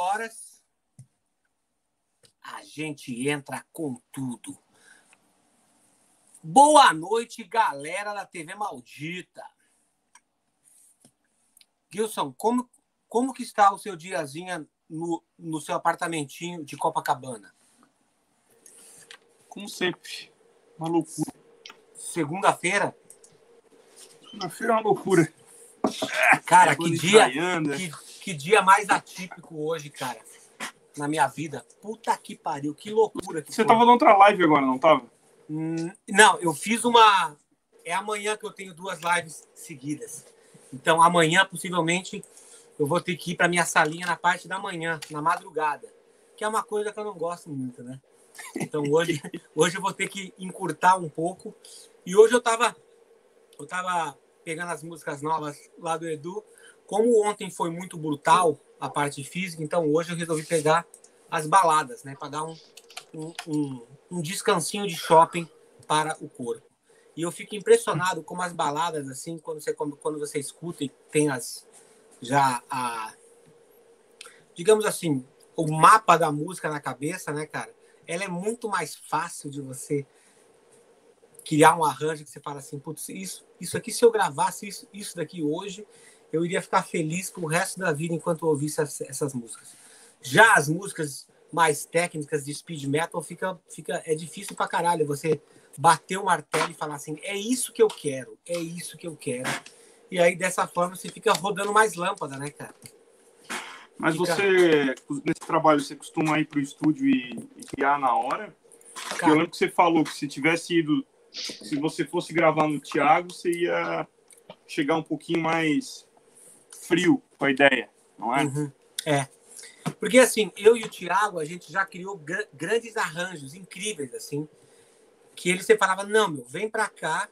horas, a gente entra com tudo. Boa noite, galera da TV Maldita. Gilson, como, como que está o seu diazinho no, no seu apartamentinho de Copacabana? Como sempre, uma loucura. Segunda-feira? Segunda-feira é uma loucura. Cara, que dia, que, que dia mais atípico hoje, cara, na minha vida. Puta que pariu, que loucura. Que Você foi. tava na outra live agora, não tava? Hum, não, eu fiz uma. É amanhã que eu tenho duas lives seguidas. Então, amanhã, possivelmente, eu vou ter que ir para minha salinha na parte da manhã, na madrugada. Que é uma coisa que eu não gosto muito, né? Então, hoje, hoje eu vou ter que encurtar um pouco. E hoje eu tava, eu tava pegando as músicas novas lá do Edu. Como ontem foi muito brutal a parte física, então hoje eu resolvi pegar as baladas, né? Para dar um, um, um, um descansinho de shopping para o corpo. E eu fico impressionado como as baladas, assim, quando você, quando você escuta e tem as. Já a. Digamos assim, o mapa da música na cabeça, né, cara? Ela é muito mais fácil de você criar um arranjo que você fala assim, putz, isso, isso aqui, se eu gravasse isso, isso daqui hoje, eu iria ficar feliz pro resto da vida enquanto eu ouvisse essas, essas músicas. Já as músicas mais técnicas de speed metal fica, fica é difícil pra caralho você bater o martelo e falar assim, é isso que eu quero, é isso que eu quero. E aí dessa forma você fica rodando mais lâmpada, né, cara? Mas fica... você, nesse trabalho, você costuma ir pro estúdio e, e criar na hora? Cara, eu lembro que você falou que se tivesse ido, se você fosse gravar no Thiago, você ia chegar um pouquinho mais frio com a ideia, não é? Uhum. É. Porque assim, eu e o Thiago, a gente já criou gr grandes arranjos incríveis, assim, que ele separava, não, meu, vem para cá,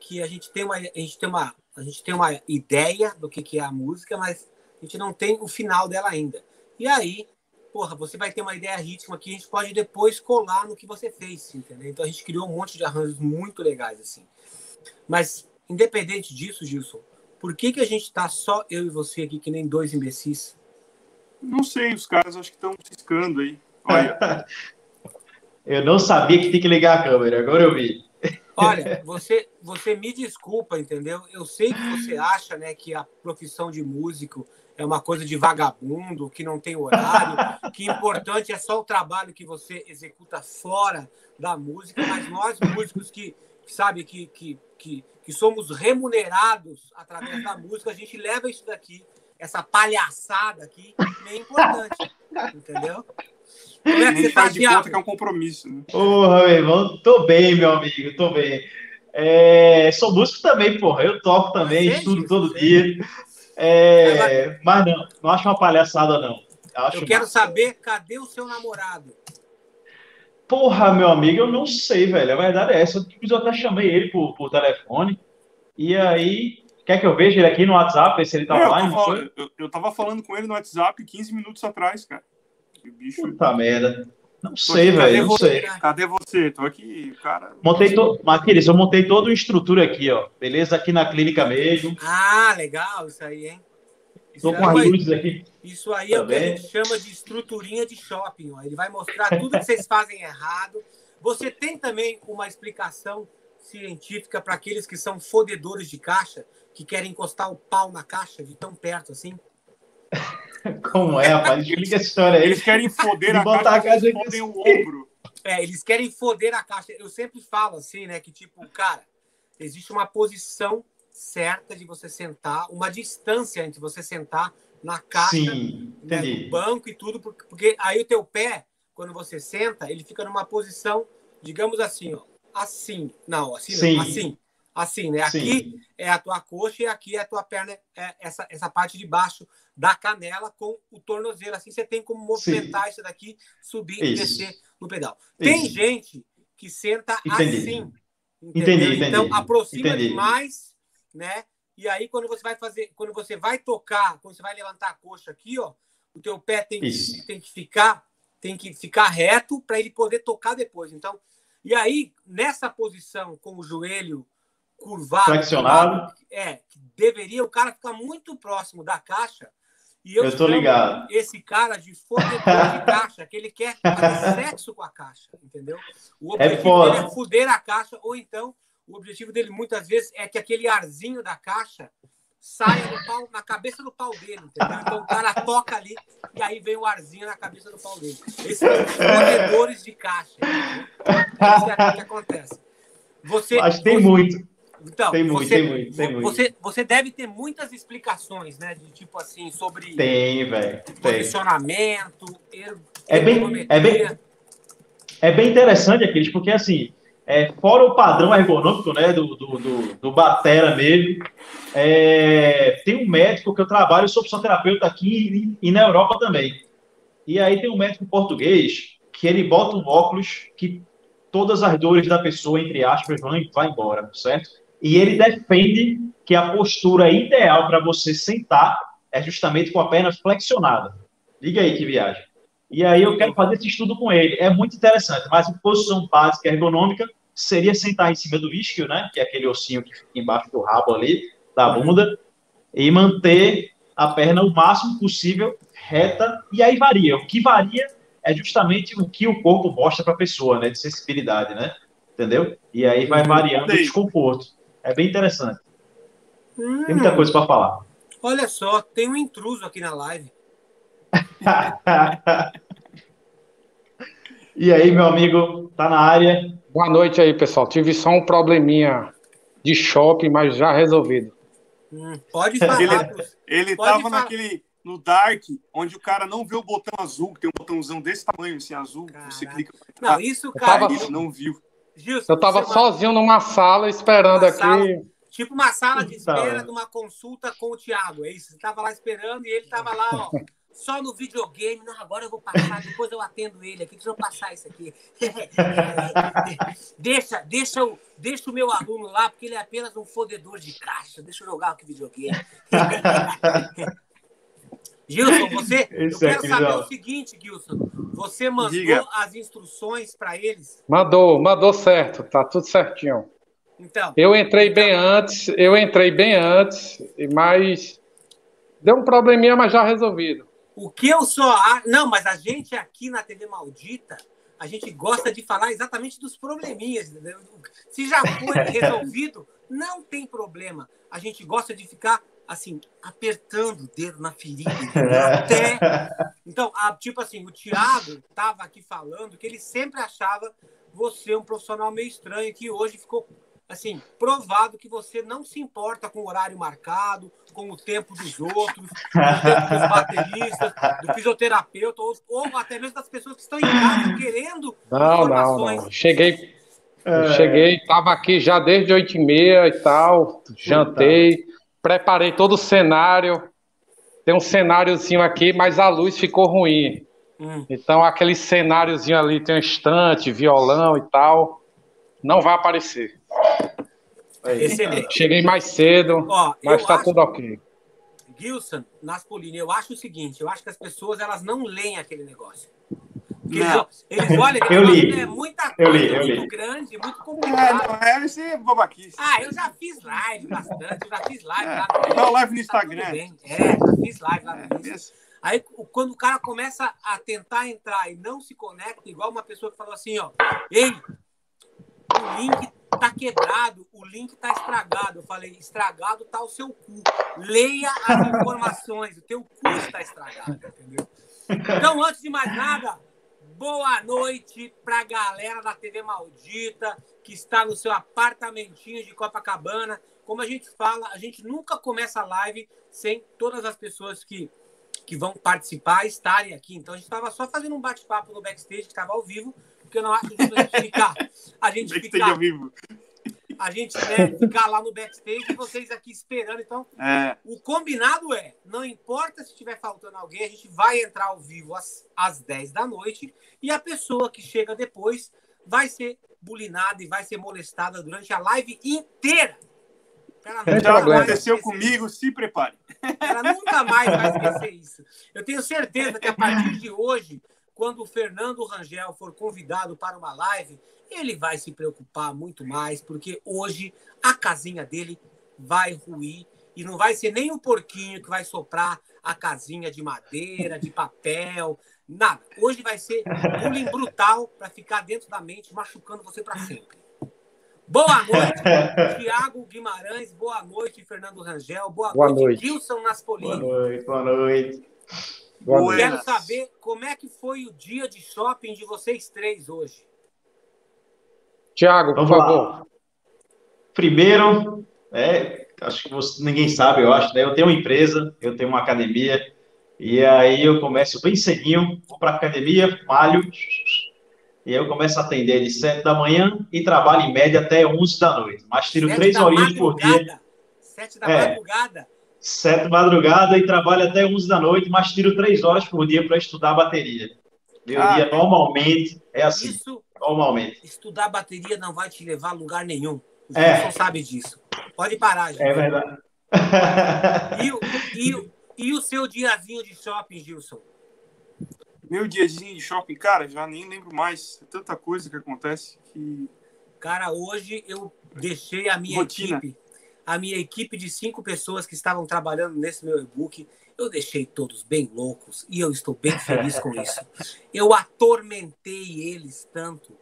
que a gente tem uma, a gente tem uma, a gente tem uma ideia do que, que é a música, mas a gente não tem o final dela ainda. E aí, porra, você vai ter uma ideia rítmica que a gente pode depois colar no que você fez, entendeu? Então a gente criou um monte de arranjos muito legais, assim. Mas, independente disso, Gilson, por que, que a gente tá só eu e você aqui, que nem dois imbecis? Não sei, os caras acho que estão ciscando aí. Olha. eu não sabia que tem que ligar a câmera, agora eu vi. Olha, você, você me desculpa, entendeu? Eu sei que você acha né, que a profissão de músico é uma coisa de vagabundo, que não tem horário, que importante é só o trabalho que você executa fora da música, mas nós músicos que, sabe, que, que, que, que somos remunerados através da música, a gente leva isso daqui essa palhaçada aqui é importante. entendeu? Como é que você faz tá, de conta que é um compromisso. Né? Porra, meu irmão, tô bem, meu amigo, tô bem. É, sou músico também, porra. Eu toco também, Você estudo todo dia. É, mas não, não acho uma palhaçada, não. Acho eu quero massa. saber, cadê o seu namorado? Porra, meu amigo, eu não sei, velho. A verdade é essa. Eu até chamei ele por, por telefone. E aí, Quer que eu veja ele aqui no WhatsApp, ver se ele tá é, online? Eu tava, eu, eu tava, falando com ele no WhatsApp 15 minutos atrás, cara. O bicho. Puta merda. Não sei, velho. Não você? sei. Cadê você? Tô aqui, cara. Montei todo. Maquiris, eu montei toda uma estrutura aqui, ó. Beleza? Aqui na clínica mesmo. Ah, legal, isso aí, hein? Isso Tô com as luzes aqui. Isso aí é o que a gente chama de estruturinha de shopping. Ó. Ele vai mostrar tudo que vocês fazem errado. Você tem também uma explicação científica para aqueles que são fodedores de caixa, que querem encostar o pau na caixa de tão perto assim? Como é, rapaz? Explica essa história aí. Eles querem foder a caixa, a caixa eles fodem o ombro. É, eles querem foder a caixa. Eu sempre falo assim, né? Que tipo, cara, existe uma posição certa de você sentar, uma distância entre você sentar na caixa, Sim, né, no banco e tudo, porque aí o teu pé, quando você senta, ele fica numa posição, digamos assim, ó, assim. Não, assim Sim. não, assim. Assim, né? Sim. Aqui é a tua coxa e aqui é a tua perna, é essa, essa parte de baixo da canela com o tornozelo. Assim você tem como movimentar Sim. isso daqui, subir isso. e descer no pedal. Isso. Tem gente que senta entendi. assim. Entendi, entendi, Então aproxima entendi. demais, né? E aí quando você vai fazer, quando você vai tocar, quando você vai levantar a coxa aqui, ó, o teu pé tem, que, tem que ficar tem que ficar reto para ele poder tocar depois. Então, e aí, nessa posição, com o joelho curvado, flexionado, é, deveria o cara ficar muito próximo da caixa E eu, eu tô ligado. esse cara de fodedor de caixa, que ele quer fazer sexo com a caixa, entendeu? O É objetivo dele é fuder a caixa, ou então o objetivo dele muitas vezes é que aquele arzinho da caixa saia no pau, na cabeça do pau dele, entendeu? Então o cara toca ali e aí vem o arzinho na cabeça do pau dele. Esses são os fodedores de caixa. entendeu? Isso é o que acontece. Você, Acho que tem você- muito. então, Tem muito, você, tem muito, tem muito. Você, você deve ter muitas explicações, né? De tipo assim, sobre Tem, velho. Tem. posicionamento, er- É bem- é bem- É bem interessante, Aquiles, porque assim, é, fora o padrão ergonômico, né, do, do, do, do Batera mesmo, é, tem um médico que eu trabalho, eu sou fisioterapeuta aqui e, e na Europa também. E aí tem um médico português que ele bota um óculos que todas as dores da pessoa, entre aspas, vão, vai embora, certo? E ele defende que a postura ideal para você sentar é justamente com a perna flexionada. Liga aí que viagem. E aí eu quero fazer esse estudo com ele. É muito interessante, mas a posição básica ergonômica seria sentar em cima do isquio, né? Que é aquele ossinho que fica embaixo do rabo ali, da bunda, e manter a perna o máximo possível reta. E aí varia. O que varia é justamente o que o corpo mostra para a pessoa, né? De sensibilidade, né? Entendeu? E aí vai variando o desconforto. É bem interessante. Hum, Tem muita coisa para falar. Olha só, tem um intruso aqui na live. E aí, meu amigo, tá na área? Boa noite aí, pessoal. Tive só um probleminha de shopping, mas já resolvido. Hum, pode falar. Ele- Ele Pode tava falar. naquele. No Dark, onde o cara não vê o botão azul, que tem um botãozão desse tamanho, assim, azul, que você Caraca. clica. Não, isso, cara. tava- Ele não viu. Gilson, Eu tava sozinho numa sala esperando Uma aqui. sala. Tipo uma sala de Puta, espera de uma consulta com o Thiago. É isso? Você tava lá esperando e ele tava lá, ó. Só no videogame. Não, agora eu vou passar, depois eu atendo ele aqui. Deixa eu passar isso aqui. deixa, deixa, o, deixa o meu aluno lá, porque ele é apenas um fodedor de caixa. Deixa eu jogar aqui videogame. Gilson, você. Eu Esse é quero aquele saber o seguinte, Gilson. Você mandou Diga. as instruções para eles? Mandou, mandou certo, tá tudo certinho. Então. Eu entrei bem antes, eu entrei bem antes, mas deu um probleminha, mas já resolvido. O que eu só. Não, mas a gente aqui na TV Maldita, a gente gosta de falar exatamente dos probleminhas. entendeu? Se já foi resolvido, não tem problema. A gente gosta de ficar, assim, apertando o dedo na ferida. Até. Então, a- tipo assim, o Thiago estava aqui falando que ele sempre achava você um profissional meio estranho, que hoje ficou. Assim, provado que você não se importa com o horário marcado, com o tempo dos outros, com o tempo dos bateristas, do fisioterapeuta, ou, ou até mesmo das pessoas que estão em casa querendo Não, não, informações. não. Cheguei, eu É. cheguei, tava aqui já desde oito e meia e tal, jantei, preparei todo o cenário. Tem um cenáriozinho aqui, mas a luz ficou ruim. Hum. Então aquele cenáriozinho ali tem um estante, violão e tal, não vai aparecer. Excelente. Cheguei mais cedo, Ó, mas eu tá acho, tudo ok. Gilson, Naspolini, eu acho o seguinte, eu acho que as pessoas elas não leem aquele negócio. Porque Não. Eles, eles olham Eu li. é muita Eu coisa, li, eu muito li. grande, muito É, complicado. não, é, isso é babaquice. Ah, eu já fiz live bastante, eu já fiz live É, lá no live no Tá tudo Instagram. bem. É, já fiz live lá no É, esse- Aí, quando o cara começa a tentar entrar e não se conecta, igual uma pessoa que falou assim, ó, ei, o link tá quebrado, o link tá estragado. Eu falei, estragado tá o seu cu. Leia as informações, o teu cu está estragado, entendeu? Então, antes de mais nada, boa noite pra galera da TV Maldita, que está no seu apartamentinho de Copacabana. Como a gente fala, a gente nunca começa a live sem todas as pessoas que, que vão participar estarem aqui. Então a gente estava só fazendo um bate-papo no backstage, que estava ao vivo, porque eu não acho justo a gente ficar. A gente ficar, ao vivo. a gente né, ficar lá no backstage e vocês aqui esperando. Então, É, o combinado é, não importa se estiver faltando alguém, a gente vai entrar ao vivo às, às 10 da noite e a pessoa que chega depois vai ser bulinada e vai ser molestada durante a live inteira. Ela já aconteceu comigo, se prepare. ela nunca mais vai esquecer isso. Eu tenho certeza que a partir de hoje, quando o Fernando Rangel for convidado para uma live, ele vai se preocupar muito mais, porque hoje a casinha dele vai ruir E não vai ser nem o porquinho que vai soprar a casinha de madeira, de papel, nada. Hoje vai ser bullying brutal para ficar dentro da mente, machucando você para sempre. Boa noite, Tiago Guimarães. Boa noite, Fernando Rangel. Boa, boa noite, noite, Gilson Naspolini. Boa noite, boa noite. Boa Quero saber como é que foi o dia de shopping de vocês três hoje. Tiago, por favor. Primeiro, é, acho que você, ninguém sabe, eu acho, né? Eu tenho uma empresa, eu tenho uma academia, e aí eu começo bem cedinho, vou para a academia, malho, e aí eu começo a atender de 7 da manhã e trabalho em média até 11 da noite. Mas tiro três horinhas por dia. 7 da é, madrugada? 7 da madrugada e trabalho até 11 da noite, mas tiro três horas por dia para estudar bateria. Meu ah, dia normalmente é assim. Isso, normalmente. Estudar bateria não vai te levar a lugar nenhum. O é. sabe disso. Pode parar, gente. É verdade. E o, e, o, e o seu diazinho de shopping, Gilson? Meu diazinho de shopping, cara, já nem lembro mais. É tanta coisa que acontece que. Cara, hoje eu deixei a minha Rotina. equipe, a minha equipe de cinco pessoas que estavam trabalhando nesse meu e-book, eu deixei todos bem loucos e eu estou bem feliz com isso. Eu atormentei eles tanto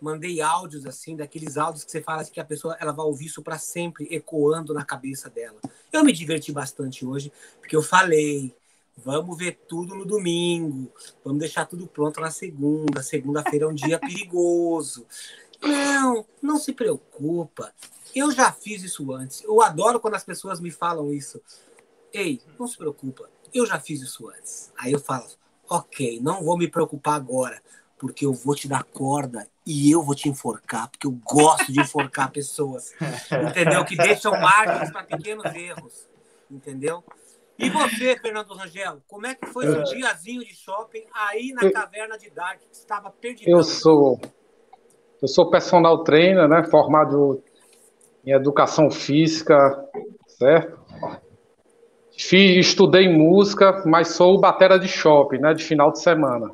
mandei áudios assim, daqueles áudios que você fala assim, que a pessoa ela vai ouvir isso para sempre, ecoando na cabeça dela. Eu me diverti bastante hoje, porque eu falei, vamos ver tudo no domingo, vamos deixar tudo pronto na segunda. Segunda-feira é um dia perigoso. Não, não se preocupa. Eu já fiz isso antes. Eu adoro quando as pessoas me falam isso. Ei, não se preocupa. Eu já fiz isso antes. Aí eu falo, ok, não vou me preocupar agora, porque eu vou te dar corda e eu vou te enforcar, porque eu gosto de enforcar pessoas, entendeu? Que deixam margens para pequenos erros, entendeu? E você, Fernando Rangel, como é que foi seu diazinho de shopping aí na caverna de Dark, que estava perdido? Eu sou, eu sou personal trainer, né? Formado em educação física, certo? Fiz, estudei música, mas sou batera de shopping, né? De final de semana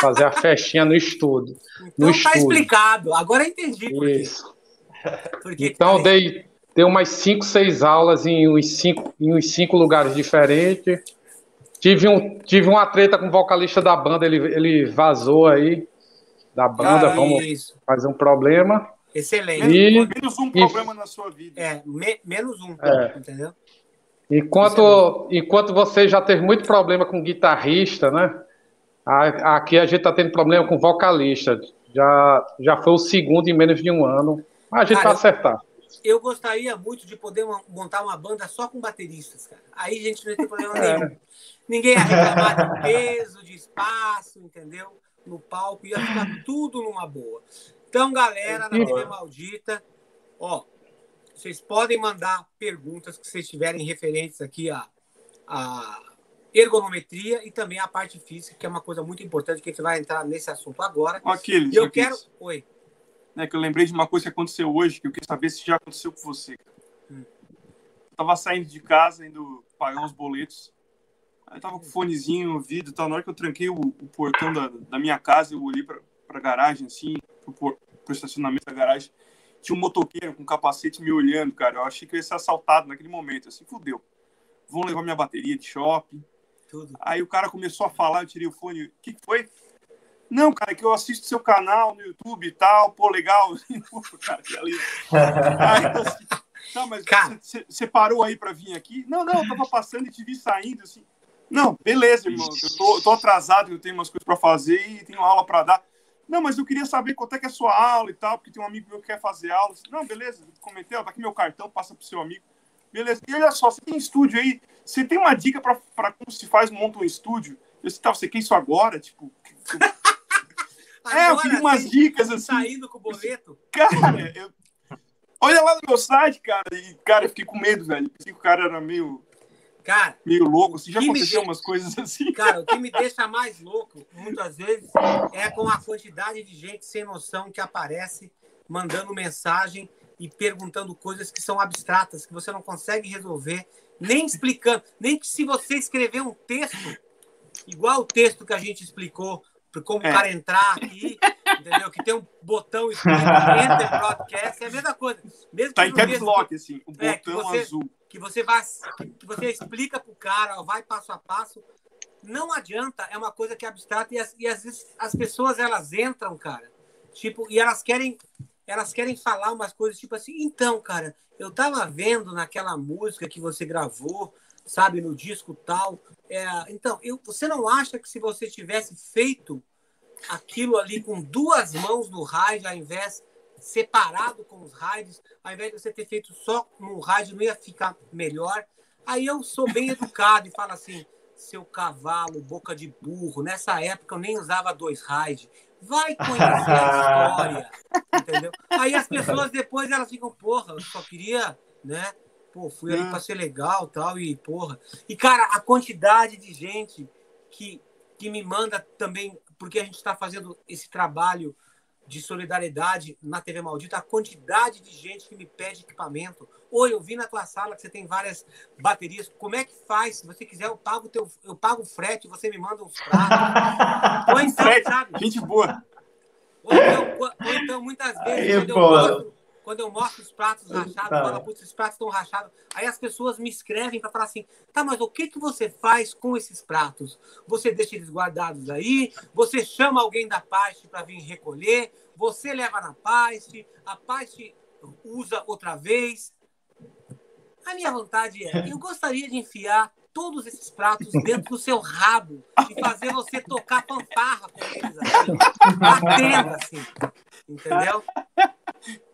fazer a festinha no estudo. Então no tá explicado. Agora eu entendi por Isso. então eu dei, dei umas 5, 6 aulas em uns 5 em uns cinco lugares diferentes. Tive, um, tive uma treta com o vocalista da banda, ele, ele vazou aí da banda, ah, vamos isso. fazer um problema. Excelente. E, menos um problema e, na sua vida. É, me, menos um, é. entendeu? Enquanto, enquanto você já teve muito problema com guitarrista, né? Aqui a gente está tendo problema com vocalista. Já, já foi o segundo em menos de um ano. Mas a gente vai acertar. Eu gostaria muito de poder montar uma banda só com bateristas, cara. Aí a gente não tem problema é. nenhum. Ninguém ia reclamar de peso, de espaço, entendeu? No palco. Ia ficar tudo numa boa. Então, galera da TV Maldita, ó, vocês podem mandar perguntas que vocês tiverem referentes aqui a, a ergonometria e também a parte física, que é uma coisa muito importante, que a gente vai entrar nesse assunto agora. Aquiles, e eu quero. Oi. É que eu lembrei de uma coisa que aconteceu hoje, que eu queria saber se já aconteceu com você. Hum. Eu tava saindo de casa, indo pagar uns boletos. Aí tava com o fonezinho, ouvido e tal. Na hora que eu tranquei o, o portão da, da, minha casa, eu olhei pra, pra garagem, assim, pro, pro estacionamento da garagem. Tinha um motoqueiro com capacete me olhando, cara. Eu achei que eu ia ser assaltado naquele momento. Assim, fudeu. Vão levar minha bateria de shopping tudo. Aí o cara começou a falar, eu tirei o fone. O que, que foi? Não, cara, que eu assisto seu canal no YouTube e tal, pô, legal. cara, ali. Aí, assim, tá, mas você parou aí para vir aqui? Não, não, eu tava passando e te vi saindo, assim. Não, beleza, irmão, eu tô, eu tô atrasado, eu tenho umas coisas para fazer e tenho aula para dar. Não, mas eu queria saber quanto é que é a sua aula e tal, porque tem um amigo meu que quer fazer aula. Não, beleza, comentei, ó, tá aqui meu cartão, passa pro seu amigo. Beleza. E olha só, você tem estúdio aí, você tem uma dica para como se faz, monta um estúdio? Eu sei, tá, você quer isso agora? Tipo. é, eu queria umas dicas assim. Saindo com o boleto? Cara, eu... olha lá no meu site, cara. E, cara, eu fiquei com medo, velho. Pensei que o cara era meio. Cara, meio louco. Assim, já aconteceu umas coisas assim. Cara, o que me deixa mais louco, muitas vezes, é com a quantidade de gente sem noção que aparece mandando mensagem e perguntando coisas que são abstratas, que você não consegue resolver, nem explicando, nem que se você escrever um texto, igual o texto que a gente explicou, como é. o cara entrar aqui, entendeu? Que tem um botão escrito Enter Broadcast, é a mesma coisa. Mesmo tá em caps lock, assim, o é, botão você, azul. Que você vai, que você explica pro cara, ó, vai passo a passo. Não adianta, é uma coisa que é abstrata e, as, e às vezes as pessoas elas entram, cara, tipo, e elas querem elas querem falar umas coisas tipo assim, então, cara, eu tava vendo naquela música que você gravou, sabe, no disco tal. É, então, eu, você não acha que se você tivesse feito aquilo ali com duas mãos no rádio, ao invés separado com os rádios, ao invés de você ter feito só no rádio, não ia ficar melhor? Aí eu sou bem educado e falo assim, seu cavalo, boca de burro, nessa época eu nem usava dois rádios. Vai conhecer a história, entendeu? Aí as pessoas depois elas ficam, porra, eu só queria, né? Pô, fui ali para ser legal tal, e porra. E, cara, a quantidade de gente que, que me manda também, porque a gente está fazendo esse trabalho de solidariedade na TV Maldita, a quantidade de gente que me pede equipamento. Oi, eu vi na tua sala que você tem várias baterias. Como é que faz? Se você quiser, eu pago teu, eu pago o frete, você me manda uns pratos. ou então, frete, sabe? Gente boa. Ou então, ou então muitas vezes, Aí, quando, eu mostro, quando, eu mostro, os pratos rachados, tá. falo, putz, esses pratos estão rachados. Aí as pessoas me escrevem para falar assim: tá, mas o que, que você faz com esses pratos? Você deixa eles guardados aí? Você chama alguém da parte para vir recolher? Você leva na parte? A parte usa outra vez? A minha vontade é: eu gostaria de enfiar todos esses pratos dentro do seu rabo e fazer você tocar fanfarra assim, batendo, assim, entendeu?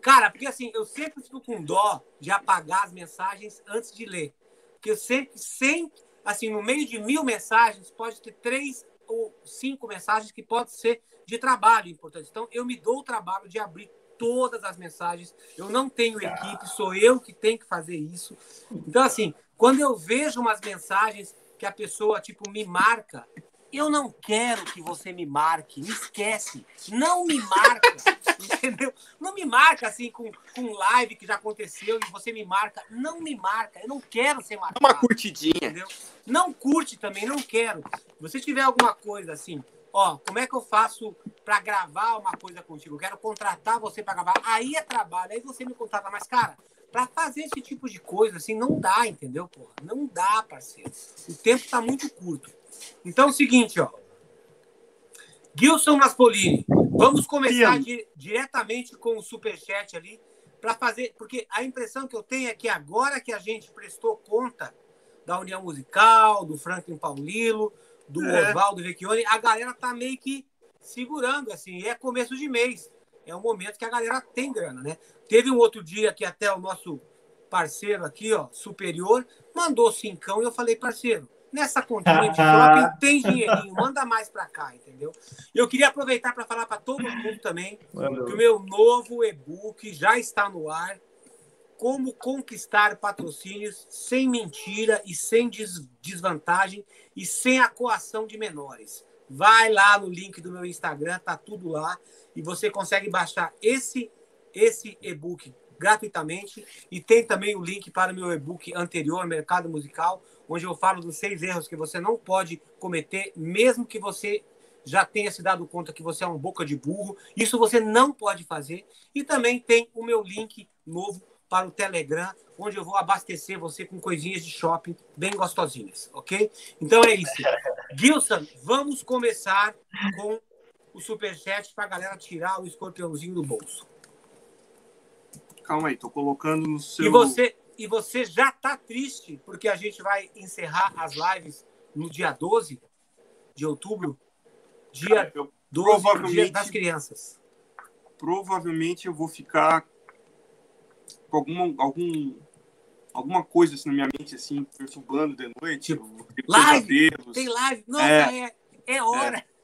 Cara, porque assim, eu sempre fico com dó de apagar as mensagens antes de ler. Porque eu sempre, sempre, assim, no meio de mil mensagens, pode ter três ou cinco mensagens que pode ser de trabalho importante. Então, eu me dou o trabalho de abrir todas as mensagens. Eu não tenho equipe, sou eu que tenho que fazer isso. Então, assim, quando eu vejo umas mensagens que a pessoa, tipo, me marca, eu não quero que você me marque, me esquece. Não me marca, entendeu? Não me marca assim com, com live que já aconteceu e você me marca. Não me marca, eu não quero ser marcado. Uma curtidinha. Entendeu? Não curte também, não quero. Se você tiver alguma coisa assim, ó, como é que eu faço para gravar uma coisa contigo? Eu quero contratar você para gravar. Aí é trabalho, aí você me contrata. Mas, cara, para fazer esse tipo de coisa, assim, não dá, entendeu, porra? Não dá, parceiro. O tempo tá muito curto. Então é o seguinte, ó. Gilson Naspolini, vamos começar di diretamente com o superchat ali para fazer, porque a impressão que eu tenho é que agora que a gente prestou conta da União Musical, do Franklin Paulilo, do é. Oswaldo Vecchione, a galera tá meio que segurando, assim, é começo de mês. É um momento que a galera tem grana, né? Teve um outro dia que até o nosso parceiro aqui, ó, superior, mandou cincão e eu falei, parceiro, nessa continha de shopping tem dinheirinho, manda mais para cá, entendeu? Eu queria aproveitar para falar para todo mundo também que o meu novo e-book já está no ar. Como conquistar patrocínios sem mentira e sem desvantagem e sem a coação de menores. Vai lá no link do meu Instagram, tá tudo lá e você consegue baixar esse esse e-book gratuitamente e tem também o link para o meu e-book anterior, Mercado Musical, onde eu falo dos seis erros que você não pode cometer, mesmo que você já tenha se dado conta que você é um boca de burro. Isso você não pode fazer. E também tem o meu link novo para o Telegram, onde eu vou abastecer você com coisinhas de shopping bem gostosinhas, ok? Então é isso. Gilson, vamos começar com o superchat para a galera tirar o escorpiãozinho do bolso. Calma aí, tô colocando no seu. E você, e você já tá triste, porque a gente vai encerrar as lives no dia 12 de outubro, dia eu, 12 dia das crianças. Provavelmente eu vou ficar com alguma, algum, alguma coisa assim na minha mente, assim, perturbando de noite. Tipo, live! Tem live! Nossa, é, é, é hora! É.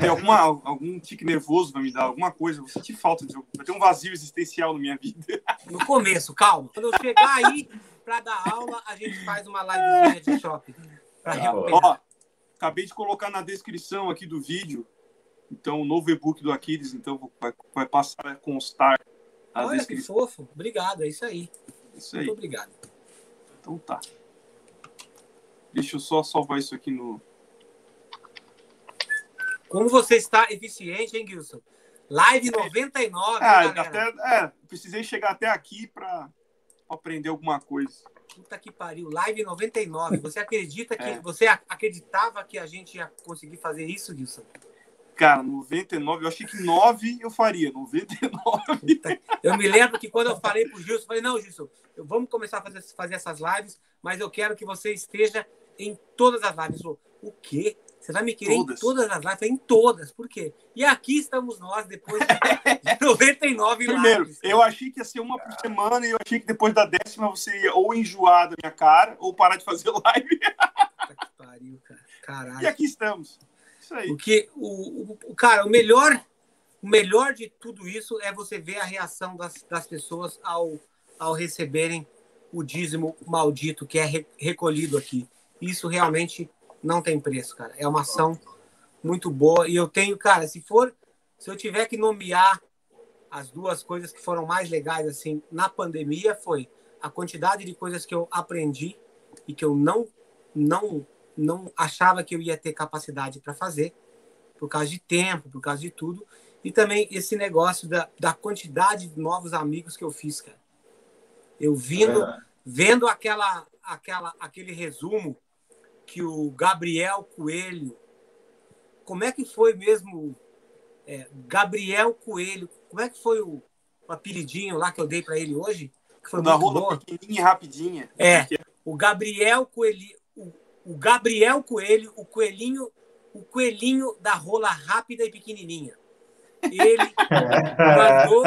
Tem alguma, algum tique nervoso vai me dar, alguma coisa. Vou sentir falta de. Vai ter um vazio existencial na minha vida. No começo, calma. Quando eu chegar aí para dar aula, a gente faz uma livezinha de shopping. Ah, ó, acabei de colocar na descrição aqui do vídeo. Então, o novo e-book do Aquiles, então vai, vai passar a constar. Olha que fofo. Obrigado, é isso aí. Isso aí. Muito obrigado. Então tá. Deixa eu só salvar isso aqui no, como você está eficiente, hein, Gilson? Live 99, é, até, é, precisei chegar até aqui para aprender alguma coisa. Puta que pariu, live 99. Você acredita que. É. Você acreditava que a gente ia conseguir fazer isso, Gilson? Cara, 99, eu achei que 9 eu faria, 99. Eu me lembro que quando eu falei pro Gilson, eu falei, não, Gilson, vamos começar a fazer, fazer essas lives, mas eu quero que você esteja em todas as lives. O quê? Você vai me querer todas. em todas as lives? Em todas. Por quê? E aqui estamos nós, depois de 99 Primeiro, lives. eu achei que ia ser uma por semana e eu achei que depois da décima você ia ou enjoar da minha cara ou parar de fazer live. Puta que pariu, cara. Caralho. E aqui estamos. Aí. Porque, o, o, cara, o melhor, o melhor de tudo isso é você ver a reação das, das pessoas ao, ao receberem o dízimo maldito que é re, recolhido aqui. Isso realmente não tem preço, cara. É uma ação muito boa. E eu tenho, cara, se for, se eu tiver que nomear as duas coisas que foram mais legais assim na pandemia foi a quantidade de coisas que eu aprendi e que eu não não não achava que eu ia ter capacidade para fazer, por causa de tempo, por causa de tudo. E também esse negócio da, da quantidade de novos amigos que eu fiz, cara. Eu vindo, é. vendo aquela, aquela, aquele resumo que o Gabriel Coelho. Como é que foi mesmo? É, Gabriel Coelho. Como é que foi o, o apelidinho lá que eu dei para ele hoje? Que foi da rola pequenininha e rapidinha. É. O Gabriel Coelho, o Gabriel Coelho, o coelhinho, o coelhinho da rola rápida e pequenininha. Ele mandou.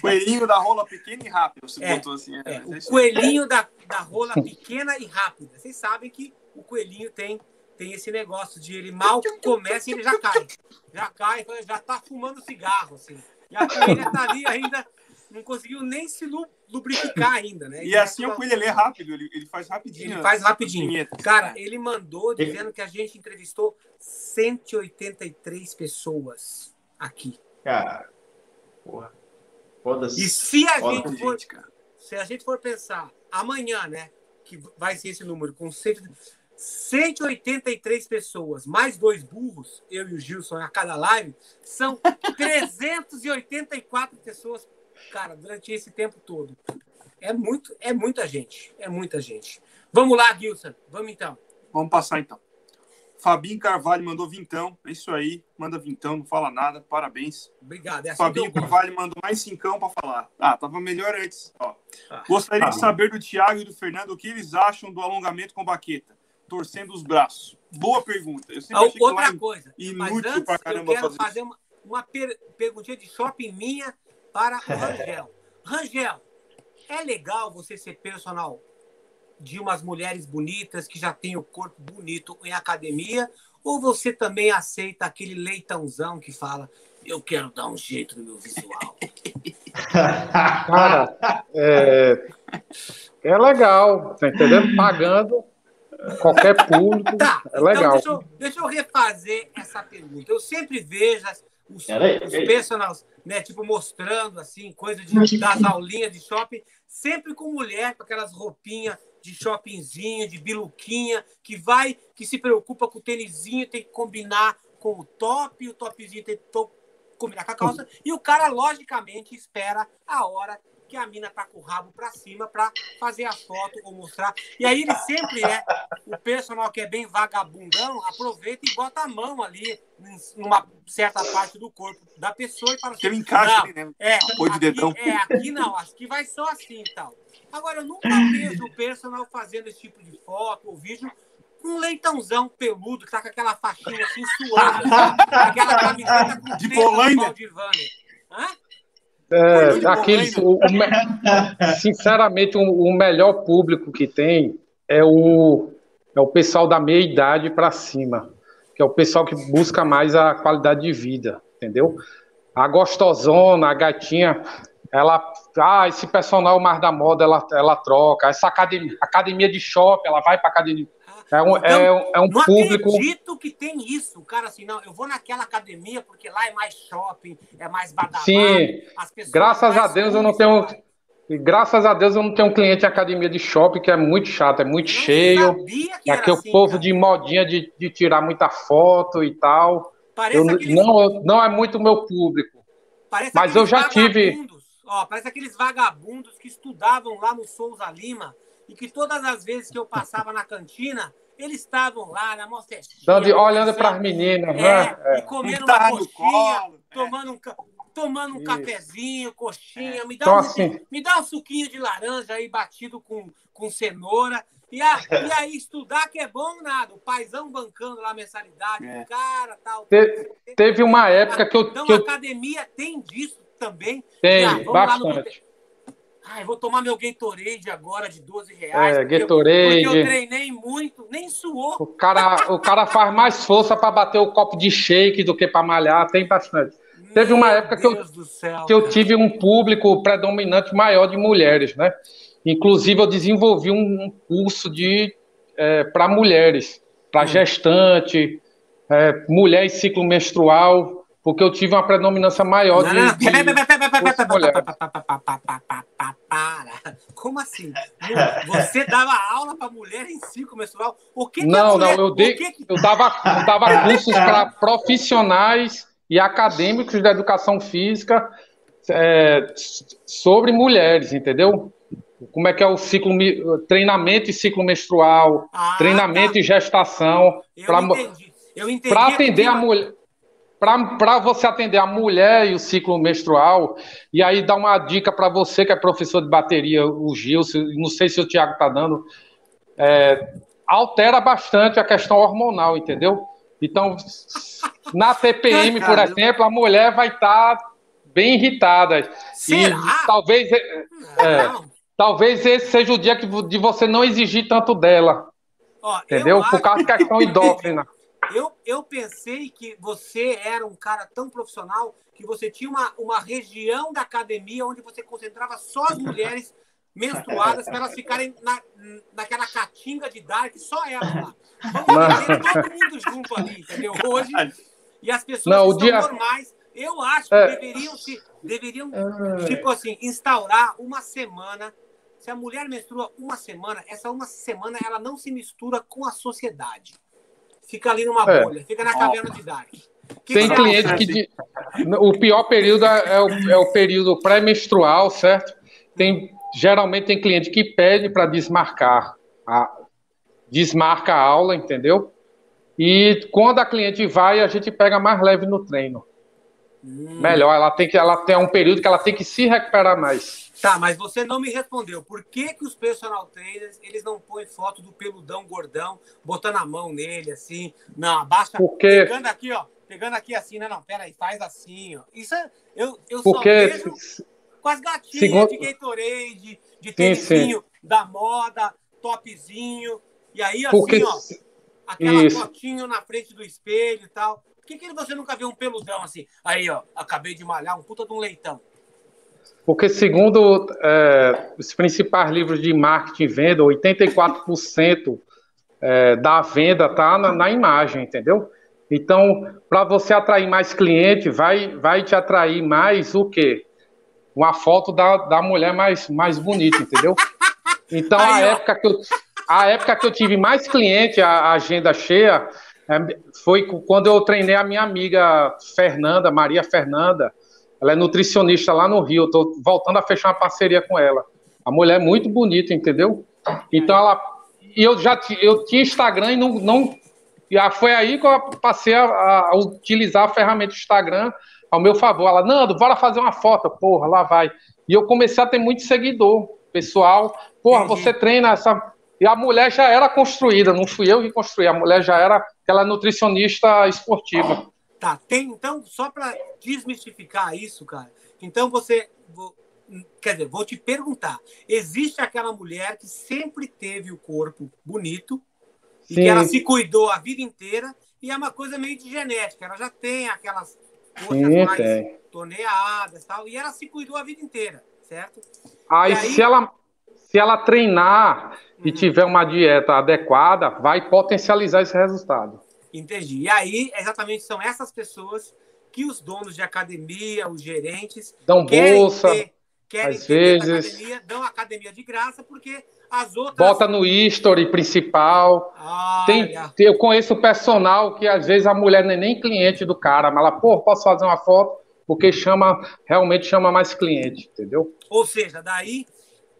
Coelhinho da rola pequena e rápida, você é, botou assim. É, é, o coelhinho da, da rola pequena e rápida. Vocês sabem que o coelhinho tem, tem esse negócio de ele mal começa e ele já cai. Já cai, já tá fumando cigarro, assim. E a coelha tá ali ainda não conseguiu nem se lubrificar ainda, né? E, e assim o Coelho ele é rápido, ele, ele faz rapidinho. Ele faz rapidinho. Cara, ele mandou dizendo que a gente entrevistou 183 pessoas aqui. Cara, porra. E se a gente for, gente, se a gente for pensar amanhã, né, que vai ser esse número com 183 pessoas, mais dois burros, eu e o Gilson a cada live, são 384 pessoas cara, durante esse tempo todo. É muito, é muita gente, é muita gente. Vamos lá, Gilson, vamos então. Vamos passar então. Fabinho Carvalho mandou vintão, é isso aí, manda vintão, não fala nada, parabéns. Obrigado. É assim Fabinho Carvalho mandou mais cincão para falar. Ah, tava melhor antes. Ó. Ah, Gostaria de saber do Thiago e do Fernando o que eles acham do alongamento com baqueta, torcendo os braços. Boa pergunta. Eu sempre ah, outra coisa, inútil mas antes, caramba eu quero fazer, fazer uma, uma per perguntinha de shopping minha para o Rangel. Rangel, é legal você ser personal de umas mulheres bonitas que já têm o corpo bonito em academia? Ou você também aceita aquele leitãozão que fala, eu quero dar um jeito no meu visual? Cara, é, é legal, tá entendendo? Pagando qualquer público, tá, é então legal. Deixa eu, deixa eu refazer essa pergunta. Eu sempre vejo as, os, os personagens, né, tipo, mostrando, assim, coisa de, das aulinhas de shopping, sempre com mulher, com aquelas roupinhas de shoppingzinho, de biluquinha, que vai, que se preocupa com o tênisinho, tem que combinar com o top, o topzinho tem que combinar com a calça, e o cara, logicamente, espera a hora que a mina tá com o rabo para cima para fazer a foto ou mostrar. E aí ele sempre é o personal que é bem vagabundão, aproveita e bota a mão ali numa certa parte do corpo da pessoa e fala assim, encaixa ali, né? É, aqui, dedão. é, aqui não, aqui vai só assim e tal. Agora, eu nunca vejo o personal fazendo esse tipo de foto ou vídeo com um leitãozão peludo que tá com aquela faixinha assim suando, aquela camiseta com de Polônia. Hã? É, aqueles, o, o, sinceramente, o, o, melhor público que tem é o, é o pessoal da meia idade para cima, que é o pessoal que busca mais a qualidade de vida, entendeu? A gostosona, a gatinha, ela, ah, esse personal mais da moda, ela, ela troca. Essa academia, academia de shopping, ela vai para academia é um, então, é, é um não público. Não acredito que tem isso. O cara assim, não, eu vou naquela academia porque lá é mais shopping, é mais badalado. Sim, graças a Deus eu não tenho. E graças a Deus eu não tenho um cliente em academia de shopping que é muito chato, é muito cheio. É aquele assim, povo cara. de modinha de, de tirar muita foto e tal. Eu, não, não é muito o meu público. Parece mas eu já tive. Ó, parece aqueles vagabundos que estudavam lá no Souza Lima e que todas as vezes que eu passava na cantina, eles estavam lá na mostra olhando para as meninas, é, né? É. E comendo uma coxinha, tomando um, tomando um Isso. cafezinho, coxinha, é. me, dá então, um, assim... me dá um suquinho de laranja aí batido com, com cenoura. E, a, e aí, estudar que é bom nada. O paizão bancando lá a mensalidade, é. o cara tal. Te, teve uma época que eu. Então, que a eu... academia tem disso também. Tem, ah, bastante. Ai, vou tomar meu Gatorade agora de 12 reais. É, porque Gatorade. Eu, porque eu treinei muito, nem suou. O cara, o cara faz mais força para bater o copo de shake do que para malhar, tem bastante. Meu Teve uma época que eu, céu, que eu tive um público predominante maior de mulheres, né? Inclusive, eu desenvolvi um, curso de é, para mulheres, para hum. gestante, é, mulher em ciclo menstrual, porque eu tive uma predominância maior de. Para! Como assim? Você dava aula para mulher em ciclo menstrual? O que, que não, mulher... não, eu, dei, que que... eu dava, eu dava cursos para profissionais e acadêmicos da educação física é, sobre mulheres, entendeu? Como é que é o ciclo, treinamento e ciclo menstrual, ah, treinamento tá. e gestação. Para atender a mulher para você atender a mulher e o ciclo menstrual, e aí dar uma dica para você que é professor de bateria, o Gil, não sei se o Tiago está dando, é, altera bastante a questão hormonal, entendeu? Então, na TPM, por exemplo, a mulher vai estar tá bem irritada. Será? E talvez, é, é talvez esse seja o dia que, de você não exigir tanto dela. Ó, entendeu? Por causa da questão endócrina. Eu, eu pensei que você era um cara tão profissional que você tinha uma, uma região da academia onde você concentrava só as mulheres menstruadas para elas ficarem na, naquela catinga de dark, só elas lá. Vamos todo mundo junto ali, entendeu? Hoje. E as pessoas Não, dia... normais, eu acho que é... deveriam se deveriam, é... tipo assim, instaurar uma semana. Se a mulher menstrua uma semana, essa uma semana ela não se mistura com a sociedade fica ali numa é. bolha, fica na caverna de Dark. Que Tem cliente que. O pior período é o, é o período pré-menstrual, certo? Tem, geralmente tem cliente que pede para desmarcar. A, desmarca a aula, entendeu? E quando a cliente vai, a gente pega mais leve no treino. Hum. Melhor, ela tem que ela tem um período que ela tem que se recuperar mais. Tá, mas você não me respondeu. Por que, que os personal trainers eles não põem foto do peludão gordão, botando a mão nele assim? Não, abaixa. Porque... Pegando aqui, ó. Pegando aqui assim, não, não, peraí, faz assim, ó. Isso é, eu, eu Porque... só vejo com as gatinhas Segundo... de Gatorade, de tênisinho da moda, topzinho. E aí, assim, Porque... ó, aquela Isso. fotinho na frente do espelho e tal. Por que, que você nunca viu um peludão assim? Aí, ó, acabei de malhar um puta de um leitão. Porque, segundo é, os principais livros de marketing e venda, 84% é, da venda está na, na, imagem, entendeu? Então, para você atrair mais cliente, vai, vai te atrair mais o quê? Uma foto da, da mulher mais, mais bonita, entendeu? Então, a época, que eu, a época que eu tive mais cliente, a, a agenda cheia, foi quando eu treinei a minha amiga Fernanda, Maria Fernanda. Ela é nutricionista lá no Rio. Estou voltando a fechar uma parceria com ela. A mulher é muito bonita, entendeu? Então ela. E eu já eu tinha Instagram e não. não e foi aí que eu passei a, a utilizar a ferramenta Instagram ao meu favor. Ela, Nando, bora fazer uma foto. Porra, lá vai. E eu comecei a ter muito seguidor, pessoal. Porra, você treina essa. E a mulher já era construída, não fui eu que construí, a mulher já era aquela nutricionista esportiva. Tá, tem então, só para desmistificar isso, cara. Então você. Vou, quer dizer, vou te perguntar: existe aquela mulher que sempre teve o corpo bonito Sim. e que ela se cuidou a vida inteira e é uma coisa meio de genética, ela já tem aquelas coisas mais tem. torneadas tal, e ela se cuidou a vida inteira, certo? Aí, aí... se ela se ela treinar e tiver uma dieta adequada, vai potencializar esse resultado. Entendi. E aí, exatamente, são essas pessoas que os donos de academia, os gerentes, dão bolsa, ter, querem às vezes academia, dão academia de graça, porque as outras. Bota no history principal. Tem, eu conheço personal que às vezes a mulher não é nem cliente do cara, mas ela, pô, posso fazer uma foto? Porque chama, realmente chama mais cliente, entendeu? Ou seja, daí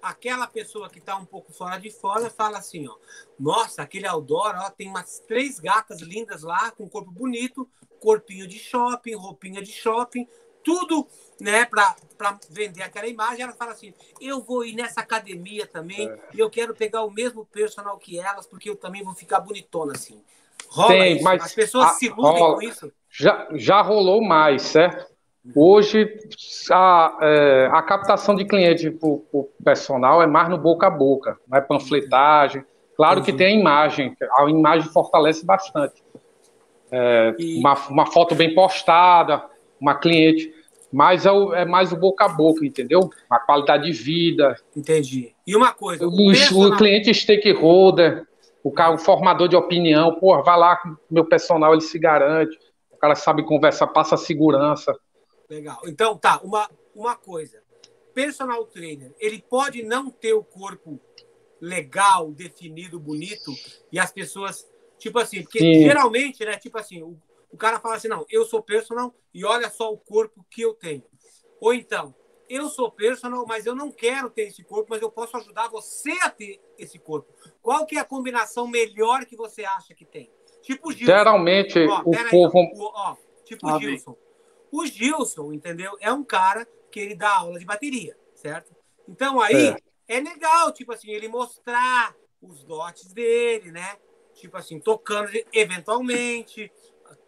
aquela pessoa que está um pouco fora de fora fala assim, ó, nossa, aquele outdoor, ó, tem umas três gatas lindas lá, com corpo bonito, corpinho de shopping, roupinha de shopping, tudo, né, para vender aquela imagem. Ela fala assim, eu vou ir nessa academia também é. e eu quero pegar o mesmo personal que elas, porque eu também vou ficar bonitona assim. Rola Tem, isso? Mas As pessoas a, se iludem rola, com isso? Já, já rolou mais, certo? Hoje, a, é, a captação de cliente para o personal é mais no boca a boca, não é panfletagem. Claro uhum. que tem a imagem, a imagem fortalece bastante. É, e... uma, uma foto bem postada, uma cliente, mas é, o, é, mais o boca a boca, entendeu? A qualidade de vida. Entendi. E uma coisa, o, o, o cliente stakeholder, o, cara, o formador de opinião, pô, vai lá, meu personal ele se garante, o cara sabe conversar, passa segurança. Legal. Então, tá, uma, uma coisa. Personal trainer, ele pode não ter o corpo legal, definido, bonito, e as pessoas, tipo assim, porque Sim. geralmente, né, tipo assim, o, o cara fala assim, não, eu sou personal e olha só o corpo que eu tenho. Ou então, eu sou personal, mas eu não quero ter esse corpo, mas eu posso ajudar você a ter esse corpo. Qual que é a combinação melhor que você acha que tem? Tipo Gilson. Geralmente, ó, o povo... Aí, ó, tipo ah, Gilson. O Gilson, entendeu? É um cara que ele dá aula de bateria, certo? Então aí é, é legal, tipo assim, ele mostrar os dotes dele, né? Tipo assim, tocando eventualmente,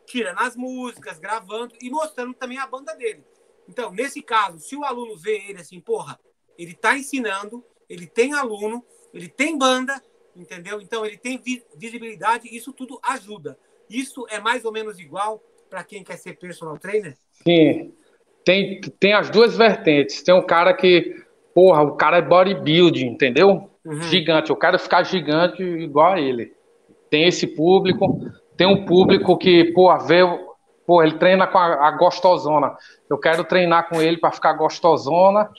tirando as músicas, gravando e mostrando também a banda dele. Então, nesse caso, se o aluno vê ele assim, porra, ele tá ensinando, ele tem aluno, ele tem banda, entendeu? Então, ele tem visibilidade, isso tudo ajuda. Isso é mais ou menos igual para quem quer ser personal trainer? Sim. Tem, tem as duas vertentes. Tem um cara que, porra, o cara é bodybuilding, entendeu? Uhum. Gigante. Eu quero ficar gigante igual a ele. Tem esse público. Tem um público que, porra, vê, porra, ele treina com a, a gostosona. Eu quero treinar com ele para ficar gostosona.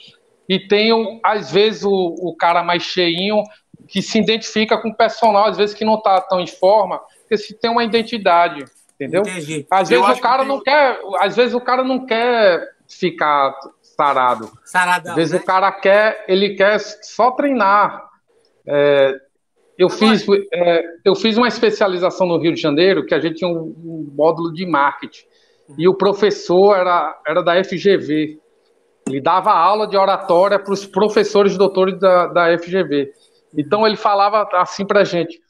E tem, às vezes, o, o cara mais cheinho que se identifica com o personal, às vezes que não está tão em forma, porque se tem uma identidade. Entendeu? Entendi. Às vezes o cara que não quer, às vezes o cara não quer ficar sarado. Saradão, às vezes né? o cara quer, ele quer só treinar. É, eu fiz, é, eu fiz uma especialização no Rio de Janeiro que a gente tinha um, um módulo de marketing e o professor era, era da FGV. Ele dava aula de oratória para os professores doutores da, da FGV. Então ele falava assim para a gente: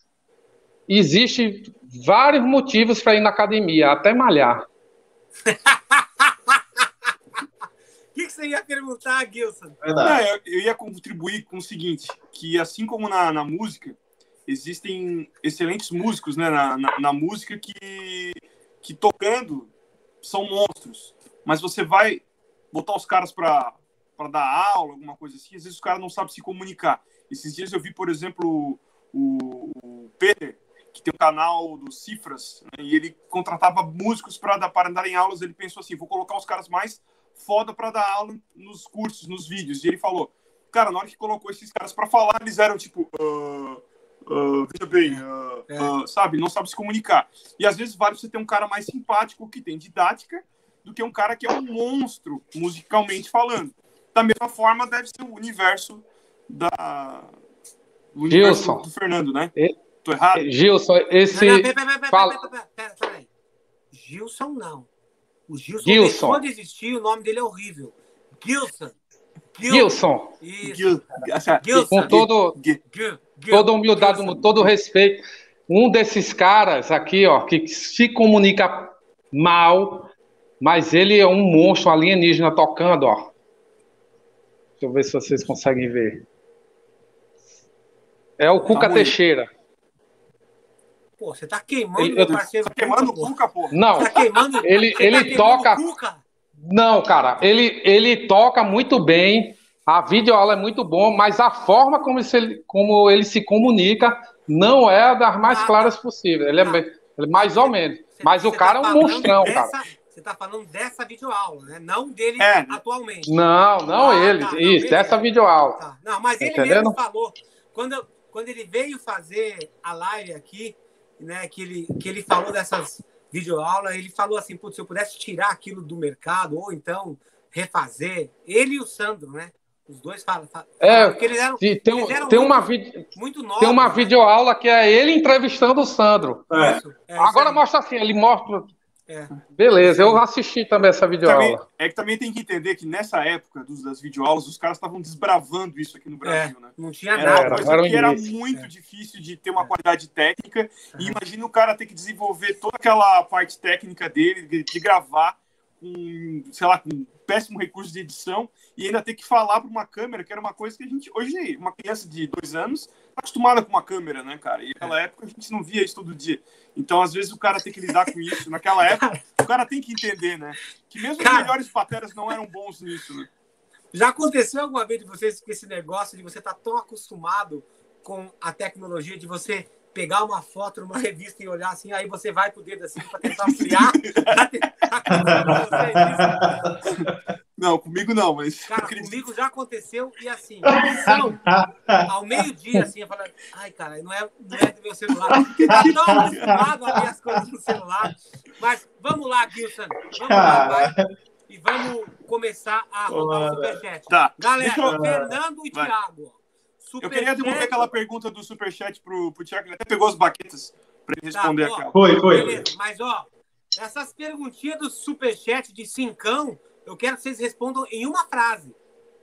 existe vários motivos para ir na academia, até malhar. O que, que, você ia perguntar, Gilson? Não, eu, eu, ia contribuir com o seguinte, que assim como na, na música, existem excelentes músicos né, na, na, na, música que, que tocando são monstros. Mas você vai botar os caras para dar aula, alguma coisa assim, às vezes os caras não sabem se comunicar. Esses dias eu vi, por exemplo, o, o Peter, que tem o um canal do Cifras, né, e ele contratava músicos para dar em aulas. Ele pensou assim: vou colocar os caras mais foda para dar aula nos cursos, nos vídeos. E ele falou: cara, na hora que colocou esses caras para falar, eles eram tipo. Uh, uh, veja bem, uh, é. sabe? Não sabe se comunicar. E às vezes vale você ter um cara mais simpático, que tem didática, do que um cara que é um monstro, musicalmente falando. Da mesma forma, deve ser o universo da. O universo do Fernando, né? Tô errado? Gilson, esse. Não, não, pera, pera, pera, Fala... pera, pera, pera, aí. Gilson não. O Gilson, Gilson. quando existir, o nome dele é horrível. Gilson. Gilson. Gilson. Gilson. Com todo, Gil. toda humildade, Gilson. todo respeito. Um desses caras aqui, ó, que se comunica mal, mas ele é um monstro alienígena tocando, ó. Deixa eu ver se vocês conseguem ver. É o Cuca tá Teixeira. Pô, você tá queimando meu parceiro. Tá queimando o Cuca, pô. Não, tá queimando, ele, ele tá toca. Não, cara, ele, ele toca muito bem. A videoaula é muito bom, mas a forma como, ele, como ele se comunica não é a das mais ah, claras possível. Ele é, ah, ele é mais ou menos. mas o cara tá é um monstrão, dessa, cara. Você tá falando dessa videoaula, né? Não dele é. atualmente. Não, não ah, ele. Tá, isso, não, dessa videoaula. Tá. Não, mas ele mesmo falou. Quando, quando ele veio fazer a live aqui, né, que ele, que ele falou dessas videoaulas, ele falou assim, putz, se eu pudesse tirar aquilo do mercado, ou então refazer, ele e o Sandro, né? Os dois falam. falam é, eram, tem, tem muito, uma vídeo, muito novos, tem uma né? videoaula que é ele entrevistando o Sandro. É. É, Agora mostra assim, ele mostra é. Beleza, eu assisti também essa videoaula. é que também tem que entender que nessa época dos, das videoaulas, os caras estavam desbravando isso aqui no Brasil, é, né? Não tinha nada. Era, coisa que era muito é. difícil de ter uma qualidade técnica. E imagina o cara ter que desenvolver toda aquela parte técnica dele, de, de gravar com, sei lá, com péssimo recurso de edição e ainda ter que falar para uma câmera, que era uma coisa que a gente, hoje, uma criança de dois anos, acostumada com uma câmera, né, cara? E naquela época a gente não via isso todo dia. Então, às vezes, o cara tem que lidar com isso. Naquela época, o cara tem que entender, né? Que mesmo cara, os melhores pateras não eram bons nisso, né? Já aconteceu alguma vez de vocês com esse negócio de você estar tá tão acostumado com a tecnologia de você pegar uma foto numa revista e olhar assim, aí você vai com o dedo assim para tentar ampliar. não, comigo não, mas. Cara, comigo já aconteceu e assim, são, ao meio-dia, assim, eu falo, ai, cara, não é, não é do meu celular, porque tá tão acostumado a ver as coisas no celular. Mas vamos lá, Gilson, vamos lá, vai. E vamos começar a rodar o superchat. Tá. Galera, eu... Fernando e Thiago. Super eu queria devolver aquela pergunta do Superchat pro, pro Thiago, ele até pegou as baquetas para ele tá, responder tá, aquela. Foi, foi. Beleza, mas ó, essas perguntinhas do Superchat de cincão, eu quero que vocês respondam em uma frase.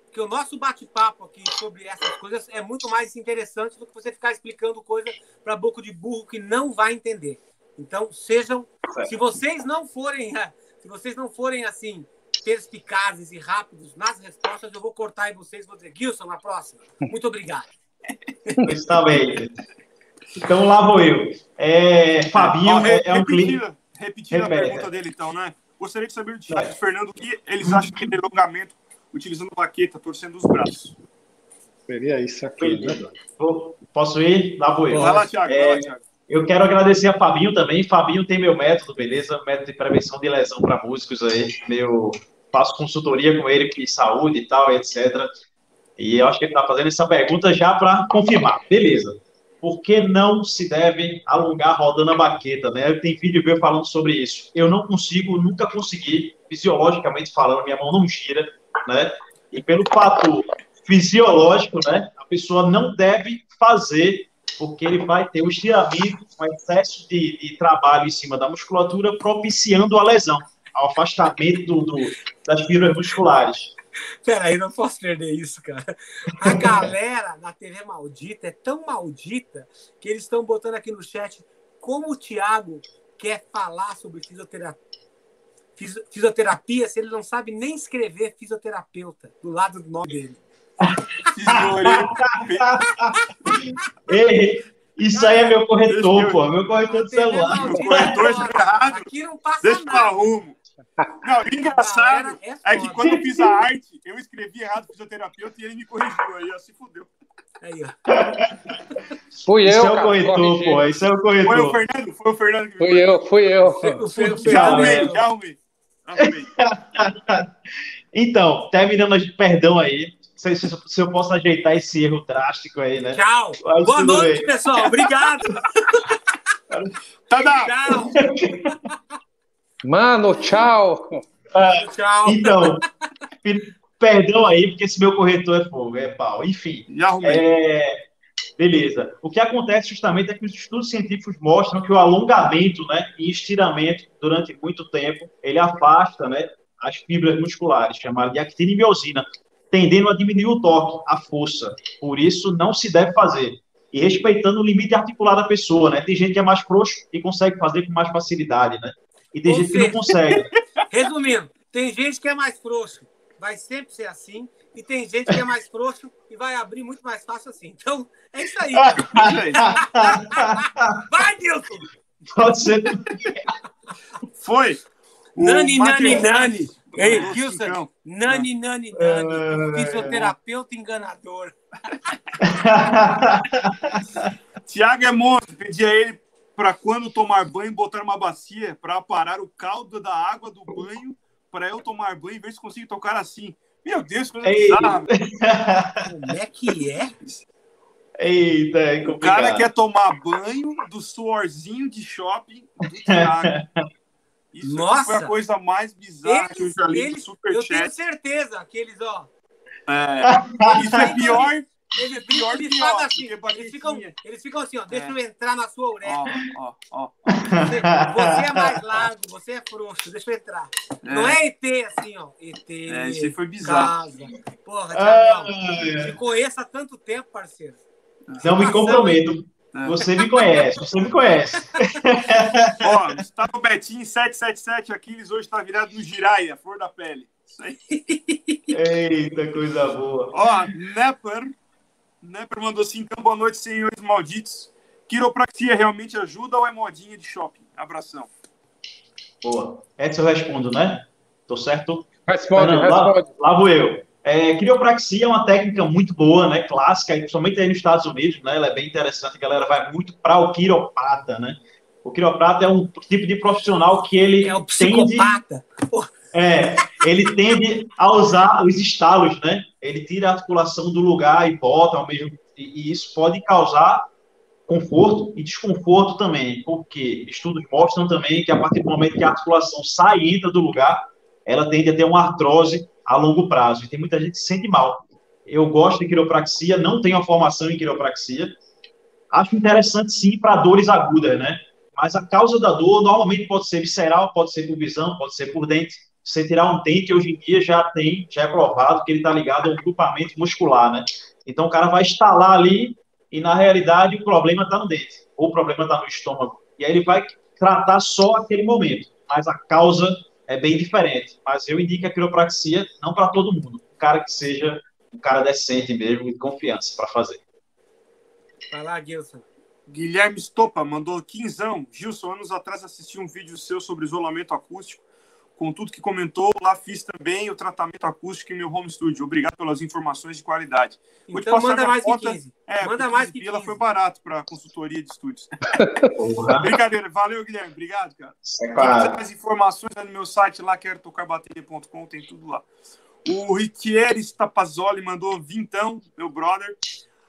Porque o nosso bate-papo aqui sobre essas coisas é muito mais interessante do que você ficar explicando coisa para boca de burro que não vai entender. Então, sejam. Se vocês não forem. Se vocês não forem assim, perspicazes e rápidos nas respostas, eu vou cortar em vocês e vou dizer, Gilson, na próxima. Muito obrigado. Está bem. Então lá vou eu. É, Fabinho é, é um cliente. Repetindo a pergunta dele, então, né? Gostaria de saber do é. Fernando o que eles acham de delongamento utilizando baqueta, torcendo os braços. Seria isso aqui, né? Posso ir? Lá vou eu. Vai lá, Thiago. É, vai lá, Thiago. Eu quero agradecer a Fabinho também. Fabinho tem meu método, beleza? Método de prevenção de lesão para músicos aí. Meu, faço consultoria com ele de saúde e tal, etc. E eu acho que ele está fazendo essa pergunta já para confirmar. Beleza. Por que não se deve alongar rodando a baqueta, né? Tem vídeo meu falando sobre isso. Eu não consigo, nunca consegui, fisiologicamente falando, minha mão não gira, né? E pelo fato fisiológico, né? A pessoa não deve fazer porque ele vai ter o estiramento, um excesso de, de trabalho em cima da musculatura, propiciando a lesão ao afastamento do, do, das fibras musculares. Peraí, não posso perder isso, cara. A galera da TV Maldita é tão maldita que eles estão botando aqui no chat como o Thiago quer falar sobre fisioterapia, fisioterapia se ele não sabe nem escrever fisioterapeuta do lado do nome dele. Ei, isso aí é meu corretor, pô. Meu corretor de celular. Meu corretor errado. Aqui não passa Deixa nada. Deixa rumo. Não, o engraçado é, é, que quando eu fiz a arte, eu escrevi errado fisioterapeuta e ele me corrigiu. Aí, ó, se fudeu. Aí, ó. Fui eu. Isso é o corretor, pô. Isso é o corretor. Foi o Fernando? Foi o Fernando que me Fui eu, fui eu. Já arrumei, já arrumei. então, terminando, perdão aí. Se, se, se, eu posso ajeitar esse erro drástico aí, né? Tchau. Boa noite, bem. pessoal. Obrigado. Tá, Tchau. Mano, tchau. Ah, tchau. Então, perdão aí, porque esse meu corretor é fogo, é pau. Enfim. É, beleza. O que acontece justamente é que os estudos científicos mostram que o alongamento né, e estiramento durante muito tempo, ele afasta né, as fibras musculares, chamadas de actina e miosina, tendendo a diminuir o toque, a força. Por isso, não se deve fazer. E respeitando o limite articular da pessoa, né? Tem gente que é mais frouxo e consegue fazer com mais facilidade, né? E tem Ou gente seja, que não consegue. Resumindo, tem gente que é mais frouxo, vai sempre ser assim, e tem gente que é mais frouxo e vai abrir muito mais fácil assim. Então, é isso aí. vai, Nilson! Pode ser. Foi. Nani, nani, nani. Ei, Gilson, nani, nani, nani. Fisioterapeuta enganador. Tiago é monstro. Pedi a ele para quando tomar banho, botar uma bacia para parar o caldo da água do banho para eu tomar banho e ver se consigo tocar assim. Meu Deus, coisa bizarra. Como é que é? Eita, é O cara quer tomar banho do suorzinho de shopping do Thiago. Isso Nossa. foi a coisa mais bizarra eles, que eu já li eles, no Superchat. Eu tenho certeza que eles, ó, É, isso é pior ele, pior eles, pior, assim, eles, ficam, eles ficam assim, ó, deixa é. eu entrar na sua orelha. Ó, ó, ó. Você, você, é mais largo, você é frouxo, deixa eu entrar. É. Não é ET assim, ó. ET. É, isso aí foi bizarro. Casa. Porra, Thiagão, te conheço há tanto tempo, parceiro. Não me comprometo. É. Você me conhece, você me conhece. Ó, Gustavo Betinho 777 Aquiles hoje está virado no Giraia, flor da pele. Isso aí. Eita, coisa boa. Ó, Nepper né, mandou assim, então, boa noite, senhores malditos. Quiropraxia realmente ajuda ou é modinha de shopping? Abração. Boa. Edson eu respondo, né? Tô certo? Responde, Fernando, responde. Lá, lá, vou eu. É, quiropraxia é uma técnica muito boa, né? Clássica, principalmente aí nos Estados Unidos, né? Ela é bem interessante, a galera vai muito para o quiropata, né? O quiroprata é um tipo de profissional que ele é o psicopata. Tende... É, ele tende a usar os estalos, né? Ele tira a articulação do lugar e bota ao mesmo e isso pode causar conforto e desconforto também, porque estudos mostram também que a partir do momento que a articulação sai e entra do lugar, ela tende a ter uma artrose a longo prazo. E tem muita gente que se sente mal. Eu gosto de quiropraxia, não tenho a formação em quiropraxia. Acho interessante sim para dores agudas, né? Mas a causa da dor normalmente pode ser visceral, pode ser por visão, pode ser por dente você tirar um dente, hoje em dia já tem, já é provado que ele está ligado a um grupamento muscular, né? Então o cara vai instalar ali e na realidade o problema está no dente, ou o problema está no estômago. E aí ele vai tratar só aquele momento, mas a causa é bem diferente. Mas eu indico a quiropraxia não para todo mundo, um cara que seja um cara decente mesmo, de confiança para fazer. Vai lá, Gilson. Guilherme Stopa mandou quinzão. Gilson, anos atrás assisti um vídeo seu sobre isolamento acústico com tudo que comentou, lá fiz também o tratamento acústico em meu home studio. Obrigado pelas informações de qualidade. Vou então manda mais conta. que 15. É, manda mais que 15. Ela foi barato para consultoria de estúdios. Brincadeira. Valeu, Guilherme. Obrigado, cara. É claro. mais informações no meu site lá, quero tocarbateria.com, tem tudo lá. O Ritieri Tapazzoli mandou vintão, meu brother.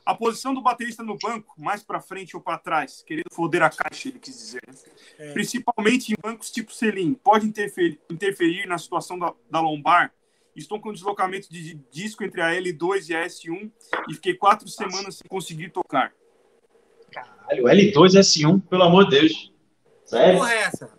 A posição do baterista no banco, mais para frente ou para trás, querendo foder a caixa, ele quis dizer. Né? É. Principalmente em bancos tipo Selim, pode interferir, interferir na situação da, da, lombar. Estou com deslocamento de disco entre a L2 e a S1 e fiquei quatro Nossa. semanas sem conseguir tocar. Caralho, L2 e S1, pelo amor de Deus. Sério? Porra é essa?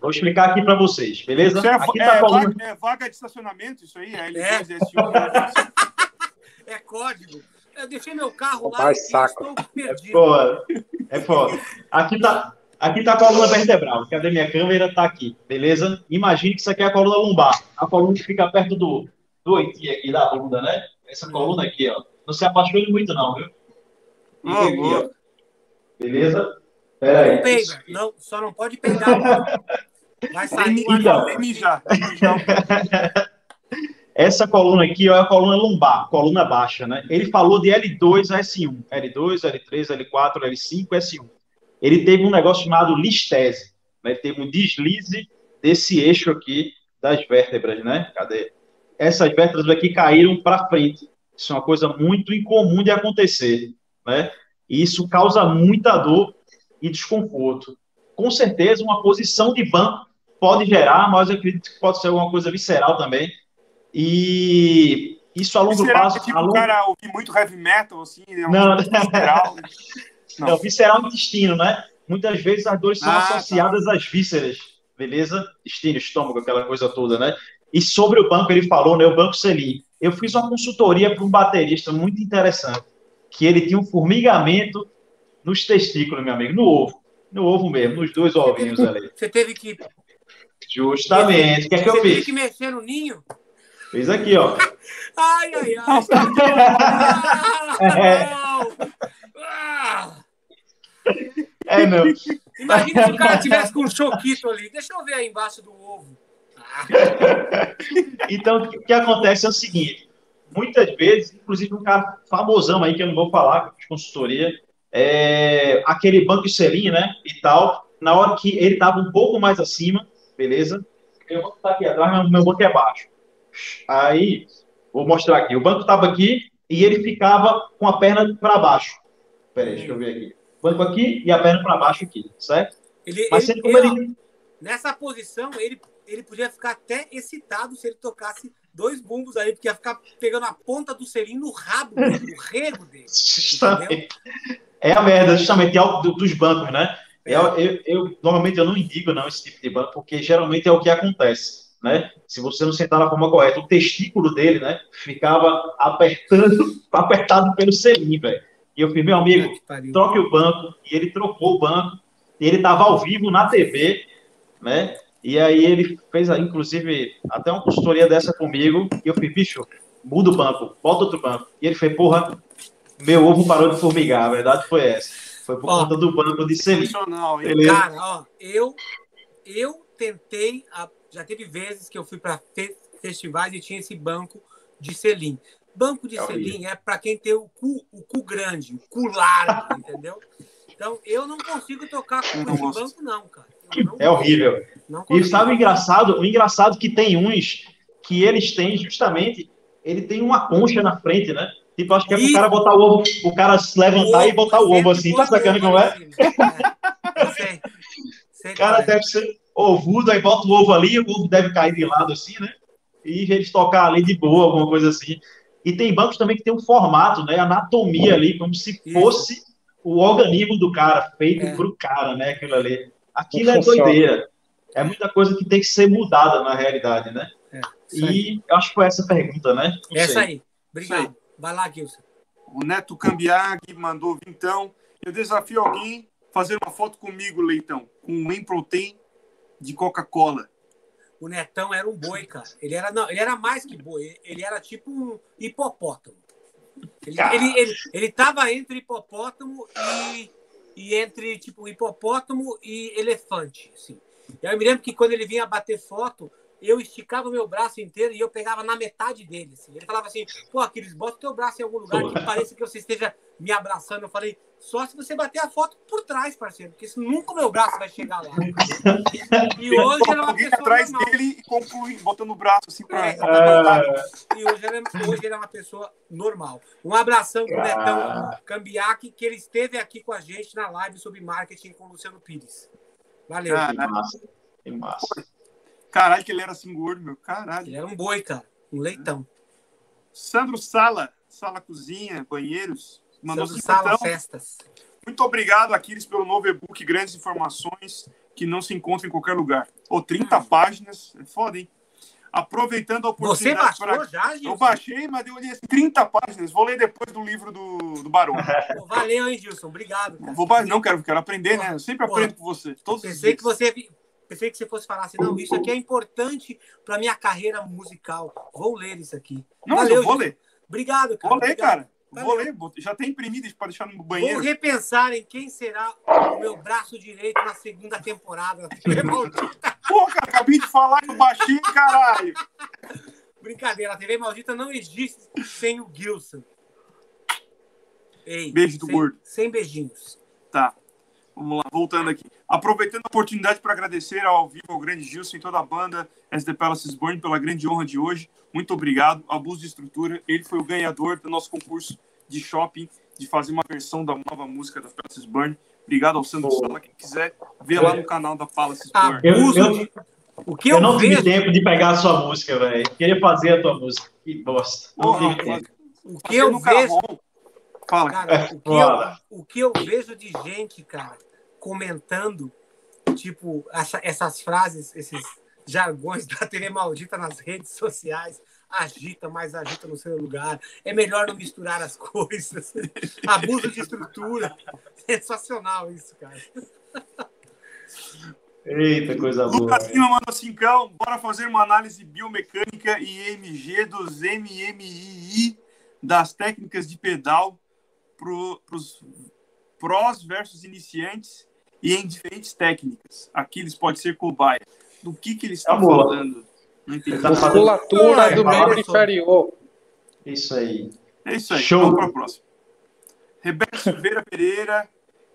Vou explicar aqui para vocês, beleza? É, aqui tá é, falando... vaga, é, vaga, de estacionamento, isso aí? É L2 é. e S1. é código eu deixei meu carro lá saco. estou perdido. É foda. É foda. Aqui tá, aqui tá a coluna vertebral. Cadê minha câmera? Tá aqui, beleza? Imagine que isso aqui é a coluna lombar. A coluna que fica perto do, do oiti aqui da bunda, né? Essa coluna aqui, ó. Não se apaixone muito, não, viu? Aqui, ó. Beleza? Pera aí. Não peida. Não, só não pode peidar. Vai sair. Então, mijar. Essa coluna aqui ó, é a coluna lombar, coluna baixa, né? Ele falou de L2 a S1, L2, L3, L4, L5, S1. Ele teve um negócio chamado listese, né? Ele teve um deslize desse eixo aqui das vértebras, né? Cadê? Essas vértebras aqui caíram para frente. Isso é uma coisa muito incomum de acontecer, né? E isso causa muita dor e desconforto. Com certeza, uma posição de banco pode gerar, mas eu acredito que pode ser alguma coisa visceral também, e isso a longo prazo. Tipo, longo... o cara ouvir muito heavy metal, assim, é um não, visceral. não. É o visceral intestino, né? Muitas vezes as dores são ah, tá. associadas tá. às vísceras, beleza? Intestino, estômago, aquela coisa toda, né? E sobre o banco, ele falou, né? O Banco Selim. Eu fiz uma consultoria para um baterista muito interessante, que ele tinha um formigamento nos testículos, meu amigo, no ovo. No ovo mesmo, nos dois ovinhos ali. Você teve que. Justamente. O que é que eu fiz? Você teve que mexer no ninho? Fez aqui, ó. Ai, ai, ai. é, não. Imagina se o cara tivesse com um choquito ali. Deixa eu ver aí embaixo do ovo. então, o que acontece é o seguinte: muitas vezes, inclusive um cara famosão aí, que eu não vou falar, de consultoria, é, aquele banco de selinho, né? E tal, na hora que ele estava um pouco mais acima, beleza? Eu vou estar aqui atrás, mas meu banco é baixo. Aí, vou mostrar aqui. O banco estava aqui e ele ficava com a perna para baixo. Peraí, deixa eu ver aqui. O banco aqui e a perna para baixo aqui, certo? Ele, Mas ele, ele, ele, Nessa posição, ele ele podia ficar até excitado se ele tocasse dois bumbos aí, porque ia ficar pegando a ponta do selinho no rabo no rego dele. É a merda, justamente, é dos bancos, né? É. Eu, eu, eu, normalmente eu não indico não esse tipo de banco, porque geralmente é o que acontece, né? Se você não sentar na forma correta, o testículo dele, né, ficava apertando, apertado pelo selinho, velho. E eu fiz, meu amigo, troque o banco, e ele trocou o banco, e ele estava ao vivo na TV, né? E aí ele fez, inclusive, até uma consultoria dessa comigo, e eu fiz, bicho, muda o banco, bota outro banco. E ele fez, porra, meu ovo parou de formigar, a verdade foi essa. Foi por ó, conta do banco de selim. Cara, ó, eu, eu tentei, já teve vezes que eu fui para festivais e tinha esse banco de selim. Banco de é selim é para quem tem o cu, o cu grande, o cu largo, entendeu? Então, eu não consigo tocar com esse banco, não, cara. Não é horrível. E sabe o engraçado? O engraçado é que tem uns que eles têm justamente, ele tem uma concha na frente, né? Tipo, acho que é pro cara botar o ovo, o cara se levantar e botar o ovo assim, tá sacando como é? é. O cara é. deve ser ovudo, aí bota o ovo ali, o ovo deve cair de lado assim, né? E eles tocar ali de boa, alguma coisa assim. E tem bancos também que tem um formato, né? Anatomia ali, como se fosse o organismo do cara, feito é. pro cara, né? Aquilo ali. Aquilo é doideira. É muita coisa que tem que ser mudada na realidade, né? É, e eu acho que foi essa pergunta, né? Não essa sei. aí. Obrigado. Aí. Vai lá, Gilson. O Neto Cambiag mandou então. Eu desafio alguém fazer uma foto comigo, Leitão, com um whey protein de Coca-Cola. O Netão era um boi, cara. Ele era, não, ele era mais que boi. Ele era tipo um hipopótamo. Ele, ele, ele, ele tava entre hipopótamo e, e entre tipo hipopótamo e elefante, assim. Eu me lembro que quando ele vinha bater foto, eu esticava o meu braço inteiro e eu pegava na metade dele. Assim. Ele falava assim: pô, Aquiles, bota o teu braço em algum lugar que pareça que você esteja me abraçando. Eu falei: só se você bater a foto por trás, parceiro, porque senão nunca o meu braço vai chegar lá. E hoje ele é uma pessoa. atrás normal. dele e conclui, botando o braço assim pra. É, e hoje ele, é, hoje ele é uma pessoa normal. Um abração pro Netão Cambiaque, que ele esteve aqui com a gente na live sobre marketing com o Luciano Pires. Valeu. Ah, que massa. Que massa. Caralho, que ele era assim gordo, meu. Caralho. Ele era um boi, cara. Um leitão. Sandro Sala, Sala Cozinha, Banheiros. Mandou Sandro Sala então. Festas. Muito obrigado, Aquiles, pelo novo e-book Grandes Informações que não se encontra em qualquer lugar. Ou oh, 30 hum. páginas. É foda, hein? Aproveitando a oportunidade. Você baixou pra... já, Gilson? Eu baixei, mas eu assim, 30 páginas. Vou ler depois do livro do, do Barão. valeu, hein, Gilson? Obrigado. Cara. Vou, não, quero, quero aprender, Pô, né? Eu sempre aprendo com você. Todos pensei que você pensei que você fosse falar assim, não, isso aqui é importante para minha carreira musical. Vou ler isso aqui. Não, Valeu, eu vou ler. Obrigado, cara. Vou ler, Obrigado. cara. Valeu. Vou ler. Já tem imprimido para deixar no banheiro. Vou repensar em quem será o meu braço direito na segunda temporada. Pô, cara, acabei de falar que eu baixei, caralho. Brincadeira, a TV Maldita não existe sem o Gilson. Ei, Beijo do sem, gordo. Sem beijinhos. Tá. Vamos lá, voltando aqui. Aproveitando a oportunidade para agradecer ao vivo ao grande Gilson e toda a banda The Palaces Burn pela grande honra de hoje. Muito obrigado. Abuso de estrutura. Ele foi o ganhador do nosso concurso de shopping, de fazer uma versão da nova música da Palaces Burn. Obrigado ao Sandro Sala. Quem quiser, ver lá no canal da Palaces Burn. Eu, eu, o que eu, eu não vejo... tive tempo de pegar a sua música, velho. Queria fazer a tua música. Que bosta. Não tive tempo. O que eu vejo... Fala. Cara, o, que eu, o que eu vejo de gente, cara, comentando, tipo, essa, essas frases, esses jargões da TV maldita nas redes sociais. Agita, mas agita no seu lugar. É melhor não misturar as coisas. Abuso de estrutura. Sensacional isso, cara. Eita, coisa boa. Lucas Lima manda cincão. Bora fazer uma análise biomecânica e MG dos MMII das técnicas de pedal para os prós versus iniciantes e em diferentes técnicas. Aquiles pode ser cobaia. Do que, que ele está é falando? Musculatura do membro inferior. Isso aí. É isso aí. Show. Vamos para a próxima. Rebeca Silveira Pereira.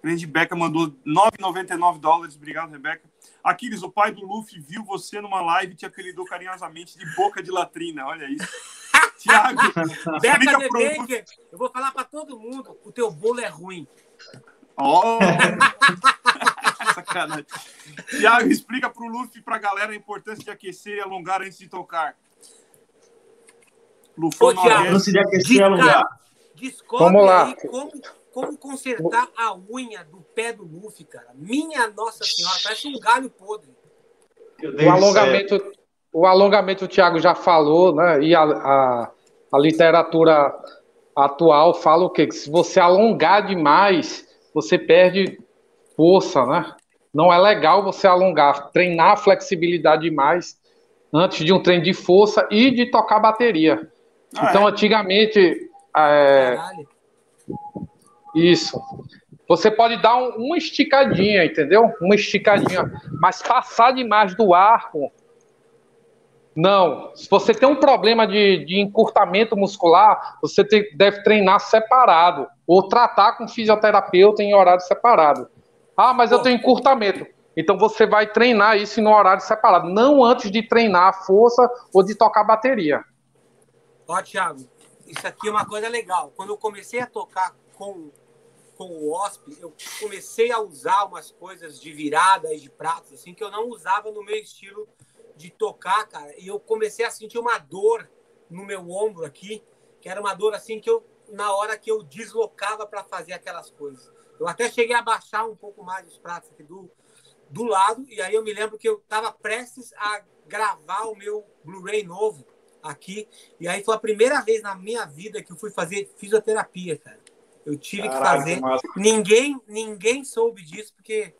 Grande Beca mandou 9,99 dólares. Obrigado, Rebeca. Aquiles, o pai do Luffy, viu você numa live e te apelidou carinhosamente de boca de latrina. Olha isso. Tiago, Beca de Baker, eu vou falar para todo mundo: o teu bolo é ruim. Oh. Sacanagem. Tiago, explica pro Luffy e pra galera a importância de aquecer e alongar antes de tocar. Lufão Ô, Thiago, de aquecer e alongar. Descobre Vamos lá. aí como, como consertar a unha do pé do Luffy, cara. Minha Nossa Senhora, parece um galho podre. O alongamento, o alongamento o Thiago já falou, né? E a, a, a literatura atual fala o quê? Que se você alongar demais, você perde força, né? Não é legal você alongar, treinar a flexibilidade demais antes de um treino de força e de tocar bateria. Ah, então, é? antigamente. É... Isso. Você pode dar um, uma esticadinha, entendeu? Uma esticadinha. Mas passar demais do arco. Não. Se você tem um problema de, de encurtamento muscular, você te, deve treinar separado. Ou tratar com fisioterapeuta em horário separado. Ah, mas eu tenho encurtamento. Então você vai treinar isso no horário separado, não antes de treinar a força ou de tocar bateria. Ó, Thiago, isso aqui é uma coisa legal. Quando eu comecei a tocar com, com o OSP, eu comecei a usar umas coisas de virada e de pratos, assim, que eu não usava no meu estilo de tocar, cara. E eu comecei a sentir uma dor no meu ombro aqui, que era uma dor assim que eu, na hora que eu deslocava para fazer aquelas coisas. Eu até cheguei a baixar um pouco mais os pratos aqui do, do lado, e aí eu me lembro que eu estava prestes a gravar o meu Blu-ray novo aqui, e aí foi a primeira vez na minha vida que eu fui fazer fisioterapia, cara. Eu tive Caraca, que fazer. Massa. Ninguém, ninguém soube disso, porque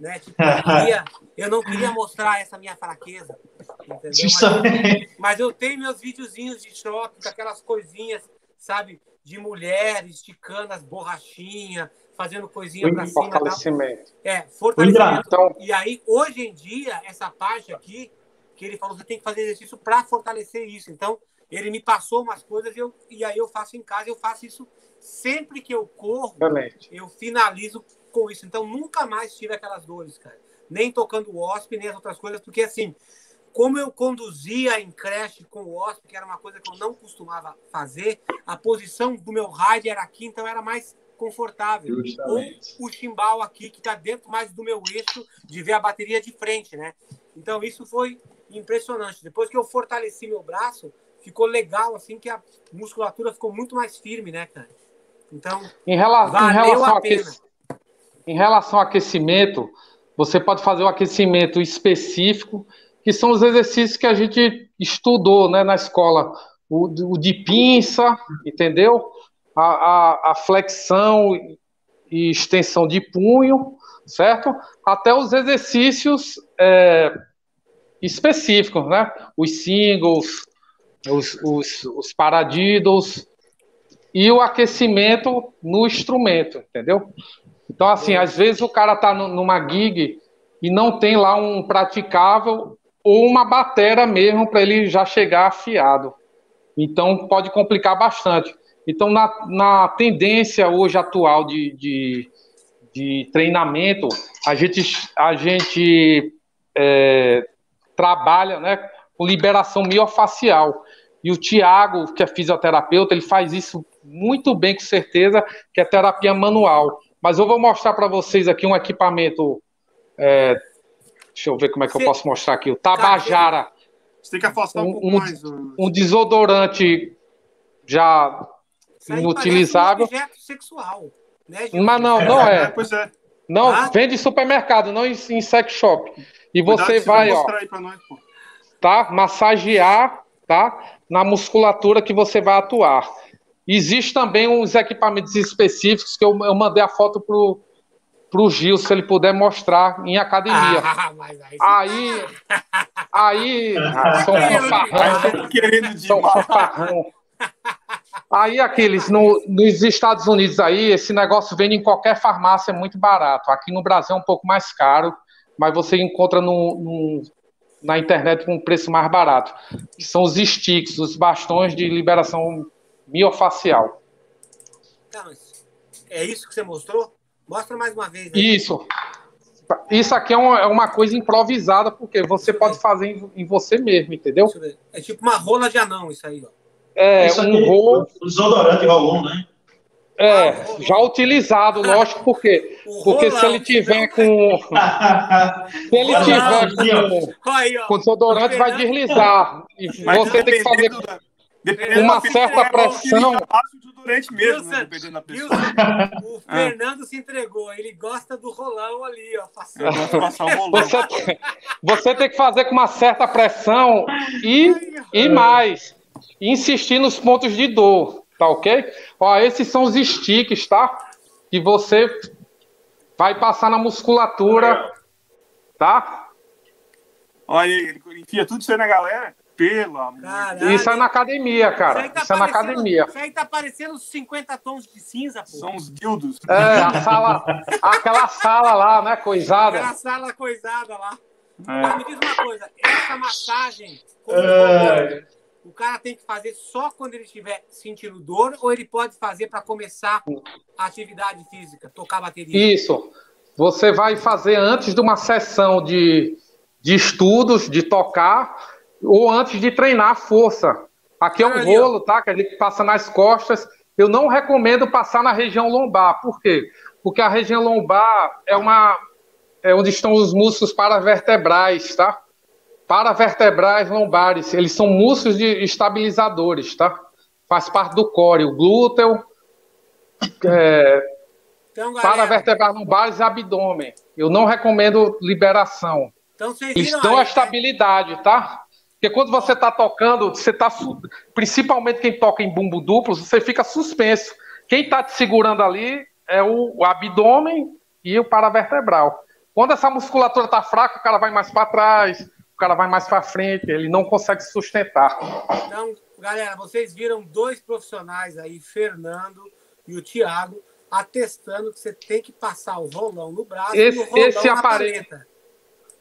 né, tipo, eu, queria, eu não queria mostrar essa minha fraqueza. Entendeu? Mas, mas eu tenho meus videozinhos de choque, com aquelas coisinhas, sabe, de mulher esticando as borrachinhas, fazendo coisinha para cima. Fortalecimento. É, fortalecimento. Então... E aí, hoje em dia, essa parte aqui, que ele falou, você tem que fazer exercício para fortalecer isso. Então, ele me passou umas coisas e, eu, e aí eu faço em casa, eu faço isso sempre que eu corro, Realmente. eu finalizo com isso. Então, nunca mais tive aquelas dores, cara. Nem tocando o OSP, nem as outras coisas, porque assim, como eu conduzia em creche com o OSP, que era uma coisa que eu não costumava fazer, a posição do meu ride era aqui, então era mais confortável. Justamente. Ou o chimbal aqui, que está dentro mais do meu eixo, de ver a bateria de frente, né? Então, isso foi impressionante. Depois que eu fortaleci meu braço, ficou legal, assim, que a musculatura ficou muito mais firme, né, cara? Então, em, rela em relação a aquec... em relação ao aquecimento, você pode fazer o aquecimento específico, que são os exercícios que a gente estudou né, na escola. O, o de pinça, entendeu? a, a, a flexão e extensão de punho, certo? Até os exercícios é, específicos, né? Os singles, os, os, os e o aquecimento no instrumento, entendeu? Então, assim, às vezes o cara tá numa gig e não tem lá um praticável ou uma batera mesmo para ele já chegar afiado. Então, pode complicar bastante. Então, na, na tendência hoje atual de, de, de treinamento, a gente, a gente é, trabalha né, com liberação miofacial. E o Tiago, que é fisioterapeuta, ele faz isso muito bem, com certeza, que é terapia manual. Mas eu vou mostrar para vocês aqui um equipamento. É, deixa eu ver como é que eu posso mostrar aqui. O Tabajara. Você tem que afastar um, pouco um, mais. Um desodorante já inutilizável. Um objeto sexual, né, Mas não, não é. é. Pois é. Não, ah? vende supermercado, não em, em sex shop. E você vai, ó. Nós, tá? Massagear, tá? Na musculatura que você vai atuar. Existe também uns equipamentos específicos que eu, eu mandei a foto pro, pro Gil, se ele puder mostrar em academia. Ah, aí, aí, aí, são fanfarrão. São fanfarrão. Aí aqueles no, nos Estados Unidos aí, esse negócio vende em qualquer farmácia é muito barato. Aqui no Brasil é um pouco mais caro, mas você encontra no, no, na internet com um preço mais barato. São os sticks, os bastões de liberação miofacial. é isso que você mostrou? Mostra mais uma vez. Né? Isso. Isso aqui é uma, é uma, coisa improvisada, porque você pode fazer em, em, você mesmo, entendeu? É tipo uma rola de anão, isso aí, ó. É, isso um rolo. Desodorante rolon, né? É, já utilizado, lógico, porque porque se ele tiver com se ele tiver com, com desodorante vai deslizar e você tem que fazer uma certa pressão durante mesmo, Wilson, né, dependendo da pessoa. o ah. Fernando se entregou, ele gosta do rolão ali, ó. Você, você tem que fazer com uma certa pressão e, e mais, insistir nos pontos de dor, tá ok? Ó, esses são os sticks, tá? Que você vai passar na musculatura, tá? Olha, ele enfia tudo isso aí na galera. Pelo amor Caralho. Isso é na academia, cara. Isso, tá isso é na academia. Isso aí tá parecendo 50 tons de cinza, pô. São os dildos. É, a sala, aquela sala lá, né, coisada. Aquela sala coisada lá. É. me diz uma coisa, essa massagem, é. o cara tem que fazer só quando ele estiver sentindo dor ou ele pode fazer para começar a atividade física, tocar bateria? Isso. Você vai fazer antes de uma sessão de, de estudos, de tocar, ou antes de treinar a força. Aqui é um rolo, tá? Que a gente passa nas costas. Eu não recomendo passar na região lombar. Por quê? Porque a região lombar é uma é onde estão os músculos paravertebrais, tá? Paravertebrais lombares, eles são músculos de estabilizadores, tá? Faz parte do core, o glúteo, é, então, paravertebrais lombares e abdômen. Eu não recomendo liberação. Então, vocês eles dão a estabilidade, tá? Porque quando você está tocando, você está. Principalmente quem toca em bumbo duplo, você fica suspenso. Quem está te segurando ali é o, o abdômen e o paravertebral. Quando essa musculatura está fraca, o cara vai mais para trás, o cara vai mais para frente, ele não consegue se sustentar. Então, galera, vocês viram dois profissionais aí, Fernando e o Thiago, atestando que você tem que passar o rolão no braço esse, e o rolão esse aparelho, paleta.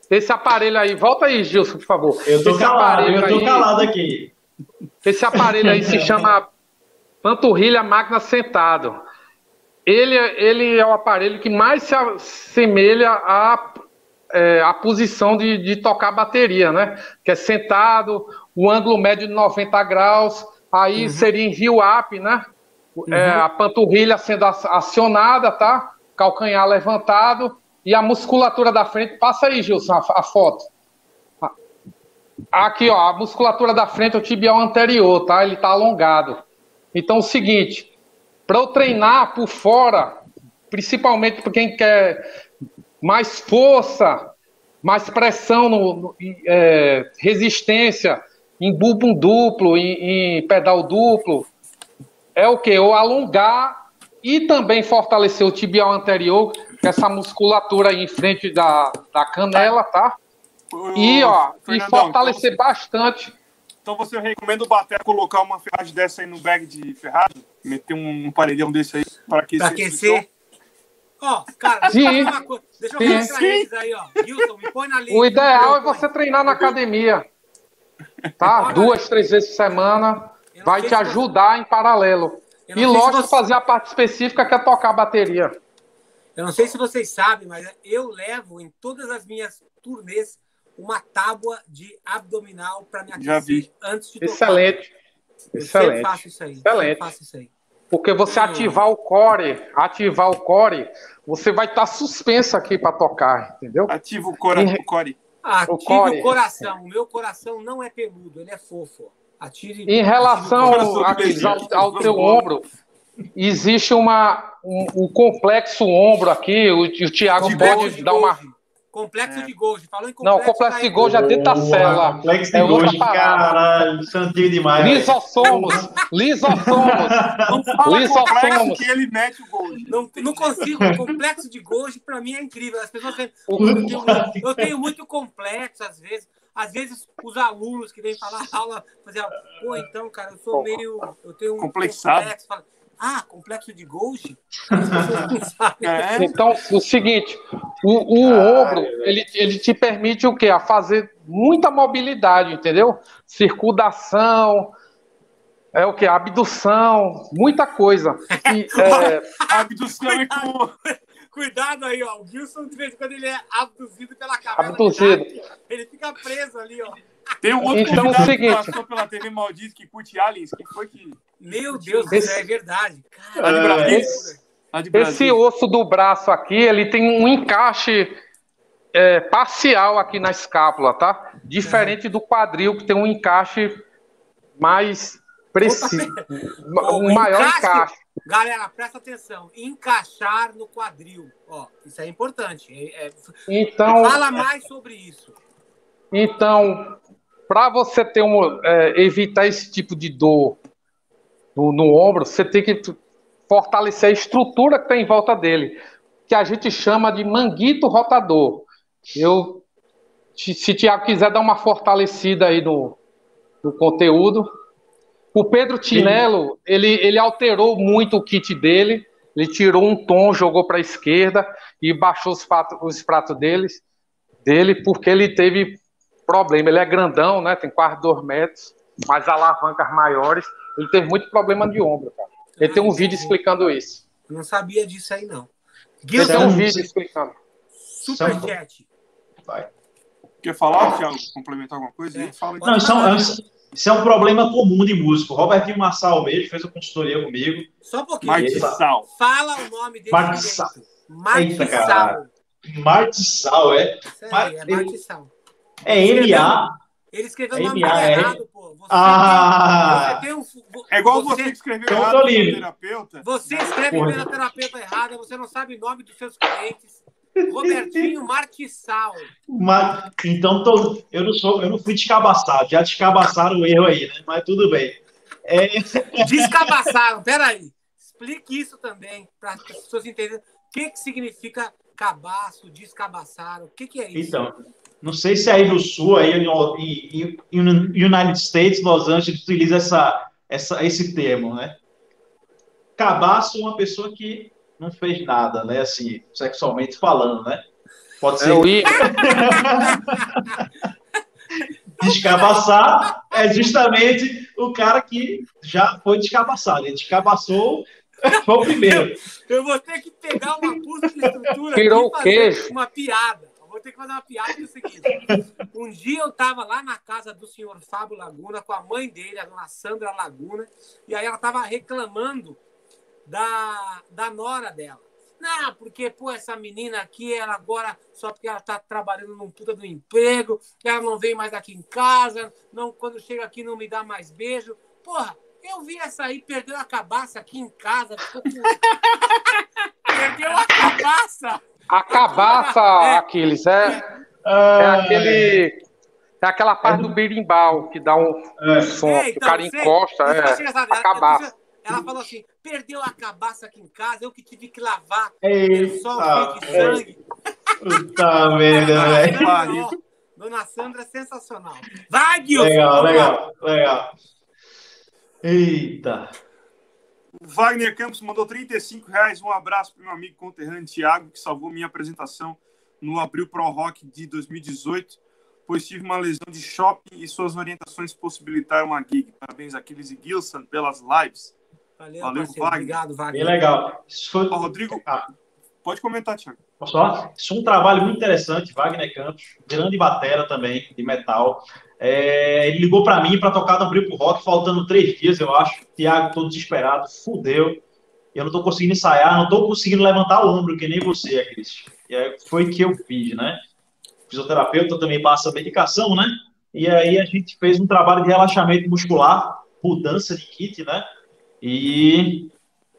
Esse aparelho aí, volta aí, Gilson, por favor. Eu tô esse calado, eu tô aí, calado aqui. Esse aparelho aí se chama panturrilha máquina sentado. Ele, ele é o aparelho que mais se assemelha à, é, à posição de, de tocar bateria, né? Que é sentado, o ângulo médio de 90 graus, aí uhum. seria em view up, né? É, uhum. É, a panturrilha sendo acionada, tá? Calcanhar levantado e a musculatura da frente. Passa aí, Gilson, a, a foto. Aqui, ó, a musculatura da frente é o tibial anterior, tá? Ele tá alongado. Então, é o seguinte, para eu treinar por fora, principalmente para quem quer mais força, mais pressão, no, no é, resistência em bubum duplo, em, em, pedal duplo, é o que? Eu alongar e também fortalecer o tibial anterior, essa musculatura aí em frente da, da canela, tá? e, ó, e fortalecer então, bastante. Então você recomenda o Bater colocar uma ferragem dessa aí no bag de ferragem? Meter um, um paredão desse aí para aquecer? Pra aquecer? Ó, oh, cara, Sim. deixa eu Deixa eu falar pra eles aí, ó. Wilson, me põe na lista. O ideal é você treinar na academia. Tá? Duas, três vezes por semana. Vai te ajudar você... em paralelo. E lógico, você... fazer a parte específica que é tocar a bateria. Eu não sei se vocês sabem, mas eu levo em todas as minhas turnês uma tábua de abdominal para me aquecer Já vi. antes de tocar. Excelente. Eu Excelente. faço isso aí. Excelente. Faço isso aí. Porque você ativar o core, ativar o core, você vai estar tá suspenso aqui para tocar, entendeu? Ativa o core. O core. Ative o, core. o coração. O meu coração não é peludo, ele é fofo. Atire, em relação atire ao, ao, ao teu ombro, existe uma, um, um, complexo ombro aqui, o, o Thiago de pode dar uma. Complexo é. de Golgi. Falou em complexo. Não, complexo de Golgi é dentro da célula. Complexo de é Golgi, caralho, santinho demais. Lisossomos. Lisossomos. Não fala Lisossomos. que ele mete o Golgi. Não, não consigo. O complexo de Golgi, pra mim, é incrível. As pessoas têm... eu, tenho, eu tenho muito complexo, às vezes. Às vezes, os alunos que vêm falar aula, fazer, pô, então, cara, eu sou meio. Eu tenho um Complexado. complexo. Fala, ah, complexo de Golgi? é. Então, o seguinte, o, o ah, ombro, ele, ele te permite o quê? A fazer muita mobilidade, entendeu? Circulação, é o que? Abdução, muita coisa. E, é... Abdução é como... Cuidado aí, ó. O Wilson, de vez em quando, ele é abduzido pela cabeça. Abduzido. Ele fica preso ali, ó. Tem um outro então, convidado seguinte... que passou pela TV Maldito que curte aliens, que foi que... Meu Deus, esse... é verdade. Cara, esse, esse osso do braço aqui, ele tem um encaixe é, parcial aqui na escápula, tá? Diferente do quadril, que tem um encaixe mais preciso, um maior encaixe, encaixe. Galera, presta atenção. Encaixar no quadril. Ó, isso é importante. É, é... Então, Fala mais sobre isso. Então, para você ter um, é, evitar esse tipo de dor no, no, ombro, você tem que fortalecer a estrutura que está em volta dele, que a gente chama de manguito rotador. Eu, se o Tiago quiser dar uma fortalecida aí no, no conteúdo. O Pedro Tinello, ele, ele alterou muito o kit dele, ele tirou um tom, jogou para a esquerda e baixou os pratos, os pratos deles, dele, porque ele teve problema. Ele é grandão, né? Tem quase dois metros, mas alavancas maiores. Ele teve muito problema de ombro, cara. Ele tem um vídeo explicando isso. Não sabia disso aí, não. Ele tem um vídeo explicando. Superchat. Vai. Quer falar, Thiago? Complementar alguma coisa? É. Fala não, isso é, um, isso é um problema comum de músico. Robertinho Massal mesmo fez a consultoria comigo. Só um pouquinho. Martissal. Fala o nome dele. Martissal. Martissal. Martissal, é? É Martissal. É M-A. Ele escreveu o nome errado, pô. Você ah! Tem, você tem um, é igual você, você que escreveu errado no terapeuta. Você escreve pela terapeuta errada, você não sabe o nome dos seus clientes. Robertinho Martissal. Mas, então, tô, eu, não sou, eu não fui descabaçado. Já descabaçaram o erro aí, né? Mas tudo bem. É... Descabaçaram, peraí. Explique isso também, para as pessoas entenderem o que, que significa cabaço, descabaçaram. O que, que é isso? Então, não sei se aí no sul, aí em, em, United States, Los Angeles, utiliza essa, essa, esse termo, né? Cabaço é uma pessoa que não fez nada, né? Assim, sexualmente falando, né? Pode ser. É, Descabaçar é justamente o cara que já foi descabaçado. Ele descabaçou, foi o primeiro. Eu vou ter que pegar uma curso de estrutura Tirou e fazer uma piada. Vou ter que fazer uma piada que é o seguinte. Um dia eu estava lá na casa do senhor Fábio Laguna com a mãe dele, a dona Sandra Laguna, e aí ela estava reclamando da, da nora dela. Não, porque, pô, essa menina aqui, ela agora, só porque ela tá trabalhando num puta do emprego, ela não vem mais aqui em casa, não, quando chega aqui não me dá mais beijo. Porra, eu vi essa aí, perdeu a cabaça aqui em casa, ficou com... perdeu a cabaça! A cabaça, é, Aquiles, é, é, é aquele... É aquela parte do berimbau que dá um, é. som, é, então, o cara encosta, é, a cabaça. Ela falou assim: perdeu a cabaça aqui em casa, eu que tive que lavar. Eita, só de sangue. Puta merda, velho. Dona Sandra é sensacional. Vai, Gilson! Legal, legal, legal. Eita. O Wagner Campos mandou 35 reais. Um abraço para meu amigo conterrâneo Thiago, que salvou minha apresentação no Abril Pro Rock de 2018, pois tive uma lesão de shopping e suas orientações possibilitaram a gig. Parabéns, Aquiles e Gilson, pelas lives. Valeu, Valeu Wagner. Obrigado, Wagner. Bem legal. Foi... Rodrigo, ah. pode comentar, Tiago. Posso falar? Isso é um trabalho muito interessante, Wagner Campos, grande batera também, de metal. É, ele ligou para mim para tocar no Brico Rock, faltando três dias, eu acho. Tiago, todo desesperado, fudeu. Eu não tô conseguindo ensaiar, não tô conseguindo levantar o ombro, que nem você, Cris. E aí foi que eu fiz, né? O fisioterapeuta também passa medicação, né? E aí a gente fez um trabalho de relaxamento muscular, mudança de kit, né? e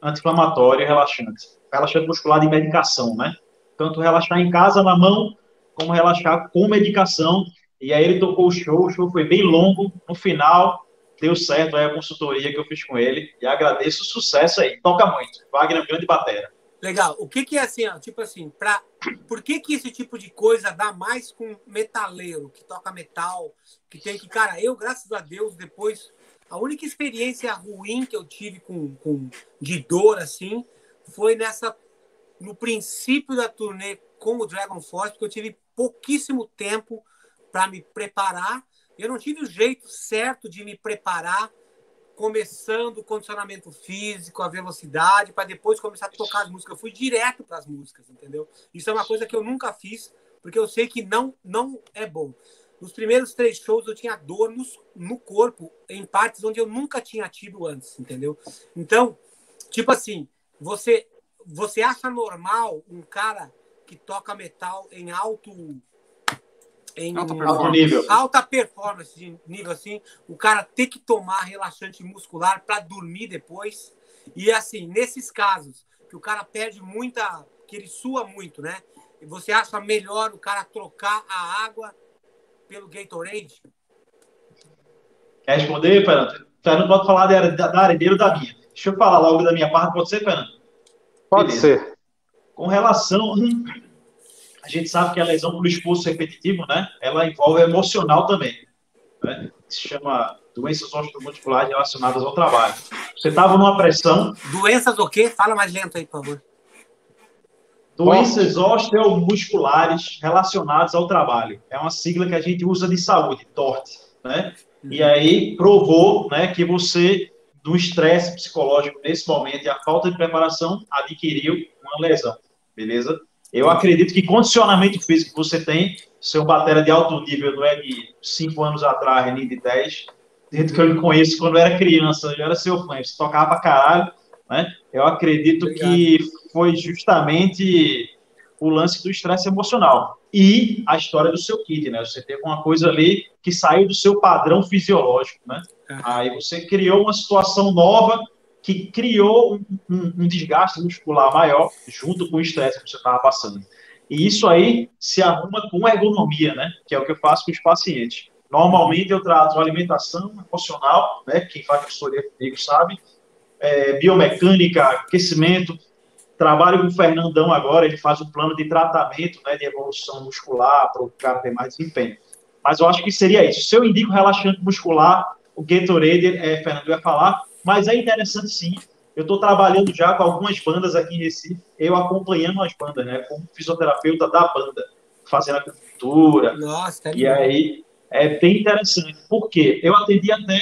anti-inflamatório relaxante. Relaxante muscular de medicação, né? Tanto relaxar em casa na mão, como relaxar com medicação. E aí ele tocou o show, o show foi bem longo. No final, deu certo aí a consultoria que eu fiz com ele. E agradeço o sucesso aí. Toca muito. Wagner, grande batera. Legal. O que, que é assim, ó, tipo assim, pra... por que, que esse tipo de coisa dá mais com metaleiro, que toca metal, que tem que, cara, eu, graças a Deus, depois a única experiência ruim que eu tive com, com de dor assim foi nessa no princípio da turnê com o Dragon Force, porque eu tive pouquíssimo tempo para me preparar. Eu não tive o jeito certo de me preparar, começando o condicionamento físico, a velocidade, para depois começar a tocar as músicas. Eu fui direto para as músicas, entendeu? Isso é uma coisa que eu nunca fiz, porque eu sei que não não é bom. nos primeiros três shows eu tinha dor no, no corpo, em partes onde eu nunca tinha tido antes, entendeu? Então, tipo assim, você, você acha normal um cara que toca metal em alto em alta performance. nível. alta performance de nível assim, o cara ter que tomar relaxante muscular para dormir depois. E assim, nesses casos que o cara perde muita, que ele sua muito, né? Você acha melhor o cara trocar a água pelo Gatorade? Quer responder, Fernando? Fernando pode falar da, da, da areneira ou da minha. Deixa eu falar logo da minha parte, pode ser, Fernando? Pode Beleza. ser. Com relação a gente sabe que a lesão por esforço repetitivo, né, ela envolve emocional também. Né? Se chama doenças osteomusculares relacionadas ao trabalho. Você estava numa pressão. Doenças o quê? Fala mais lento aí, por favor. Doenças osteomusculares relacionadas ao trabalho. É uma sigla que a gente usa de saúde, TORT. Né? E uhum. aí provou né, que você, no estresse psicológico nesse momento e a falta de preparação, adquiriu uma lesão. Beleza? Eu acredito que condicionamento físico que você tem, seu bateria de alto nível não é de 5 anos atrás, nem de 10. Desde que eu lhe conheço quando eu era criança, eu era seu fã, você tocava pra caralho, né? Eu acredito Obrigado. que foi justamente o lance do estresse emocional e a história do seu kit, né? Você teve uma coisa ali que saiu do seu padrão fisiológico, né? Aí você criou uma situação nova que criou um, um, um desgaste muscular maior junto com o estresse que você estava passando. E isso aí se arruma com ergonomia, né? Que é o que eu faço com os pacientes. Normalmente eu trato alimentação emocional, né? Quem faz consultoria comigo sabe, é, biomecânica, aquecimento. Trabalho com o Fernandão agora, ele faz um plano de tratamento, né? De evolução muscular para o cara ter mais desempenho. Mas eu acho que seria isso. Se eu indico relaxante muscular, o Gatorade, é, Fernando vai falar, mas é interessante sim. Eu estou trabalhando já com algumas bandas aqui em Recife, eu acompanhando as bandas, né? Como fisioterapeuta da banda, fazendo acupuntura. Nossa, tá E aí é bem interessante. porque Eu atendi até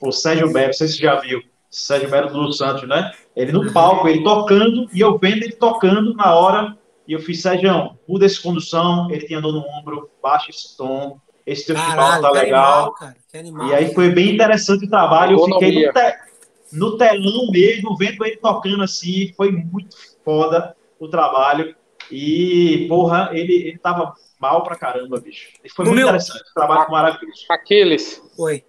o Sérgio Mero, não sei se você já viu. Sérgio Mero do Santos, né? Ele no palco, ele tocando, e eu vendo ele tocando na hora. E eu fiz, Sérgio, muda essa condução. Ele tinha dor no ombro, baixa esse tom, esse teu Caralho, tá legal. Animal, e aí foi bem interessante o trabalho. Eu fiquei no, te, no, telão mesmo, vendo ele tocando assim. Foi muito foda o trabalho. E, porra, ele, ele tava mal pra caramba, bicho. E foi no muito meu... interessante. O trabalho foi maravilhoso. Aqueles. Oi.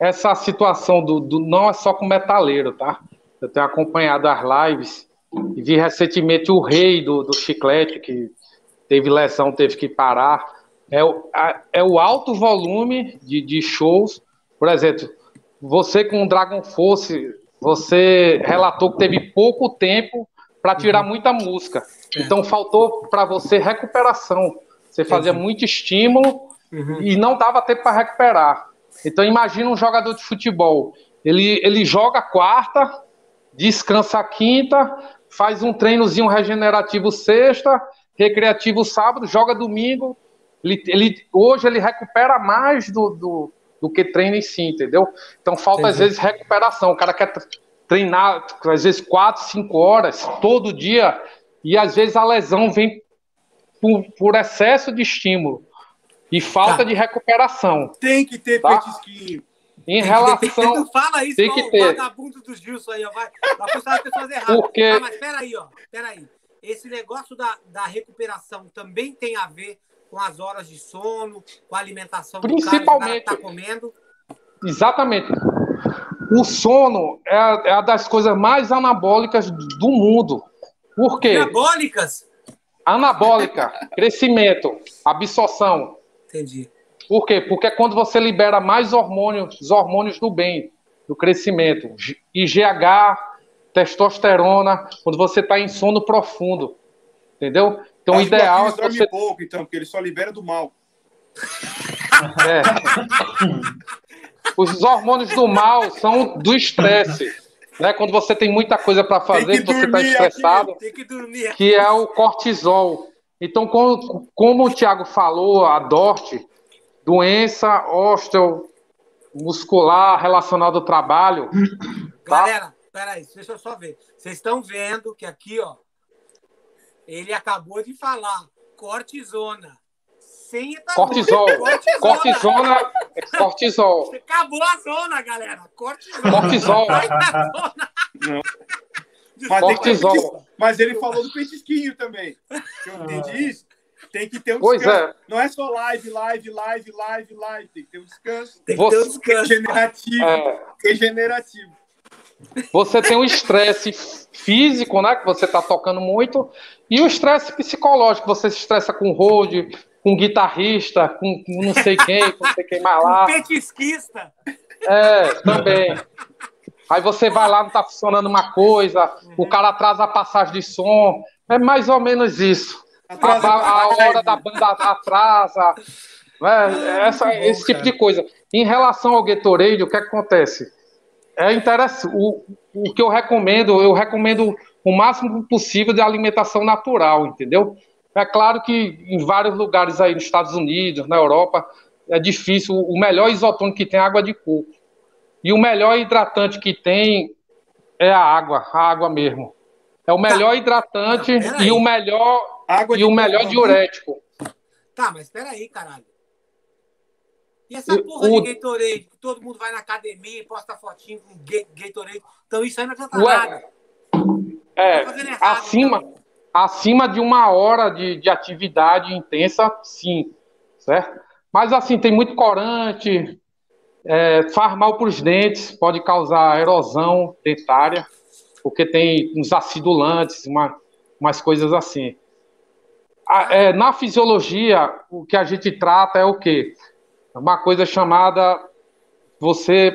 Essa situação do, do. Não é só com metaleiro, tá? Eu tenho acompanhado as lives e vi recentemente o rei do, do chiclete, que teve lesão, teve que parar é o, a, é o alto volume de, de shows. Por exemplo, você com o Dragon Force, você relatou que teve pouco tempo para tirar uhum. muita música. É. Então faltou para você recuperação. Você fazia muito estímulo uhum. e não dava tempo para recuperar. Então imagina um jogador de futebol. Ele, ele joga quarta, descansa a quinta, faz um treinozinho regenerativo sexta, recreativo sábado, joga domingo, ele, ele, hoje ele recupera mais do, do, do que treina em si, entendeu? Então falta às vezes recuperação. O cara quer treinar às vezes quatro, cinco horas todo dia e às vezes a lesão vem por, por excesso de estímulo e falta tá. de recuperação. Tem que ter tá? petisquinho. Em tem relação. Não fala isso, tem que ter. vagabundo dos Gilson aí, ó. Vai, vai puxar as pessoas erradas. Porque... Ah, mas peraí, ó. Peraí. Esse negócio da, da recuperação também tem a ver com as horas de sono, com a alimentação Principalmente, do cara, que tá comendo. Exatamente. O sono é, é uma das coisas mais anabólicas do mundo. Por quê? Anabólicas? Anabólica, crescimento, absorção. Entendi. Por quê? Porque é quando você libera mais hormônios, os hormônios do bem, do crescimento. IGH, testosterona, quando você está em sono profundo. Entendeu? Então, o ideal é que você... pouco, então, porque ele só libera do mal. É. Os hormônios do mal são do estresse. Né? Quando você tem muita coisa para fazer, que você está estressado, aqui, que, que é o cortisol. Então, como, como o Tiago falou, a DORT, doença osteomuscular relacionada ao trabalho. Tá? Galera, peraí, deixa eu só ver. Vocês estão vendo que aqui, ó, ele acabou de falar cortisona, senha tá cortisol. Cortisona. Cortisona. É cortisol. Acabou a zona, galera. Cortisol. Cortisol. Não. Mas, cortisol. Mas ele falou do petisquinho também. Eu entendi isso. Tem que ter um pois descanso. É. Não é só live, live, live, live, live. Tem que ter um descanso. Tem que ter um descanso. Regenerativo. É. Regenerativo. Você tem o estresse físico, né? Que você está tocando muito, e o estresse psicológico. Você se estressa com road, com guitarrista, com, com não sei quem, com não sei quem mais lá. Com petisquista. É, também. Aí você vai lá, não está funcionando uma coisa, o cara atrasa a passagem de som. É mais ou menos isso. A, a, hora da banda atrasa. É, essa, esse tipo de coisa. Em relação ao Gatorade, o que, é que acontece? É interessante. O, o que eu recomendo, eu recomendo o máximo possível de alimentação natural, entendeu? É claro que em vários lugares aí nos Estados Unidos, na Europa, é difícil. O melhor isotônico que tem é água de coco. E o melhor hidratante que tem é a água, a água mesmo. É o melhor tá. hidratante Não, e o melhor água e o melhor diurético. Tá, mas espera aí, caralho. E essa porra o... de Gatorade, que todo mundo vai na academia e posta fotinho com Gatorade. Então isso aí não adianta Ué, nada. É, tá errado, acima, então. acima de uma hora de, de atividade intensa, sim, certo? Mas assim, tem muito corante, é, faz mal para os dentes, pode causar erosão dentária, porque tem uns acidulantes, uma, umas coisas assim. É, na fisiologia, o que a gente trata é o quê? uma coisa chamada você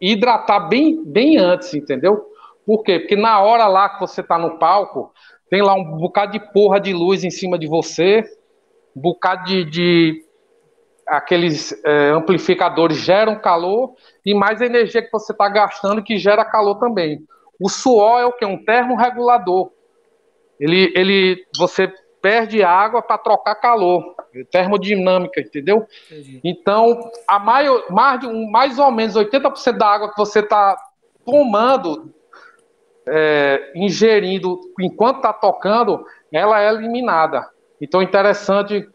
hidratar bem, bem antes, entendeu? Por quê? Porque na hora lá que você está no palco, tem lá um bocado de porra de luz em cima de você, um bocado de, de aqueles é, amplificadores geram calor e mais energia que você está gastando que gera calor também. O suor é o que? Um termorregulador. Ele, ele, você perde água para trocar calor, termodinâmica, entendeu? Entendi. Então, a maior, mais, mais ou menos 80% da água que você está tomando, é, ingerindo enquanto está tocando, ela é eliminada. Então, é interessante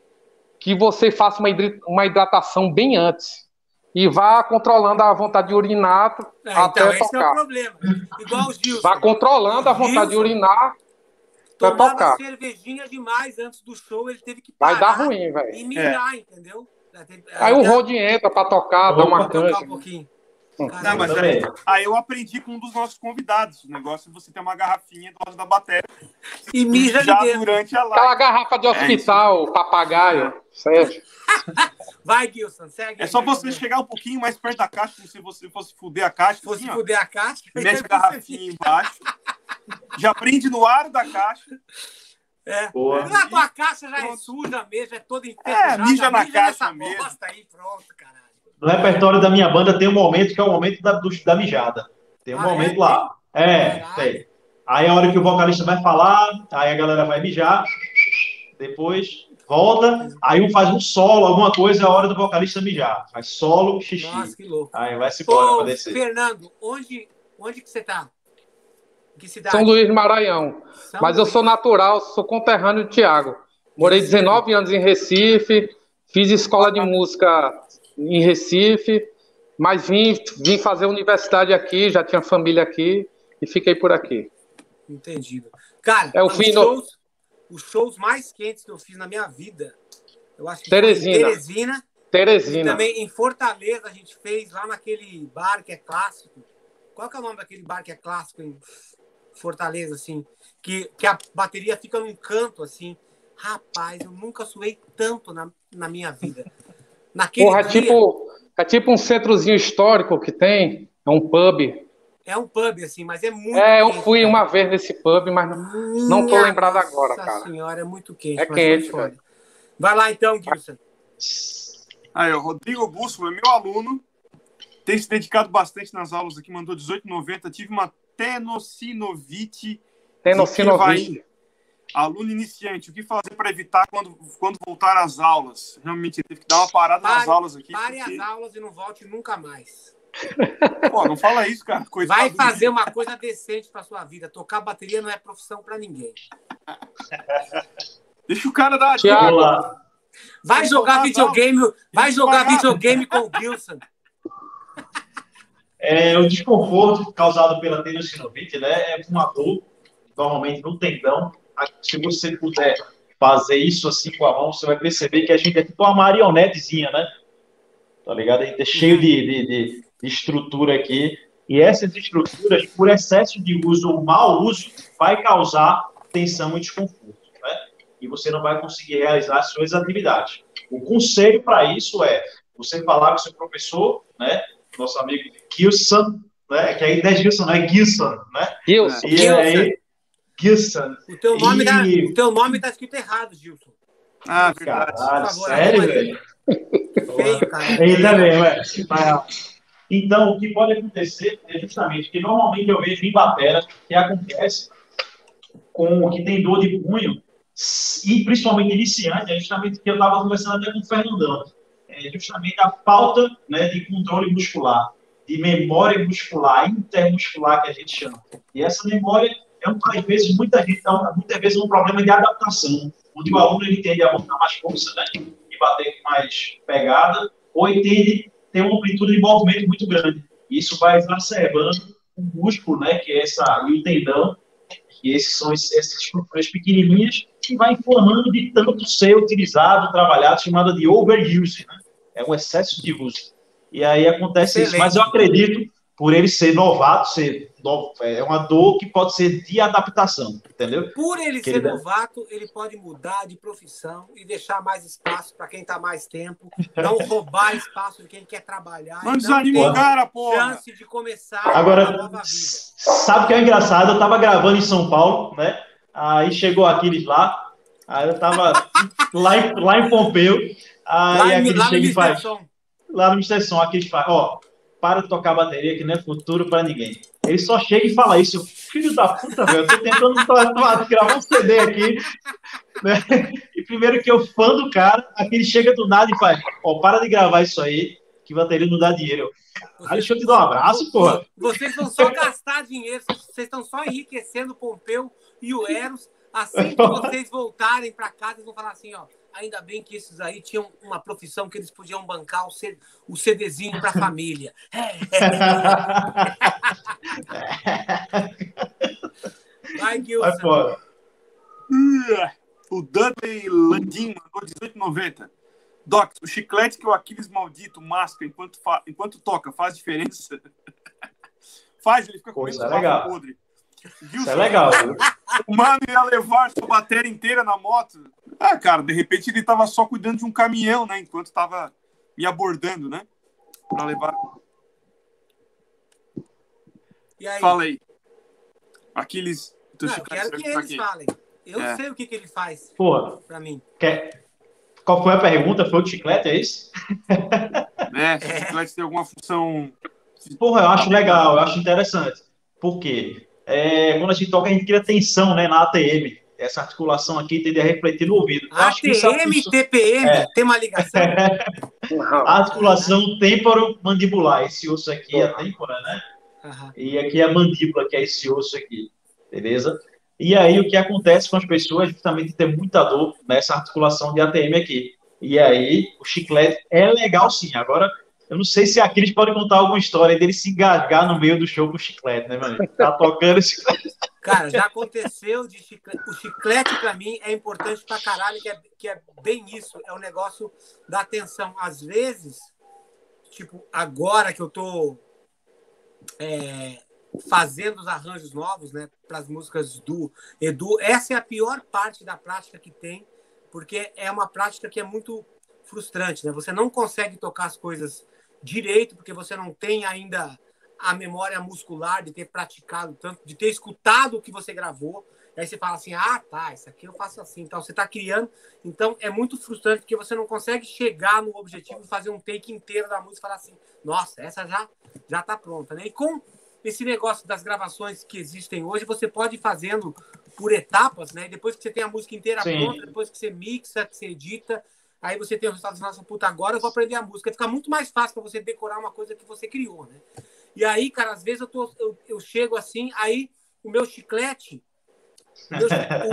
que você faça uma hidratação bem antes e vá controlando a vontade de urinar é, até então, tocar. Esse é o problema. Igual os Gilson. Vá controlando a vontade Gilson, de urinar tomava tocar. cervejinha demais antes do show, ele teve que parar Vai dar ruim, velho. E mijar, é. entendeu? Aí o Rod entra pra tocar, dá uma cancha. Um pouquinho. Hum. Não, mas aí, aí, eu aprendi com um dos nossos convidados. O negócio é você ter uma garrafinha do lado da bateria. E mija já de durante a live. Aquela garrafa de hospital, é papagaio. Sérgio. Vai, Gilson, segue. É só você chegar um pouquinho mais perto da caixa, como se você fosse fuder a caixa. Se fosse assim, fuder a caixa, mete a garrafinha embaixo. Já prende no ar da caixa. É. Boa. A tua caixa já é suja mesmo, é toda enferrujada. É, mija na mija caixa mesmo. Aí, pronto, caralho. No repertório da minha banda tem um momento que é o momento da, do, da mijada. Tem um ah, momento é? lá. É, tem. Aí a hora que o vocalista vai falar, aí a galera vai mijar, depois volta, aí um faz um solo, alguma coisa, é a hora do vocalista mijar. Faz solo, xixi. Nossa, que louco. Aí vai se embora pra descer. Fernando, onde, onde que você tá? Que cidade? São Luís Maranhão. São Mas Luís. eu sou natural, sou conterrâneo de Tiago. Morei 19 anos em Recife, fiz escola de música em Recife, mas vim, vim fazer universidade aqui, já tinha família aqui e fiquei por aqui. Entendido. Cara, é o fim shows, os shows mais quentes que eu fiz na minha vida, eu acho que Teresina. Teresina. Teresina. Também em Fortaleza a gente fez lá naquele bar que é clássico. Qual que é o nome daquele bar que é clássico em Fortaleza, assim? Que, que a bateria fica num canto, assim. Rapaz, eu nunca suei tanto na, na minha vida. Naquele Porra, é dia, tipo, é tipo um centrozinho histórico que tem, é um pub. É um pub, assim, mas é muito É, quente, eu fui cara. uma vez nesse pub, mas não, não tô lembrado agora, cara. Nossa senhora, é muito quente. É quente, cara. Vai lá então, Gilson. Aí, o Rodrigo Busso é meu aluno, tem se dedicado bastante nas aulas aqui, mandou 18,90. Tive uma tenocinovite. Tenocinovite. Aluno iniciante, o que fazer para evitar quando, quando voltar às aulas? Realmente, teve que dar uma parada pare, nas aulas aqui. Pare porque... as aulas e não volte nunca mais. Pô, não fala isso, cara. Coitado Vai fazer uma coisa decente para sua vida. Tocar bateria não é profissão para ninguém. Deixa o cara dar Tiago, Vai jogar videogame, vai jogar videogame com o Gilson. É, o desconforto causado pela tendinossinovite, né, é uma dor, normalmente no tendão. Se você puder fazer isso assim com a mão, você vai perceber que a gente é tipo uma marionetezinha, né? Tá ligado? A gente é cheio de, de, de, estrutura aqui. E essas estruturas, por excesso de uso ou mau uso, vai causar tensão e desconforto. Né? E você não vai conseguir realizar as suas atividades. O conselho para isso é você falar com seu professor, né? Nosso amigo Gilson, né? Que aí não é Gilson, não é Gilson, né? Gilson. E aí, Gilson. O teu nome, e... tá, o teu nome tá escrito errado, Gilson. Ah, verdade. Caralho, sério, velho? Feio, cara. Ele também, ué. Então, o que pode acontecer é justamente que normalmente eu vejo em batera que acontece com o que tem dor de punho, e principalmente iniciante, é justamente que eu estava conversando até com o Fernandão, é justamente a falta né, de controle muscular, de memória muscular, intermuscular que a gente chama. E essa memória é um, às vezes, muita gente, muitas vezes um problema de adaptação, onde o aluno ele tende a botar mais força, né, e bater com mais pegada, ou ele tende a ter uma amplitude de movimento muito grande. Isso vai exacerbando o músculo, né, que é essa, e o tendão, que esses são essas estruturas pequenininhas, que vai inflamando de tanto ser utilizado, trabalhado, chamada de overuse, né? É um excesso de uso. E aí acontece Excelente. isso. Mas eu acredito por ele ser novato, ser novo, é uma dor que pode ser de adaptação, entendeu? Por ele que ser ele novato, ele pode mudar de profissão e deixar mais espaço para quem está mais tempo, não roubar espaço de quem quer trabalhar. Não desanima o cara, porra. Chance de começar Agora, uma nova vida. Sabe o que é engraçado? Eu estava gravando em São Paulo, né? Aí chegou Aquiles lá, aí eu estava lá, em, lá em Pompeu, aí lá, Aquiles lá chega e faz... Lá no Mister Som, Aquiles faz, ó para de tocar bateria, que não é futuro para ninguém. Ele só chega e fala isso. Filho da puta, velho, eu tô tentando gravar um CD aqui. Né? E primeiro que eu fã do cara, aquele chega do nada e faz, ó, para de gravar isso aí, que bateria não dá dinheiro. Aí deixa eu te dar um abraço, porra. Vocês vão só gastar dinheiro, vocês estão só enriquecendo o Pompeu e o Eros. Assim que vocês voltarem para casa, eles vão falar assim, ó, Ainda bem que esses aí tinham uma profissão que eles podiam bancar o, C, o CDzinho para a família. Vai, Gilson. Vai fora. O Dudley Landim mandou 18,90. Doc, o chiclete que o Aquiles maldito masca enquanto, fa... enquanto toca faz diferença? faz, ele fica comendo Pô, é legal. podre. Gilson, Isso é legal. Viu? O mano ia levar sua bateria inteira na moto. Ah, cara, de repente ele tava só cuidando de um caminhão, né? Enquanto tava me abordando, né? Pra levar. E aí? Fala aí. Aquiles. Não, eu quero que eles aqui. falem. Eu é. sei o que, que ele faz. Pô, pra mim. Quer... Qual foi a pergunta? Foi o chiclete, é isso? É, se o chiclete tem alguma função. Porra, eu acho legal, eu acho interessante. Por quê? É, quando a gente toca, a gente cria tensão né, na ATM essa articulação aqui tende a refletir no ouvido. ATM e TPM é. tem uma ligação? a articulação temporomandibular, esse osso aqui é a têmpora, né? Uhum. E aqui é a mandíbula, que é esse osso aqui, beleza? E aí o que acontece com as pessoas é justamente ter muita dor nessa articulação de ATM aqui. E aí o chiclete é legal sim. Agora, eu não sei se a Cris pode contar alguma história dele se engasgar no meio do show com o chiclete, né, mano? Tá tocando esse Cara, já aconteceu de chiclete. O chiclete, para mim, é importante pra caralho, que é, que é bem isso. É o um negócio da atenção. Às vezes, tipo, agora que eu tô é, fazendo os arranjos novos, né, para as músicas do Edu, essa é a pior parte da prática que tem, porque é uma prática que é muito frustrante, né? Você não consegue tocar as coisas direito, porque você não tem ainda a memória muscular de ter praticado tanto, de ter escutado o que você gravou. Aí você fala assim: ah, tá, isso aqui eu faço assim. Então você está criando. Então é muito frustrante porque você não consegue chegar no objetivo de fazer um take inteiro da música e falar assim: nossa, essa já já está pronta. Né? E com esse negócio das gravações que existem hoje, você pode ir fazendo por etapas, né? Depois que você tem a música inteira Sim. pronta, depois que você mixa, que você edita, aí você tem o resultado da nossa puta agora, eu vou aprender a música. Fica muito mais fácil para você decorar uma coisa que você criou, né? E aí, cara, às vezes eu, tô, eu, eu chego assim, aí o meu chiclete, meu,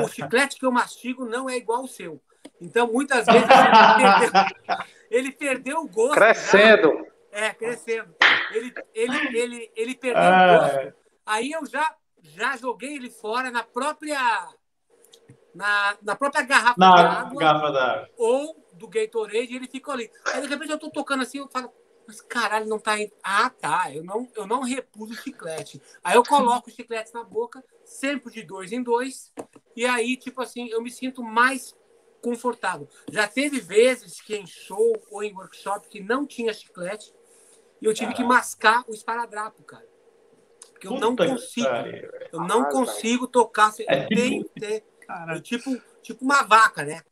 o chiclete que eu mastigo não é igual ao seu. Então, muitas vezes, ele perdeu, ele perdeu o gosto. Crescendo. Já. É, crescendo. Ele, ele, ele, ele perdeu ah, o gosto. Aí eu já, já joguei ele fora na própria na, na própria garrafa d'água ou do Gatorade, ele ficou ali. Aí de repente eu tô tocando assim, eu falo, mas caralho, não tá indo. Ah, tá, eu não, eu não repuso o chiclete. Aí eu coloco o chiclete na boca, sempre de dois em dois, e aí, tipo assim, eu me sinto mais confortável. Já teve vezes que em show ou em workshop que não tinha chiclete, e eu tive que mascar o esparadrapo, cara. Porque eu não consigo. Eu não consigo tocar. Eu é tenho que ter. Eu, tipo, tipo uma vaca, né?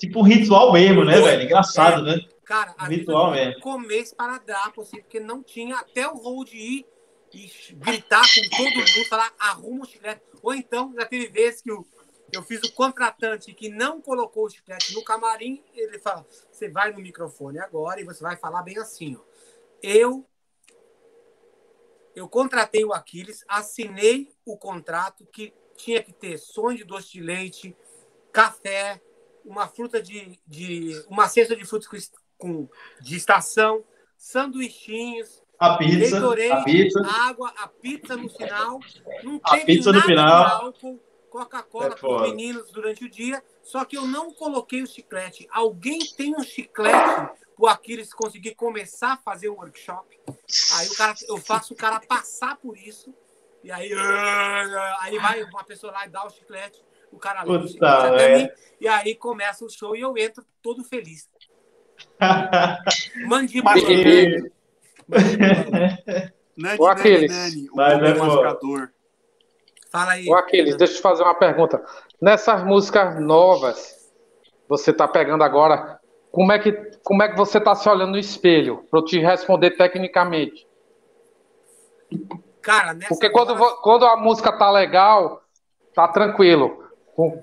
Tipo um ritual mesmo, né, velho? Engraçado, é, né? Cara, a ritual mesmo. comer esparadrapo, assim, porque não tinha até o hold ir e gritar com todo mundo, falar arruma o chiclete. Ou então, já teve vezes que eu, eu fiz o contratante que não colocou o chiclete no camarim, ele fala: você vai no microfone agora e você vai falar bem assim, ó. Eu eu contratei o Aquiles, assinei o contrato que tinha que ter sonho de doce de leite, café, uma fruta de, de uma cesta de frutas com, de estação, sanduichinhos, a pizza, a pizza, água, a pizza no final, não a pizza no final, álcool, Coca-Cola é para os meninos durante o dia, só que eu não coloquei o chiclete. Alguém tem um chiclete? O Aquiles conseguir começar a fazer um workshop. Aí o cara, eu faço o cara passar por isso. E aí, aí vai uma pessoa lá e dá o chiclete, o cara chiclete até mim, e aí começa o show e eu entro todo feliz. Mandíbula. O Aquiles. o mascador. Fala aí. O Aquiles, deixa eu te fazer uma pergunta. Nessas músicas novas, você está pegando agora como é que, como é que você está se olhando no espelho? Para eu te responder tecnicamente. Cara, Porque quando, quando a música tá legal, tá tranquilo.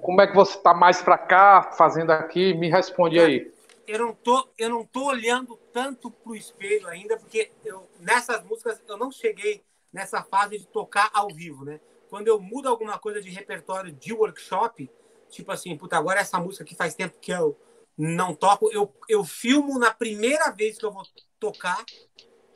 Como é que você tá mais para cá, fazendo aqui? Me responde aí. Eu não tô, eu não tô olhando tanto pro espelho ainda, porque eu, nessas músicas eu não cheguei nessa fase de tocar ao vivo, né? Quando eu mudo alguma coisa de repertório de workshop, tipo assim, puta, agora essa música que faz tempo que eu não toco. Eu, eu filmo na primeira vez que eu vou tocar,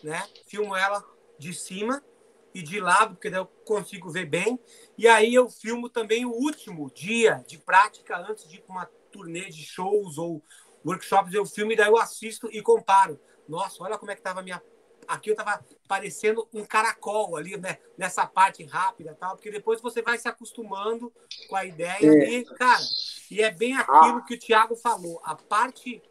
né? Filmo ela de cima e de lado, porque daí eu consigo ver bem. E aí eu filmo também o último dia de prática antes de ir para uma turnê de shows ou workshops. Eu filmo e daí eu assisto e comparo. Nossa, olha como é que estava a minha aqui eu tava parecendo um caracol ali, né? Nessa parte rápida tal, porque depois você vai se acostumando com a ideia é. e, cara, e é bem aquilo ah. que o Thiago falou, a parte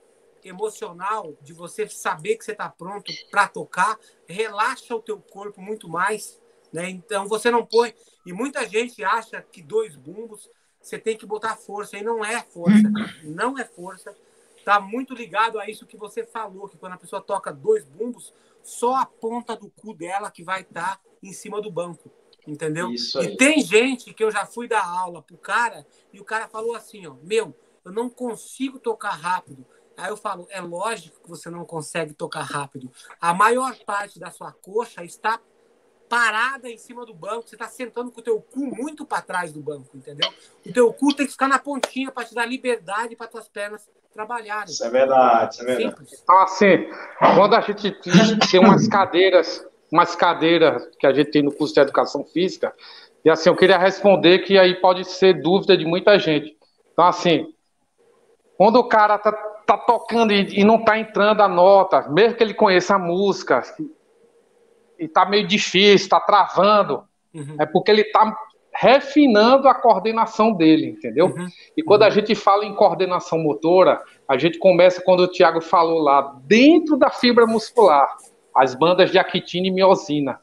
emocional de você saber que você está pronto para tocar, relaxa o teu corpo muito mais, né? Então você não põe e muita gente acha que dois bumbos você tem que botar força e não é força, não é força. Tá muito ligado a isso que você falou, que quando a pessoa toca dois bumbos, só a ponta do cu dela que vai estar tá em cima do banco. Entendeu? E tem gente que eu já fui dar aula pro cara e o cara falou assim, ó, meu, eu não consigo tocar rápido. Aí eu falo, é lógico que você não consegue tocar rápido. A maior parte da sua coxa está parada em cima do banco, você está sentando com o teu cu muito para trás do banco, entendeu? O teu cu tem que ficar na pontinha para te dar liberdade para tuas pernas trabalharem. Isso é verdade, isso é verdade. Simples. Então, assim, quando a gente tem umas cadeiras, umas cadeiras que a gente tem no curso de educação física, e assim, eu queria responder que aí pode ser dúvida de muita gente. Então, assim, quando o cara tá, tá tocando e, e não tá entrando a nota, mesmo que ele conheça a música, e tá meio difícil, tá travando, uhum. é porque ele tá refinando a coordenação dele, entendeu? Uhum. E quando uhum. a gente fala em coordenação motora, a gente começa quando o Tiago falou lá, dentro da fibra muscular, as bandas de actina e miosina.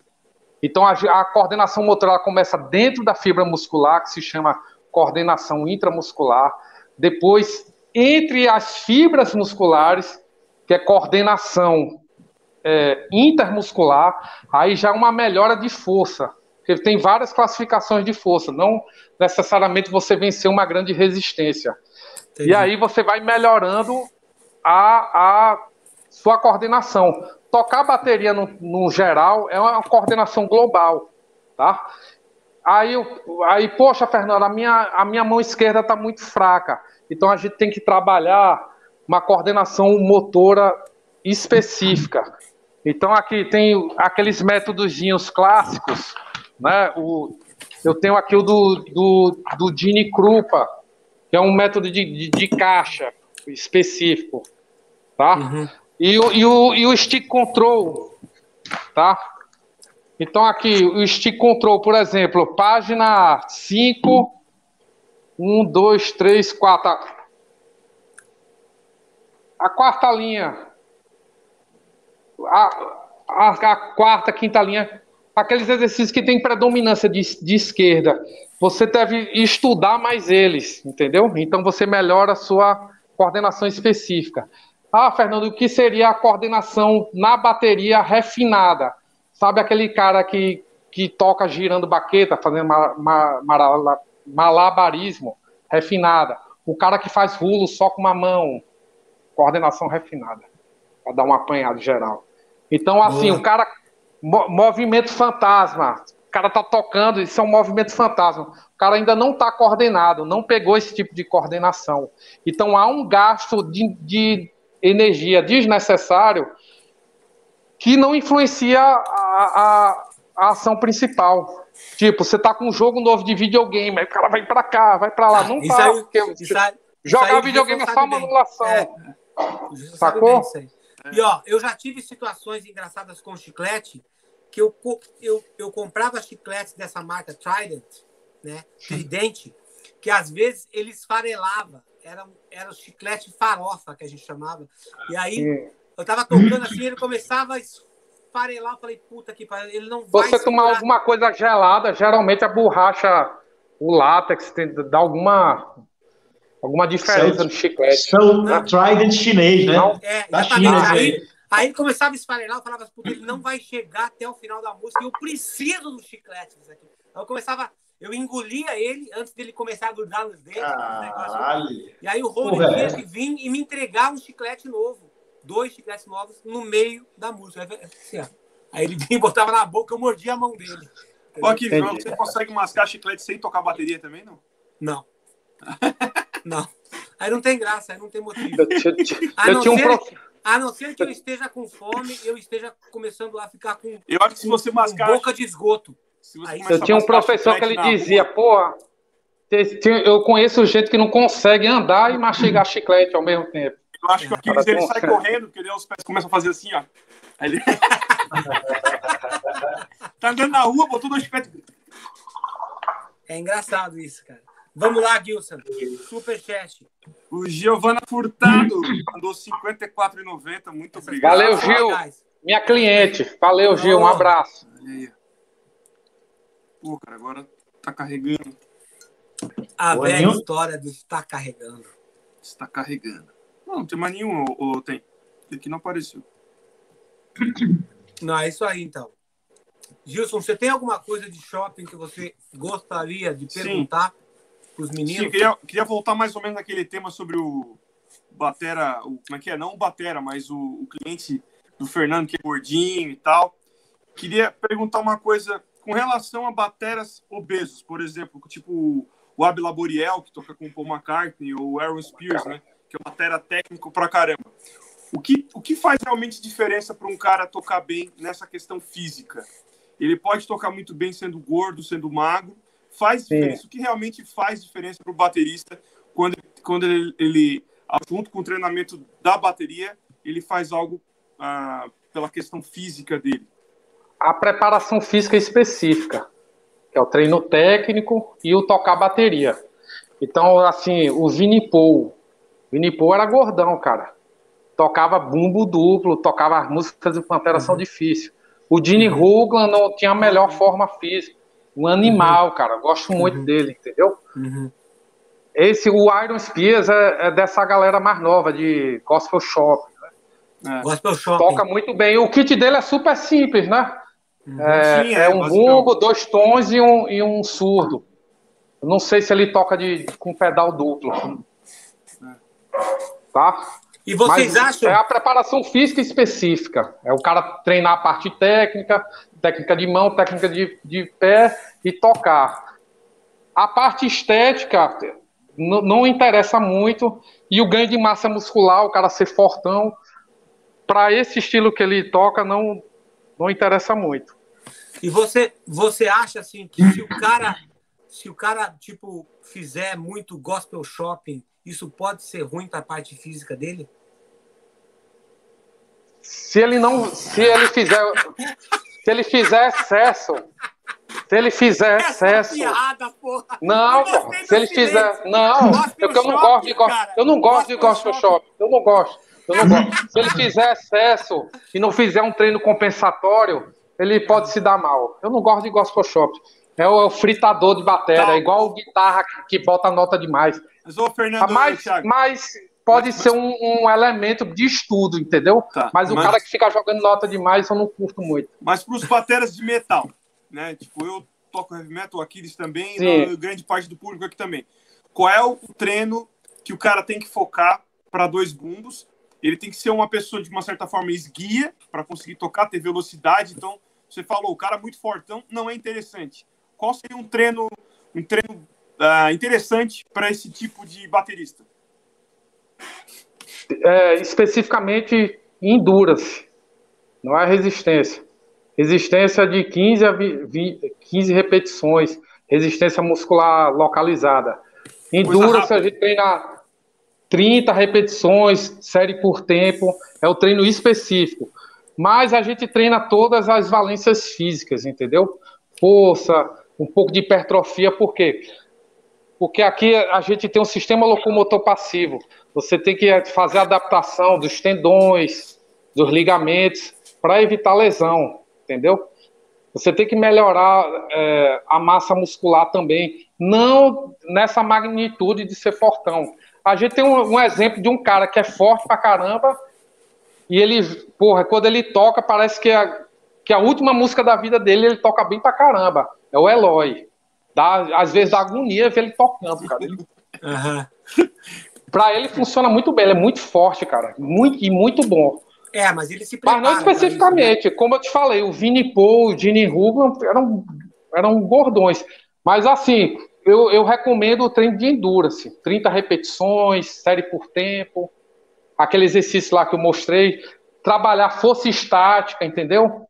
Então a, a coordenação motora começa dentro da fibra muscular, que se chama coordenação intramuscular. Depois, entre as fibras musculares, que é coordenação é, intermuscular, aí já é uma melhora de força. Porque tem várias classificações de força, não necessariamente você vencer uma grande resistência. Entendi. E aí você vai melhorando a, a sua coordenação. Tocar bateria no, no geral é uma coordenação global, tá? Aí, aí poxa, Fernando, a minha, a minha mão esquerda está muito fraca. Então a gente tem que trabalhar uma coordenação motora específica. Então aqui tem aqueles métodos clássicos, né? O, eu tenho aqui o do, do, do Gini Krupa, que é um método de, de, de caixa específico, tá? Uhum. E, e, o, e o stick control, tá? Então aqui, o stick control, por exemplo, página 5, 1, 2, 3, 4. A quarta linha. A, a, a quarta, quinta linha. Aqueles exercícios que tem predominância de, de esquerda. Você deve estudar mais eles, entendeu? Então você melhora a sua coordenação específica. Ah, Fernando, o que seria a coordenação na bateria refinada? Sabe aquele cara que, que toca girando baqueta, fazendo malabarismo refinada? O cara que faz rulo só com uma mão, coordenação refinada, para dar um apanhado geral. Então, assim, o cara. Movimento fantasma. O cara tá tocando, isso é um movimento fantasma. O cara ainda não está coordenado, não pegou esse tipo de coordenação. Então, há um gasto de, de energia desnecessário que não influencia a, a, a ação principal. Tipo, você tá com um jogo novo de videogame, aí o cara vai para cá, vai para lá. Não isso aí, jogar videogame é só uma anulação. É. Sacou? E ó, eu já tive situações engraçadas com chiclete que eu, eu, eu comprava chicletes dessa marca Trident, né? Tridente, que às vezes ele esfarelava. Era, era o chiclete farofa que a gente chamava. E aí eu tava tocando assim, ele começava a esfarelar. Eu falei, puta que pariu, ele não vai. Você tomar alguma coisa gelada, geralmente a borracha, o látex, tem, dá alguma alguma diferença no chiclete. São né? Trident chinês, né? Não, é, da China. Aí, aí ele começava a esfarelar, eu falava, puta, ele não vai chegar até o final da música, eu preciso do chiclete. Aí eu começava eu engolia ele antes dele começar a grudar nos dedos. E aí o Rony tinha que vir e me entregar um chiclete novo dois chicletes novos no meio da música. Assim, Aí ele vinha e botava na boca, eu mordia a mão dele. Ó, aqui, João, você consegue mascar chiclete sem tocar bateria também, não? Não. não. Aí não tem graça, aí não tem motivo. a, não ser, um a não ser que eu esteja com fome, eu esteja começando a ficar com, eu acho que se você mascar, boca de esgoto. eu tinha um professor que ele dizia, pô, eu conheço gente que não consegue andar e mastigar chiclete ao mesmo tempo. Eu acho que o Aquiles ele sai correndo, porque os pés começam a fazer assim, ó. Aí ele... tá andando na rua, botou dois pés. É engraçado isso, cara. Vamos lá, Gilson. Superchat. O Giovana Furtado mandou 54,90. Muito obrigado. Valeu, Gil. Minha cliente. Valeu, Gil. Um abraço. Pô, cara, agora tá carregando. A velha história do está carregando. Está carregando. Não, não tem mais nenhum, ou, ou tem? Aqui não apareceu. Não, é isso aí então. Gilson, você tem alguma coisa de shopping que você gostaria de perguntar para os meninos? Sim, queria, queria voltar mais ou menos naquele tema sobre o Batera, o, como é que é? Não o Batera, mas o, o cliente do Fernando, que é gordinho e tal. Queria perguntar uma coisa com relação a bateras obesos, por exemplo, tipo o Ab Laboriel, que toca com o Paul McCartney, ou o Aaron Spears, né? Que é uma matéria técnico pra caramba. O que, o que faz realmente diferença para um cara tocar bem nessa questão física? Ele pode tocar muito bem sendo gordo, sendo magro. Faz diferença. Sim. O que realmente faz diferença para o baterista quando, quando ele, ele, junto com o treinamento da bateria, ele faz algo ah, pela questão física dele? A preparação física específica, que é o treino técnico e o tocar bateria. Então, assim, o Vini Paul, Vini Paul era gordão, cara. Tocava bumbo duplo, tocava as músicas do Pantera uhum. são difíceis. O Gene uhum. não tinha a melhor forma física. Um animal, uhum. cara. Gosto muito uhum. dele, entendeu? Uhum. Esse, o Iron Spears é, é, dessa galera mais nova, de Gospel Shop. Né? É. Gospel Shop. Toca muito bem. O kit dele é super simples, né? Uhum. É, Sim, é, é, um bumbo, dois tons e um, e um surdo. Não sei se ele toca de, com pedal duplo tá? E vocês Mas acham? É a preparação física específica. É o cara treinar a parte técnica, técnica de mão, técnica de, de pé e tocar. A parte estética não interessa muito. E o ganho de massa muscular, o cara ser fortão, para esse estilo que ele toca, não, não interessa muito. E você, você acha assim que se o cara, se o cara tipo fizer muito gospel shopping, isso pode ser ruim para a parte física dele? Se ele não, se ele fizer, se ele fizer excesso, se ele fizer excesso. Piada, não, se ele fizer. Não, eu, eu não gosto de Eu não gosto de gospel shop. Eu não gosto. Eu não gosto. Se ele fizer excesso e não fizer um treino compensatório, ele pode se dar mal. Eu não gosto de gospel shop. É o, é o fritador de bateria, tá. é igual guitarra que, que bota nota demais. Mas, ô, Fernando, mas, mas pode mas, ser um, um, elemento de estudo, entendeu? Tá, mas o mas... cara que fica jogando nota demais eu não curto muito. Mas para os bateras de metal, né? Tipo, eu toco heavy metal, Aquiles também, e grande parte do público aqui também. Qual é o treino que o cara tem que focar para dois bumbos? Ele tem que ser uma pessoa de uma certa forma esguia para conseguir tocar, ter velocidade. Então, você falou, o cara muito fortão não é interessante. Qual seria um treino, um treino uh, interessante para esse tipo de baterista? É, especificamente endurance, não é resistência. Resistência de 15 a 20, 15 repetições, resistência muscular localizada. Endurance a gente treina 30 repetições, série por tempo, é o treino específico. Mas a gente treina todas as valências físicas, entendeu? Força, um pouco de hipertrofia, por quê? Porque aqui a gente tem um sistema locomotor passivo. Você tem que fazer a adaptação dos tendões, dos ligamentos, para evitar lesão entendeu? Você tem que melhorar é, a massa muscular também, não nessa magnitude de ser fortão. A gente tem um, um, exemplo de um cara que é forte pra caramba e ele, porra, quando ele toca, parece que a, que a última música da vida dele ele toca bem pra caramba. É o Eloy. Dá, às vezes dá agonia ver ele tocando, cara. Uhum. Pra ele funciona muito bem, ele é muito forte, cara. Muito, e muito bom. É, mas ele se prepara. Mas não especificamente. Isso, né? Como eu te falei, o Vini Paul, o Gini Hugo eram, eram gordões. Mas assim, eu, eu recomendo o treino de endurance. 30 repetições, série por tempo. Aquele exercício lá que eu mostrei. Trabalhar força estática, entendeu?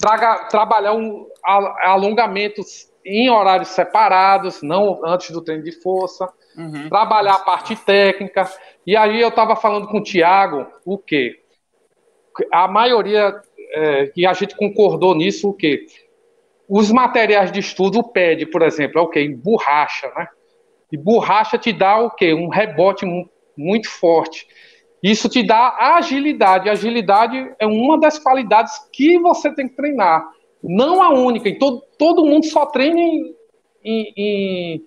Traga, trabalhar um, alongamentos em horários separados, não antes do treino de força. Uhum. Trabalhar a parte técnica. E aí eu estava falando com o Tiago o quê? a maioria, é, e a gente concordou nisso, o quê? Os materiais de estudo pede, por exemplo, é o quê? Em borracha, né? E borracha te dá o quê? Um rebote muito forte. Isso te dá agilidade. Agilidade é uma das qualidades que você tem que treinar. Não a única. Todo, todo mundo só treina em, em, em,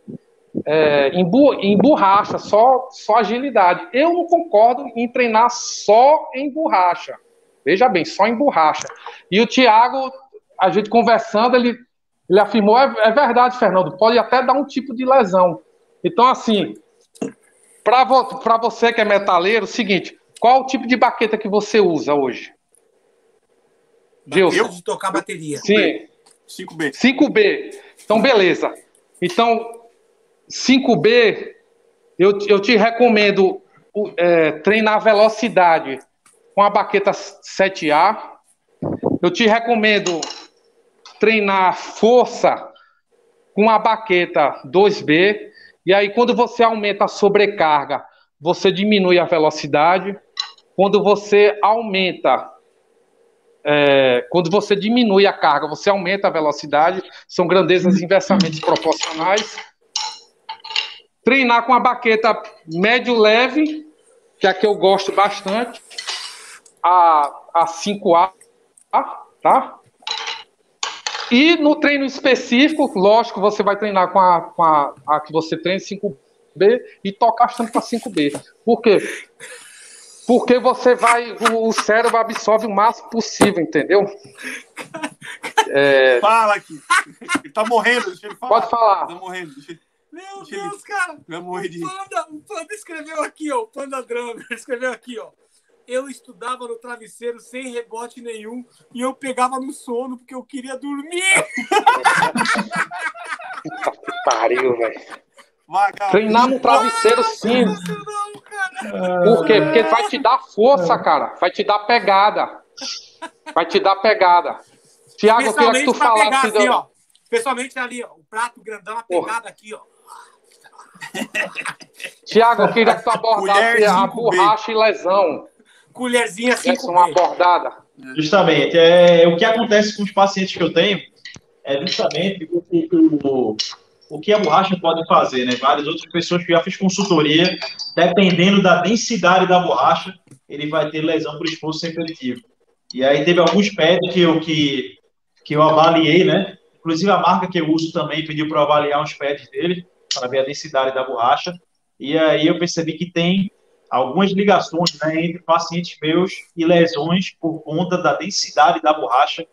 é, em, em borracha, só, só agilidade. Eu não concordo em treinar só em borracha. Veja bem, só em borracha. E o Thiago, a gente conversando, ele, ele afirmou: é, é verdade, Fernando, pode até dar um tipo de lesão. Então, assim, para vo você que é metaleiro, seguinte: qual o tipo de baqueta que você usa hoje? Gilson. Eu de tocar bateria. Sim. 5B. 5B. Então, beleza. Então, 5B, eu, eu te recomendo é, treinar velocidade com a baqueta 7A. Eu te recomendo treinar força com a baqueta 2B. E aí, quando você aumenta a sobrecarga, você diminui a velocidade. Quando você aumenta, é, quando você diminui a carga, você aumenta a velocidade. São grandezas inversamente proporcionais. Treinar com a baqueta médio-leve, que é a que eu gosto bastante a, a 5A, tá? E no treino específico, lógico, você vai treinar com a, com a, a que você treina 5B e tocar tanto para 5B. Por quê? Porque você vai, o, o cérebro absorve o máximo possível, entendeu? É... Fala aqui. Ele tá morrendo, deixa ele falar. Pode falar. Tá morrendo, deixa Meu deixa Deus, ele... cara. Vai morrer de... o, Panda, o Panda escreveu aqui, ó. O Panda Drummer escreveu aqui, ó eu estudava no travesseiro sem rebote nenhum e eu pegava no sono porque eu queria dormir. Puta que pariu, velho. Treinar no travesseiro, sim. Por quê? Porque vai te dar força, cara. Vai te dar pegada. Vai te dar pegada. Tiago, eu queria que tu falasse. Assim, ó, Especialmente ali, ó, o prato grandão, a pegada aqui, ó. Tiago, eu queria que tu abordasse a borracha e lesão. Colherzinha assim. Essa uma abordada. Justamente. É, o que acontece com os pacientes que eu tenho é justamente o, o, o que a borracha pode fazer, né? Várias outras pessoas que já fiz consultoria, dependendo da densidade da borracha, ele vai ter lesão por esforço repetitivo. E aí teve alguns pés que eu, que, que eu avaliei, né? Inclusive a marca que eu uso também pediu para avaliar os pads dele, para ver a densidade da borracha. E aí eu percebi que tem algumas ligações né, entre pacientes meus e lesões por conta da densidade da borracha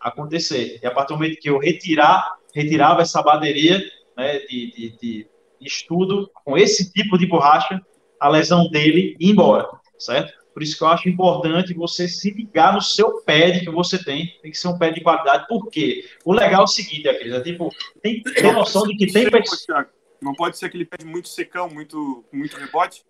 acontecer. E a partir do momento que eu retirar, retirava essa bateria né, de, de, de estudo com esse tipo de borracha, a lesão dele ia embora, certo? Por isso que eu acho importante você se ligar no seu pad que você tem. Tem que ser um pad de qualidade. Por quê? O legal é o seguinte, Acris, é tipo, tem ter noção de que tem. Não pode ser aquele pad muito secão, muito, muito rebote?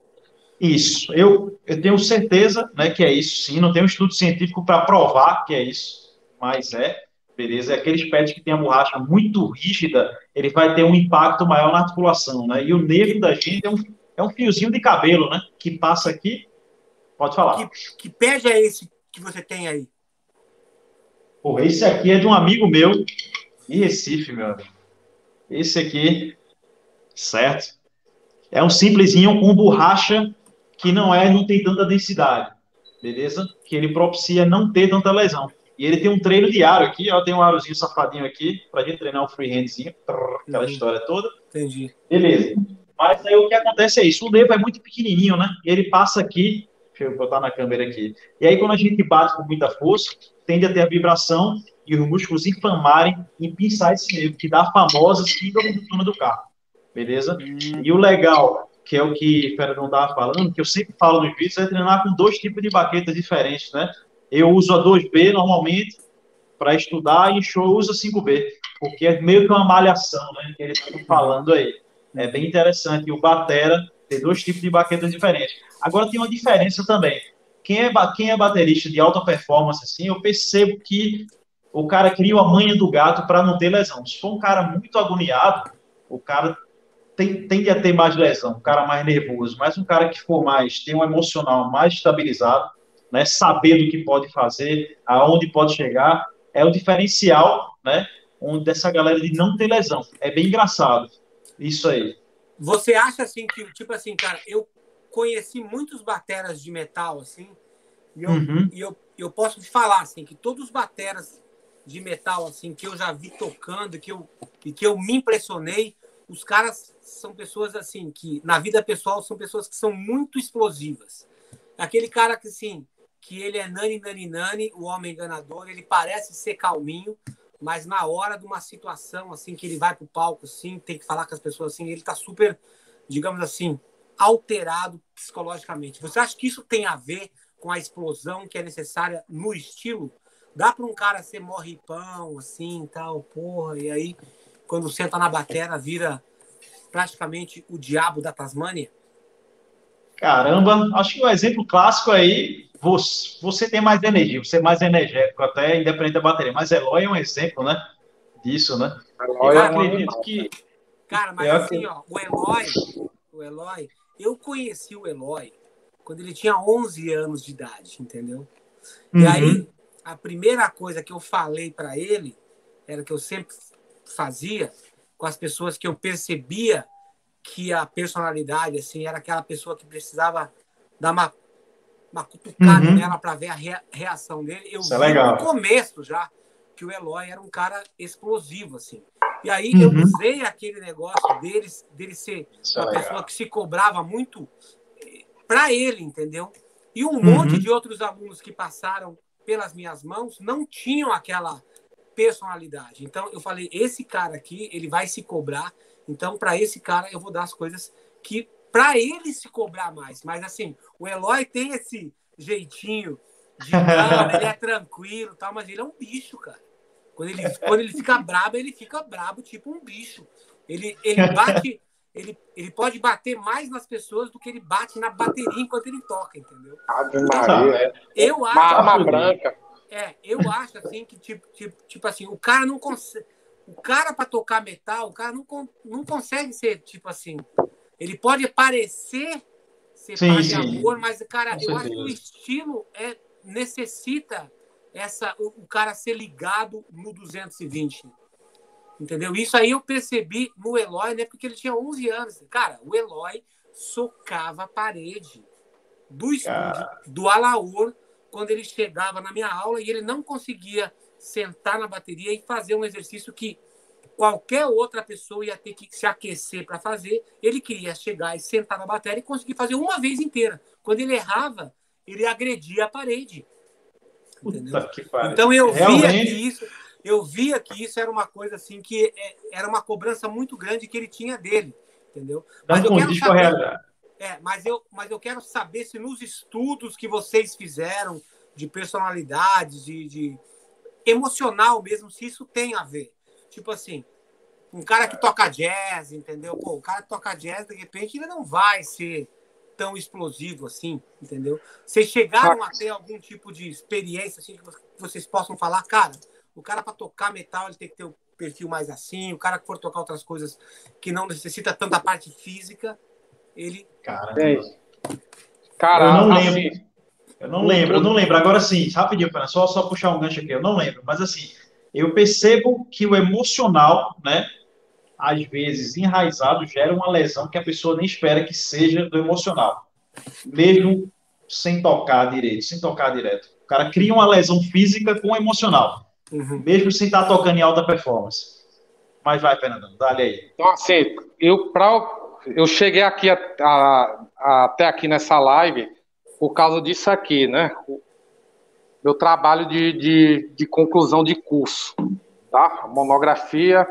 Isso. Eu, eu tenho certeza né, que é isso, sim. Não tem um estudo científico para provar que é isso, mas é. Beleza? É aqueles pads que tem a borracha muito rígida, ele vai ter um impacto maior na articulação, né? E o nervo da gente é um, é um fiozinho de cabelo, né? Que passa aqui Pode falar. Que, que pede é esse que você tem aí? Pô, esse aqui é de um amigo meu em Recife, meu amigo. Esse aqui, certo? É um simplesinho com borracha que não é, não tem tanta densidade, beleza? Que ele propicia não ter tanta lesão. E ele tem um treino diário aqui, ó, tem um arozinho safadinho aqui pra gente treinar um freehandzinho, aquela uhum. história toda. Entendi. Beleza. Mas aí o que acontece é isso, o nervo é muito pequenininho, né? E ele passa aqui Deixa eu botar na câmera aqui. E aí, quando a gente bate com muita força, tende a ter a vibração e os músculos inflamarem e pinçar esse nervo, que dá a famosa síndrome do túnel do carro. Beleza? Hum. E o legal, que é o que Fernando estava falando, que eu sempre falo nos vídeos, é treinar com dois tipos de baquetas diferentes, né? Eu uso a 2B normalmente para estudar e show usa 5B, porque é meio que uma malhação, né? Que eles estão falando aí. É bem interessante. E o Batera tem dois tipos de baquetas diferentes. Agora tem uma diferença também. Quem é, quem é baterista de alta performance, assim, eu percebo que o cara cria a manha do gato para não ter lesão. Se for um cara muito agoniado, o cara tem, tende a ter mais lesão, um cara mais nervoso. Mas um cara que for mais, tem um emocional mais estabilizado, né, saber do que pode fazer, aonde pode chegar, é o diferencial, né, onde dessa galera de não ter lesão. É bem engraçado. Isso aí. Você acha assim que, tipo assim, cara, eu conheci muitos bateras de metal, assim, e eu, uhum. e eu, eu posso te falar, assim, que todos os bateras de metal, assim, que eu já vi tocando, que eu, e que eu me impressionei, os caras são pessoas, assim, que na vida pessoal são pessoas que são muito explosivas. Aquele cara que, assim, que ele é nani, nani, nani, o homem enganador, ele parece ser calminho, mas na hora de uma situação assim que ele vai pro palco assim, tem que falar com as pessoas assim, ele tá super, digamos assim, alterado psicologicamente. Você acha que isso tem a ver com a explosão que é necessária no estilo? Dá para um cara ser morripão assim, tal, porra, e aí quando senta na batera vira praticamente o diabo da Tasmânia? Caramba, acho que o um exemplo clássico aí você, você tem mais energia, você é mais energético, até independente da bateria. Mas Eloy é um exemplo, né? Disso, né? Eloy, eu é acredito que. Cara, mas eu assim, ó, o Eloy, o Eloy, eu conheci o Eloy quando ele tinha 11 anos de idade, entendeu? E uhum. aí, a primeira coisa que eu falei para ele era que eu sempre fazia com as pessoas que eu percebia que a personalidade assim era aquela pessoa que precisava dar uma uma cutucada uhum. nela para ver a reação dele. Eu Isso é vi é no começo já que o Eloy era um cara explosivo, assim. E aí uhum. eu usei aquele negócio dele, dele ser Isso é uma é pessoa que se cobrava muito eh, para ele, entendeu? E um uhum. monte de outros alunos que passaram pelas minhas mãos não tinham aquela personalidade. Então eu falei, esse cara aqui, ele vai se cobrar. Então para esse cara eu vou dar as coisas que para ele se cobrar mais. Mas assim, o Eloy tem esse jeitinho de cara, ele é tranquilo, tal, mas ele é um bicho, cara. Quando ele, quando ele fica brabo, ele fica brabo, tipo um bicho. Ele, ele bate, ele, ele pode bater mais nas pessoas do que ele bate na bateria enquanto ele toca, entendeu? Ave Maria. Eu acho. Uma arma branca. É, eu acho assim que, tipo, tipo, tipo assim, o cara não consegue. O cara para tocar metal, o cara não, não consegue ser tipo assim. Ele pode parecer ser sim, de amor, mas, cara, eu acho que o estilo é, necessita essa, o, o cara ser ligado no 220. Entendeu? Isso aí eu percebi no Eloy, né? Porque ele tinha 11 anos. Cara, o Eloy socava a parede do estúdio, do Alaor, quando ele chegava na minha aula e ele não conseguia sentar na bateria e fazer um exercício que qualquer outra pessoa ia ter que se aquecer para fazer. Ele queria chegar e sentar na bateria e conseguir fazer uma vez inteira. Quando ele errava, ele agredia a parede. Então eu via que isso, eu via que isso era uma coisa assim que é, era uma cobrança muito grande que ele tinha dele, entendeu? Mas eu quero saber, é, mas eu, mas eu quero saber se nos estudos que vocês fizeram de personalidades, de, de emocional mesmo, se isso tem a ver. Tipo assim, um cara que toca jazz, entendeu? Pô, o cara que toca jazz, de repente, ele não vai ser tão explosivo assim, entendeu? Vocês chegaram a ter algum tipo de experiência assim que vocês possam falar, cara, o cara para tocar metal ele tem que ter um perfil mais assim, o cara que for tocar outras coisas que não necessita tanta parte física, ele cara, é. cara eu não assim, lembro. Eu não lembro, eu não lembro. Agora sim, rapidinho, só só puxar um gancho aqui, eu não lembro, mas assim, eu percebo que o emocional, né, às vezes enraizado, gera uma lesão que a pessoa nem espera que seja do emocional, mesmo sem tocar direito, sem tocar direto. O cara cria uma lesão física com emocional, uhum. mesmo sem estar tocando em alta performance. Mas vai, Fernando, dá aí. Então, assim, eu, pra, eu cheguei aqui a, a, a, até aqui nessa live por causa disso aqui, né? Meu trabalho de, de, de conclusão de curso, tá? Monografia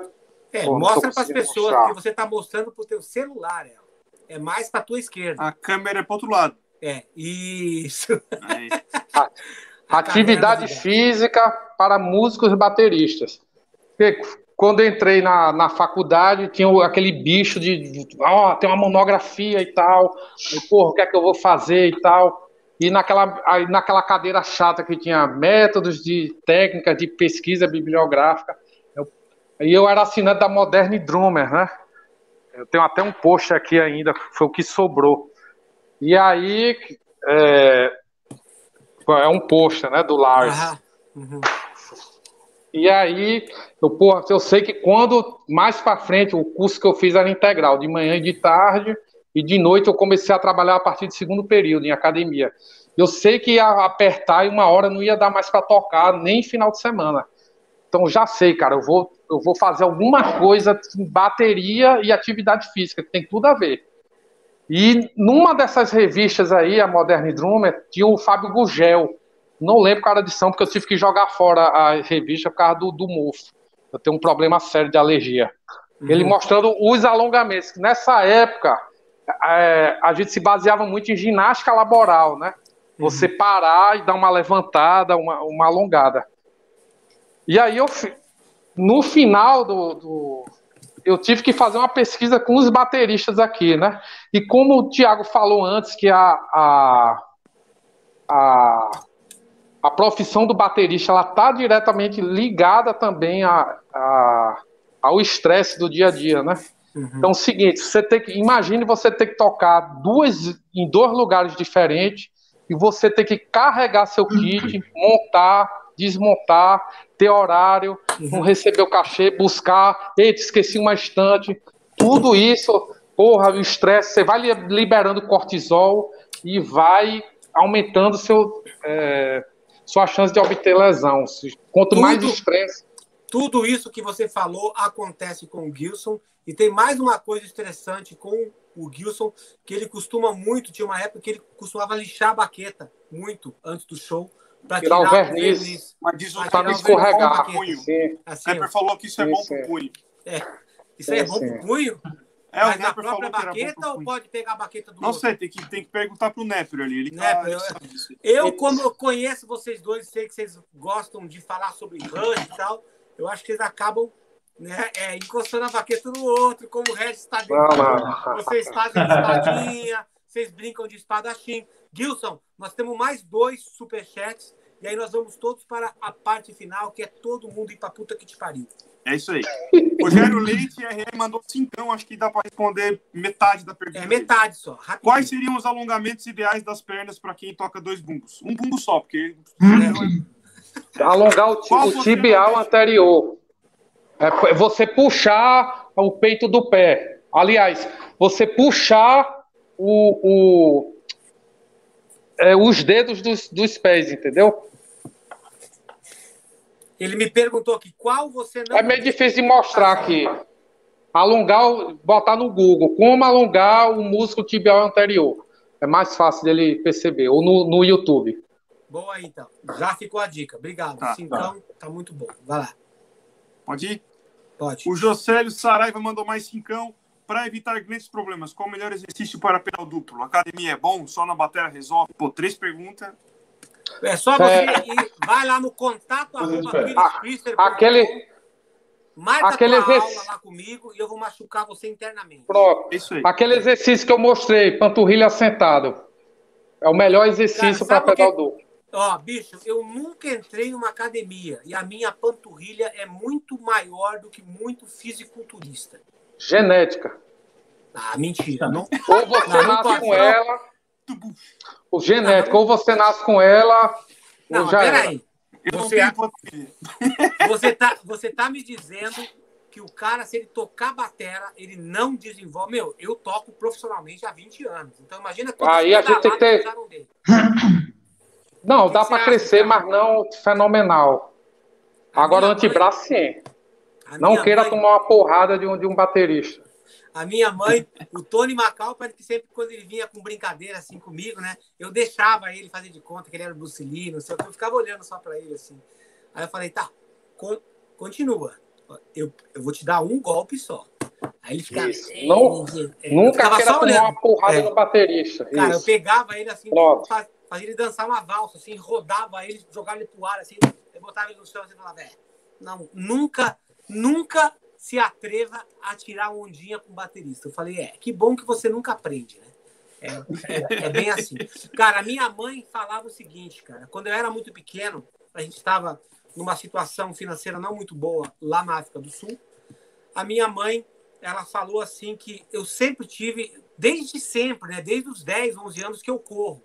é, Pô, mostra para as pessoas mostrar. que você está mostrando para o teu celular. É, é mais para a tua esquerda. A câmera é para outro lado. É, isso. Atividade física para músicos e bateristas. Quando entrei na, na faculdade, tinha aquele bicho de, ó, oh, tem uma monografia e tal, e, porra, o que é que eu vou fazer e tal. E naquela, aí, naquela cadeira chata que tinha métodos de técnica de pesquisa bibliográfica, e eu era assinante da Modern Drummer, né? Eu tenho até um post aqui ainda, foi o que sobrou. E aí, é, é um post, né, do Lars. Uhum. E aí, eu, porra, eu sei que quando, mais para frente, o curso que eu fiz era integral, de manhã e de tarde, e de noite eu comecei a trabalhar a partir do segundo período, em academia. Eu sei que ia apertar e uma hora não ia dar mais para tocar, nem final de semana. Então já sei, cara, eu vou, eu vou fazer alguma coisa em bateria e atividade física, que tem tudo a ver. E numa dessas revistas aí, a Modern Drummer, tinha o Fábio Gugel. Não lembro qual era a edição, porque eu tive que jogar fora a revista por causa do, do mofo. Eu tenho um problema sério de alergia. Uhum. Ele mostrando os alongamentos. Nessa época, é, a gente se baseava muito em ginástica laboral, né? Você uhum. parar e dar uma levantada, uma, uma alongada. E aí eu, no final do, do, eu tive que fazer uma pesquisa com os bateristas aqui, né? E como o Tiago falou antes que a, a, a, a profissão do baterista ela está diretamente ligada também a, a, ao estresse do dia a dia, né? Uhum. Então, é o seguinte, você tem que imagine você ter que tocar duas em dois lugares diferentes e você ter que carregar seu kit, montar, desmontar, ter horário, não uhum. receber o cachê, buscar, eita, esqueci uma estante, tudo isso, porra, o estresse, você vai liberando cortisol e vai aumentando seu, é, sua chance de obter lesão. Quanto tudo, mais estresse. Tudo isso que você falou acontece com o Gilson. E tem mais uma coisa estressante com o Gilson, que ele costuma muito, tinha uma época que ele costumava lixar a baqueta muito antes do show Pra tirar, tirar o verniz. verniz. Mas diz o para não escorregar. É assim, o rapper falou que isso é bom pro punho. É. Isso é bom pro punho? É, Mas o na própria baqueta ou pode pegar a baqueta do Não outro? sei, tem que, tem que perguntar pro Nepper ali. Ele Nepper, tá, eu, eu, como eu conheço vocês dois, sei que vocês gostam de falar sobre rush e tal, eu acho que eles acabam né? É, encostando a baqueta no outro, como o Regis está dentro. Vocês fazem espadinha, vocês brincam de espadachim. Gilson, nós temos mais dois superchats e aí nós vamos todos para a parte final, que é todo mundo ir pra puta que te pariu. É isso aí. Rogério Leite RR mandou cincão, acho que dá para responder metade da pergunta. É metade só. Rapidinho. Quais seriam os alongamentos ideais das pernas para quem toca dois bumbos? Um bumbo só, porque. Alongar o, o tibial anterior. É você puxar o peito do pé. Aliás, você puxar o, o é, os dedos dos, dos pés, entendeu? Ele me perguntou aqui qual você não. É meio difícil de mostrar aqui. Alongar, botar no Google como alongar o músculo tibial anterior. É mais fácil dele perceber. Ou no, no YouTube. Boa aí, então. Já ficou a dica. Obrigado. Tá, Cincão, tá. tá muito bom. Vai lá. Pode ir? Pode. O Josélio Saraiva mandou mais cincão. Para evitar grandes problemas, qual o melhor exercício para pedal duplo? Academia é bom? Só na bateria resolve? Pô, três perguntas. É só você é... ir, vai lá no contato arroba aquele Marca aquele exercício... aula lá comigo e eu vou machucar você internamente. Pronto. Isso aí. Aquele exercício que eu mostrei, panturrilha sentado. É o melhor exercício para pedal que... duplo. Ó, bicho, eu nunca entrei numa academia e a minha panturrilha é muito maior do que muito fisiculturista. Genética. Ah, mentira. Não... Ou você não, nasce não com ela. O genético, ou você nasce com ela. Não, já peraí. Você, você, tá, você tá me dizendo que o cara, se ele tocar batera, ele não desenvolve. Meu, eu toco profissionalmente há 20 anos. Então imagina quanto Aí a gente tem que ter. Não, dá para crescer, mas não fenomenal. A Agora, antebraço, mãe... sim. Não queira mãe... tomar uma porrada de um, de um baterista. A minha mãe, o Tony Macau, parece que sempre quando ele vinha com brincadeira assim comigo, né? Eu deixava ele fazer de conta que ele era Bruce Lee, não sei o que, eu ficava olhando só para ele assim. Aí eu falei, tá, continua. Eu, eu vou te dar um golpe só. Aí ele ficava. É, não, é, nunca queira tomar uma porrada é. no baterista. Cara, Isso. eu pegava ele assim, fazia, fazia ele dançar uma valsa, assim, rodava ele, jogava ele pro ar, assim, eu botava ele no chão assim e falava, é, não, nunca nunca se atreva a tirar ondinha com o baterista. Eu falei, é, que bom que você nunca aprende, né? É, é, é, bem assim. Cara, minha mãe falava o seguinte, cara, quando eu era muito pequeno, a gente estava numa situação financeira não muito boa lá na África do Sul. A minha mãe, ela falou assim que eu sempre tive, desde sempre, né, desde os 10, 11 anos que eu corro.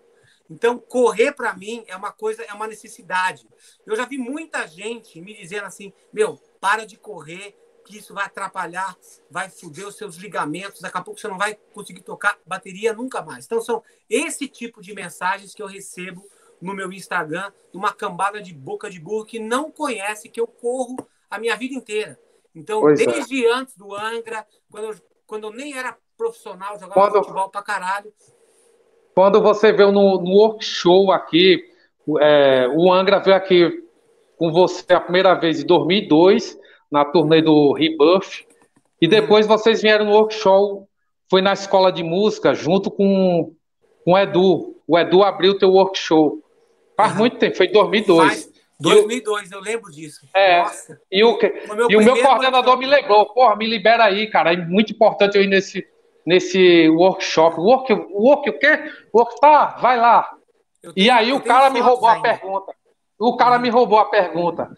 Então, correr para mim é uma coisa, é uma necessidade. Eu já vi muita gente me dizendo assim: meu, para de correr, que isso vai atrapalhar, vai foder os seus ligamentos, daqui a pouco você não vai conseguir tocar bateria nunca mais. Então, são esse tipo de mensagens que eu recebo no meu Instagram, uma cambada de boca de burro que não conhece que eu corro a minha vida inteira. Então, pois é. desde é. antes do Angra, quando eu, quando eu nem era profissional, jogava quando... futebol pra caralho, quando você veio no, no workshop aqui, é, o Angra veio aqui com você a primeira vez em 2002, na turnê do Rebirth, e uhum. depois vocês vieram no workshop, foi na escola de música, junto com, com o Edu. O Edu abriu o teu workshop. Faz uhum. muito tempo, foi em 2002. Faz 2002, eu, eu lembro disso. É, Nossa. E o, o e o meu coordenador me lembrou, porra, me libera aí, cara, é muito importante eu ir nesse nesse workshop. Work, work o quê? Work, tá, vai lá. Tenho, e aí o cara me roubou ainda. a pergunta. O cara uhum. me roubou a pergunta.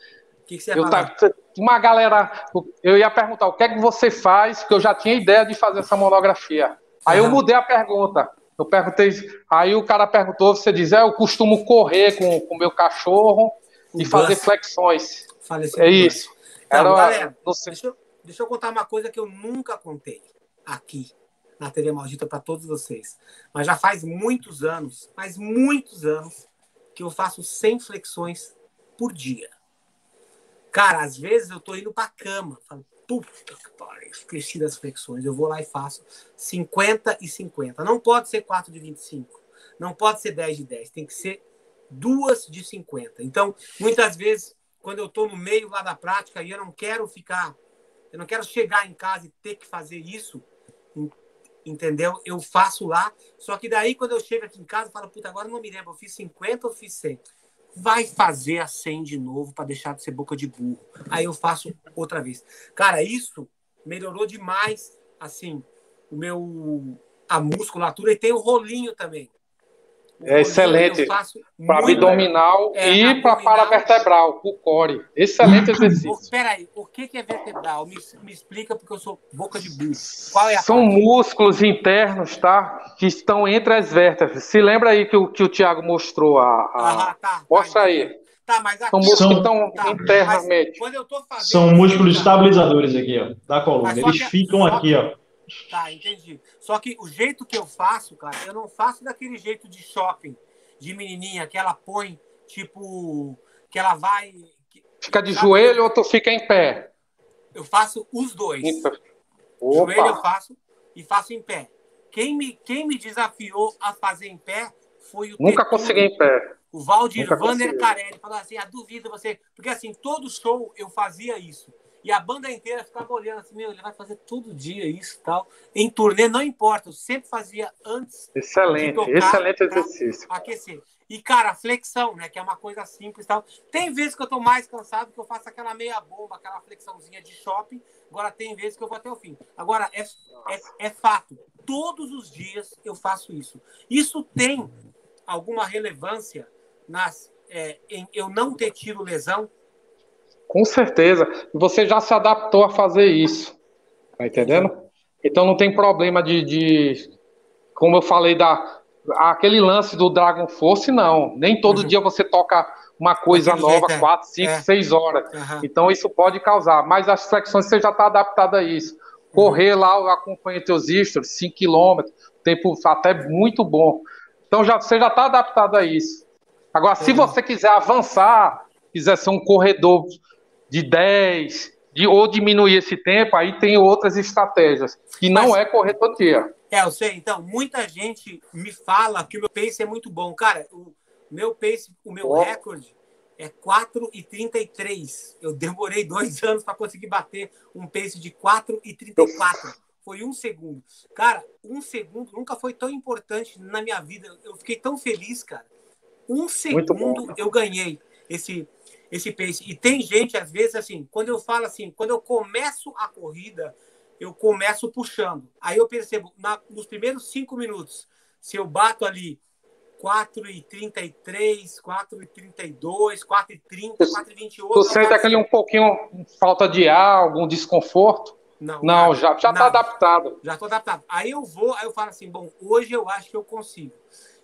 Que, que você eu tá, Uma galera, eu ia perguntar o que é que você faz, que eu já tinha ideia de fazer essa monografia. Aí eu mudei a pergunta. Eu perguntei, aí o cara perguntou, você diz, é, eu costumo correr com o meu cachorro e fazer flexões. é isso. Então, Era, galera, deixa eu, deixa eu contar uma coisa que eu nunca contei aqui na TV Maldita para todos vocês. Mas já faz muitos anos, mas muitos anos, que eu faço 100 flexões por dia. Cara, às vezes eu tô indo pra cama, falo, puta que pariu, esqueci das flexões. Eu vou lá e faço 50 e 50. Não pode ser 4 de 25. Não pode ser 10 de 10. Tem que ser duas de 50. Então, muitas vezes, quando eu tô no meio lá da prática e eu não quero ficar, eu não quero chegar em casa e ter que fazer isso, entendeu? Eu faço lá, só que daí quando eu chego aqui em casa, eu falo, puta, agora não me lembro, eu fiz 50 ou fiz 100? Vai fazer a 100 de novo para deixar de ser boca de burro. Aí eu faço outra vez. Cara, isso melhorou demais, assim, o meu a musculatura e tem o rolinho também. É excelente. Para abdominal é, e para paravertebral, o core. Excelente exercício. Espera aí, o que é vertebral? Me, me, explica, porque eu sou boca de burro. É São parte? músculos internos, tá? Que estão entre as vértebras. Se lembra aí que o, que o Tiago mostrou a. a... Ah, tá, Mostra tá, aí. Tá, mas aqui, São músculos que estão tá, internamente. São músculos estabilizadores aqui, ó, da coluna. Eles que, ficam aqui, ó. Tá, entendi. Só que o jeito que eu faço, cara, eu não faço daquele jeito de shopping, de menininha, que ela põe, tipo, que ela vai. Fica de joelho ou tu fica em pé? Eu faço os dois. Joelho eu faço e faço em pé. Quem me, quem me desafiou a fazer em pé foi o. Nunca consegui em pé. O Valdir Vander Carelli falou assim: a ah, duvida você. Porque assim, todo show eu fazia isso. E a banda inteira ficava olhando assim, meu, ele vai fazer todo dia isso e tal. Em turnê, não importa, eu sempre fazia antes. Excelente, excelente exercício. Aquecer. E, cara, flexão, né? Que é uma coisa simples e tal. Tem vezes que eu tô mais cansado, que eu faço aquela meia bomba, aquela flexãozinha de shopping. Agora, tem vezes que eu vou até o fim. Agora, é, é, é fato. Todos os dias eu faço isso. Isso tem alguma relevância nas, é, em eu não ter tido lesão? Com certeza. Você já se adaptou a fazer isso. Tá entendendo? Então não tem problema de, de como eu falei, da aquele lance do Dragon Force, não. Nem todo uhum. dia você toca uma coisa Aquele nova, jeito, 4, 5, 6 horas. Uhum. Então isso pode causar. Mas as flexões você já está adaptado a isso. Correr uhum. lá, eu acompanho teus stories, 5 km, tempo até muito bom. Então já, você já está adaptado a isso. Agora, se você quiser avançar, quiser ser um corredor de 10, de, ou diminuir esse tempo, aí tem outras estratégias. E não Mas, é correr todo dia. É, eu sei. Então, muita gente me fala que o meu pace é muito bom. Cara, o meu pace, o meu oh. recorde é 4,33. Eu demorei dois anos para conseguir bater um pace de 4,34. Foi um segundo. Cara, um segundo nunca foi tão importante na minha vida. Eu fiquei tão feliz, cara. Um segundo eu ganhei esse esse pace. E tem gente, às vezes, assim, quando eu falo assim, quando eu começo a corrida, eu começo puxando. Aí eu percebo, na, nos primeiros cinco minutos, se eu bato ali 4,33, 4,32, 4,30, 4,28. Tu sente aquele um pouquinho falta de ar, algum desconforto? Não, não já já está adaptado. Já estou adaptado. Aí eu vou, aí eu falo assim, bom, hoje eu acho que eu consigo.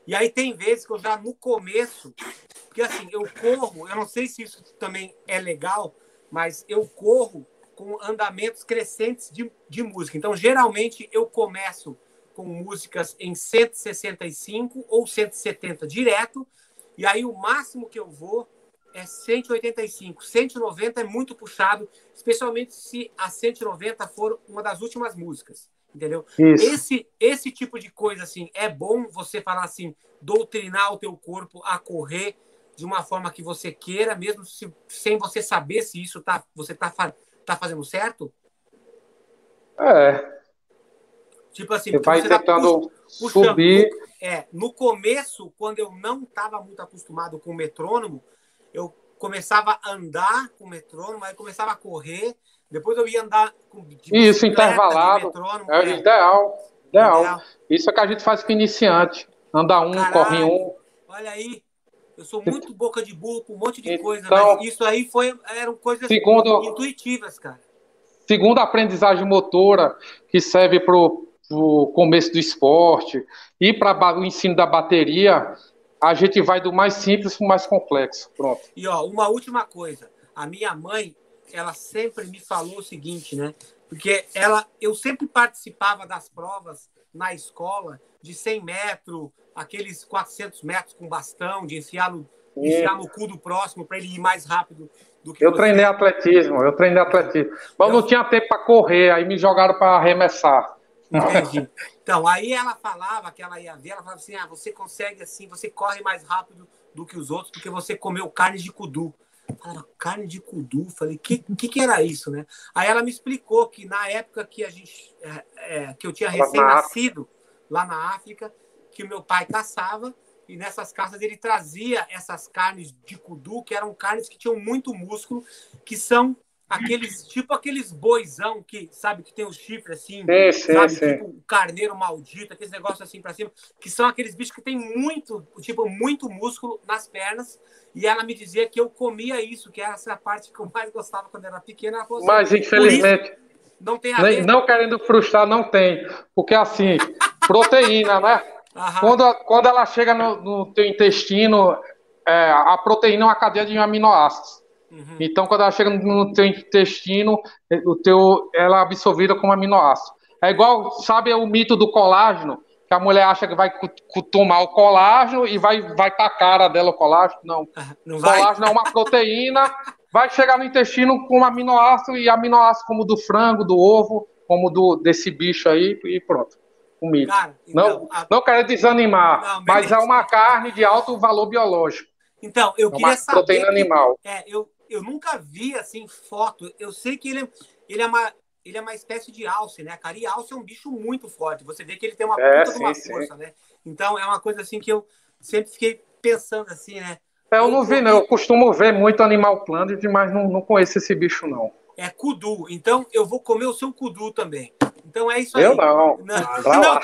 E aí tem vezes que eu já no começo, porque assim, eu corro, eu não sei se isso também é legal, mas eu corro com andamentos crescentes de, de música. Então, geralmente, eu começo com músicas em 165 ou 170 direto, e aí o máximo que eu vou é 185. 190 é muito puxado, especialmente se a 190 for uma das últimas músicas entendeu? Isso. Esse, esse tipo de coisa, assim, é bom você falar assim, doutrinar o teu corpo a correr de uma forma que você queira, mesmo se, sem você saber se isso tá, você tá, tá fazendo certo? É. Tipo assim, você vai você tá tentando puxando, subir. É, no começo, quando eu não estava muito acostumado com o metrônomo, eu começava a andar com o metrônomo, aí começava a correr, depois eu ia andar com Isso, intervalado. Metrônomo, é, é, ideal, ideal. Ideal. Isso é que a gente faz com iniciante. Anda um, Caralho, corre um. Olha aí. Eu sou muito boca de burro com um monte de então, coisa, mas isso aí foi, eram coisas segundo, intuitivas, cara. Segundo a aprendizagem motora, que serve para o começo do esporte e para o ensino da bateria, a gente vai do mais simples para o mais complexo. Pronto. E ó, uma última coisa. A minha mãe, ela sempre me falou o seguinte, né? Porque ela, eu sempre participava das provas na escola de 100 metros, aqueles 400 metros com bastão, de enfiar no, enfiar no cu do próximo para ele ir mais rápido do que Eu você. treinei atletismo, eu treinei atletismo. Mas eu... não tinha tempo para correr, aí me jogaram para arremessar. Entendi. Então, aí ela falava que ela ia ver, ela falava assim: ah, você consegue assim, você corre mais rápido do que os outros porque você comeu carne de cudu. Falava, carne de cudu. Falei, que, que que era isso, né? Aí ela me explicou que na época que a gente, é, é, que eu tinha recém-nascido lá na África, que o meu pai caçava e nessas caças ele trazia essas carnes de kudu, que eram carnes que tinham muito músculo, que são aqueles, tipo aqueles boizão que, sabe, que tem o chifre assim, sim, sim, sabe, sim. tipo o carneiro maldito, aqueles negócios assim para cima, que são aqueles bichos que tem muito, tipo, muito músculo nas pernas, e ela me dizia que eu comia isso, que era essa parte que eu mais gostava quando era pequena. Assim, Mas, infelizmente, não tem a ver. Não querendo frustrar, não tem. Porque, assim, proteína, né? Quando, quando ela chega no, no teu intestino, é, a proteína é uma cadeia de aminoácidos. Uhum. Então, quando ela chega no teu intestino, o teu, ela é absorvida como aminoácido. É igual, sabe o mito do colágeno? Que a mulher acha que vai tomar o colágeno e vai, vai pra cara dela o colágeno. Não. Não colágeno é uma proteína, vai chegar no intestino com aminoácido e aminoácido como do frango, do ovo, como do desse bicho aí, e pronto o mito. Cara, então, não, a... não quero desanimar, não, mas é uma carne de alto valor biológico. Então, eu é queria saber. Proteína animal. É, eu, eu nunca vi assim foto. Eu sei que ele é, ele é uma. Ele é uma espécie de alce, né? A cari alce é um bicho muito forte. Você vê que ele tem uma é, puta sim, de uma sim. força, né? Então é uma coisa assim que eu sempre fiquei pensando assim, né? É, eu não vi, né? Eu costumo ver muito Animal Planet, mas não, não conheço esse bicho, não. É kudu. Então eu vou comer o seu kudu também. Então é isso aí. Eu não. Não, não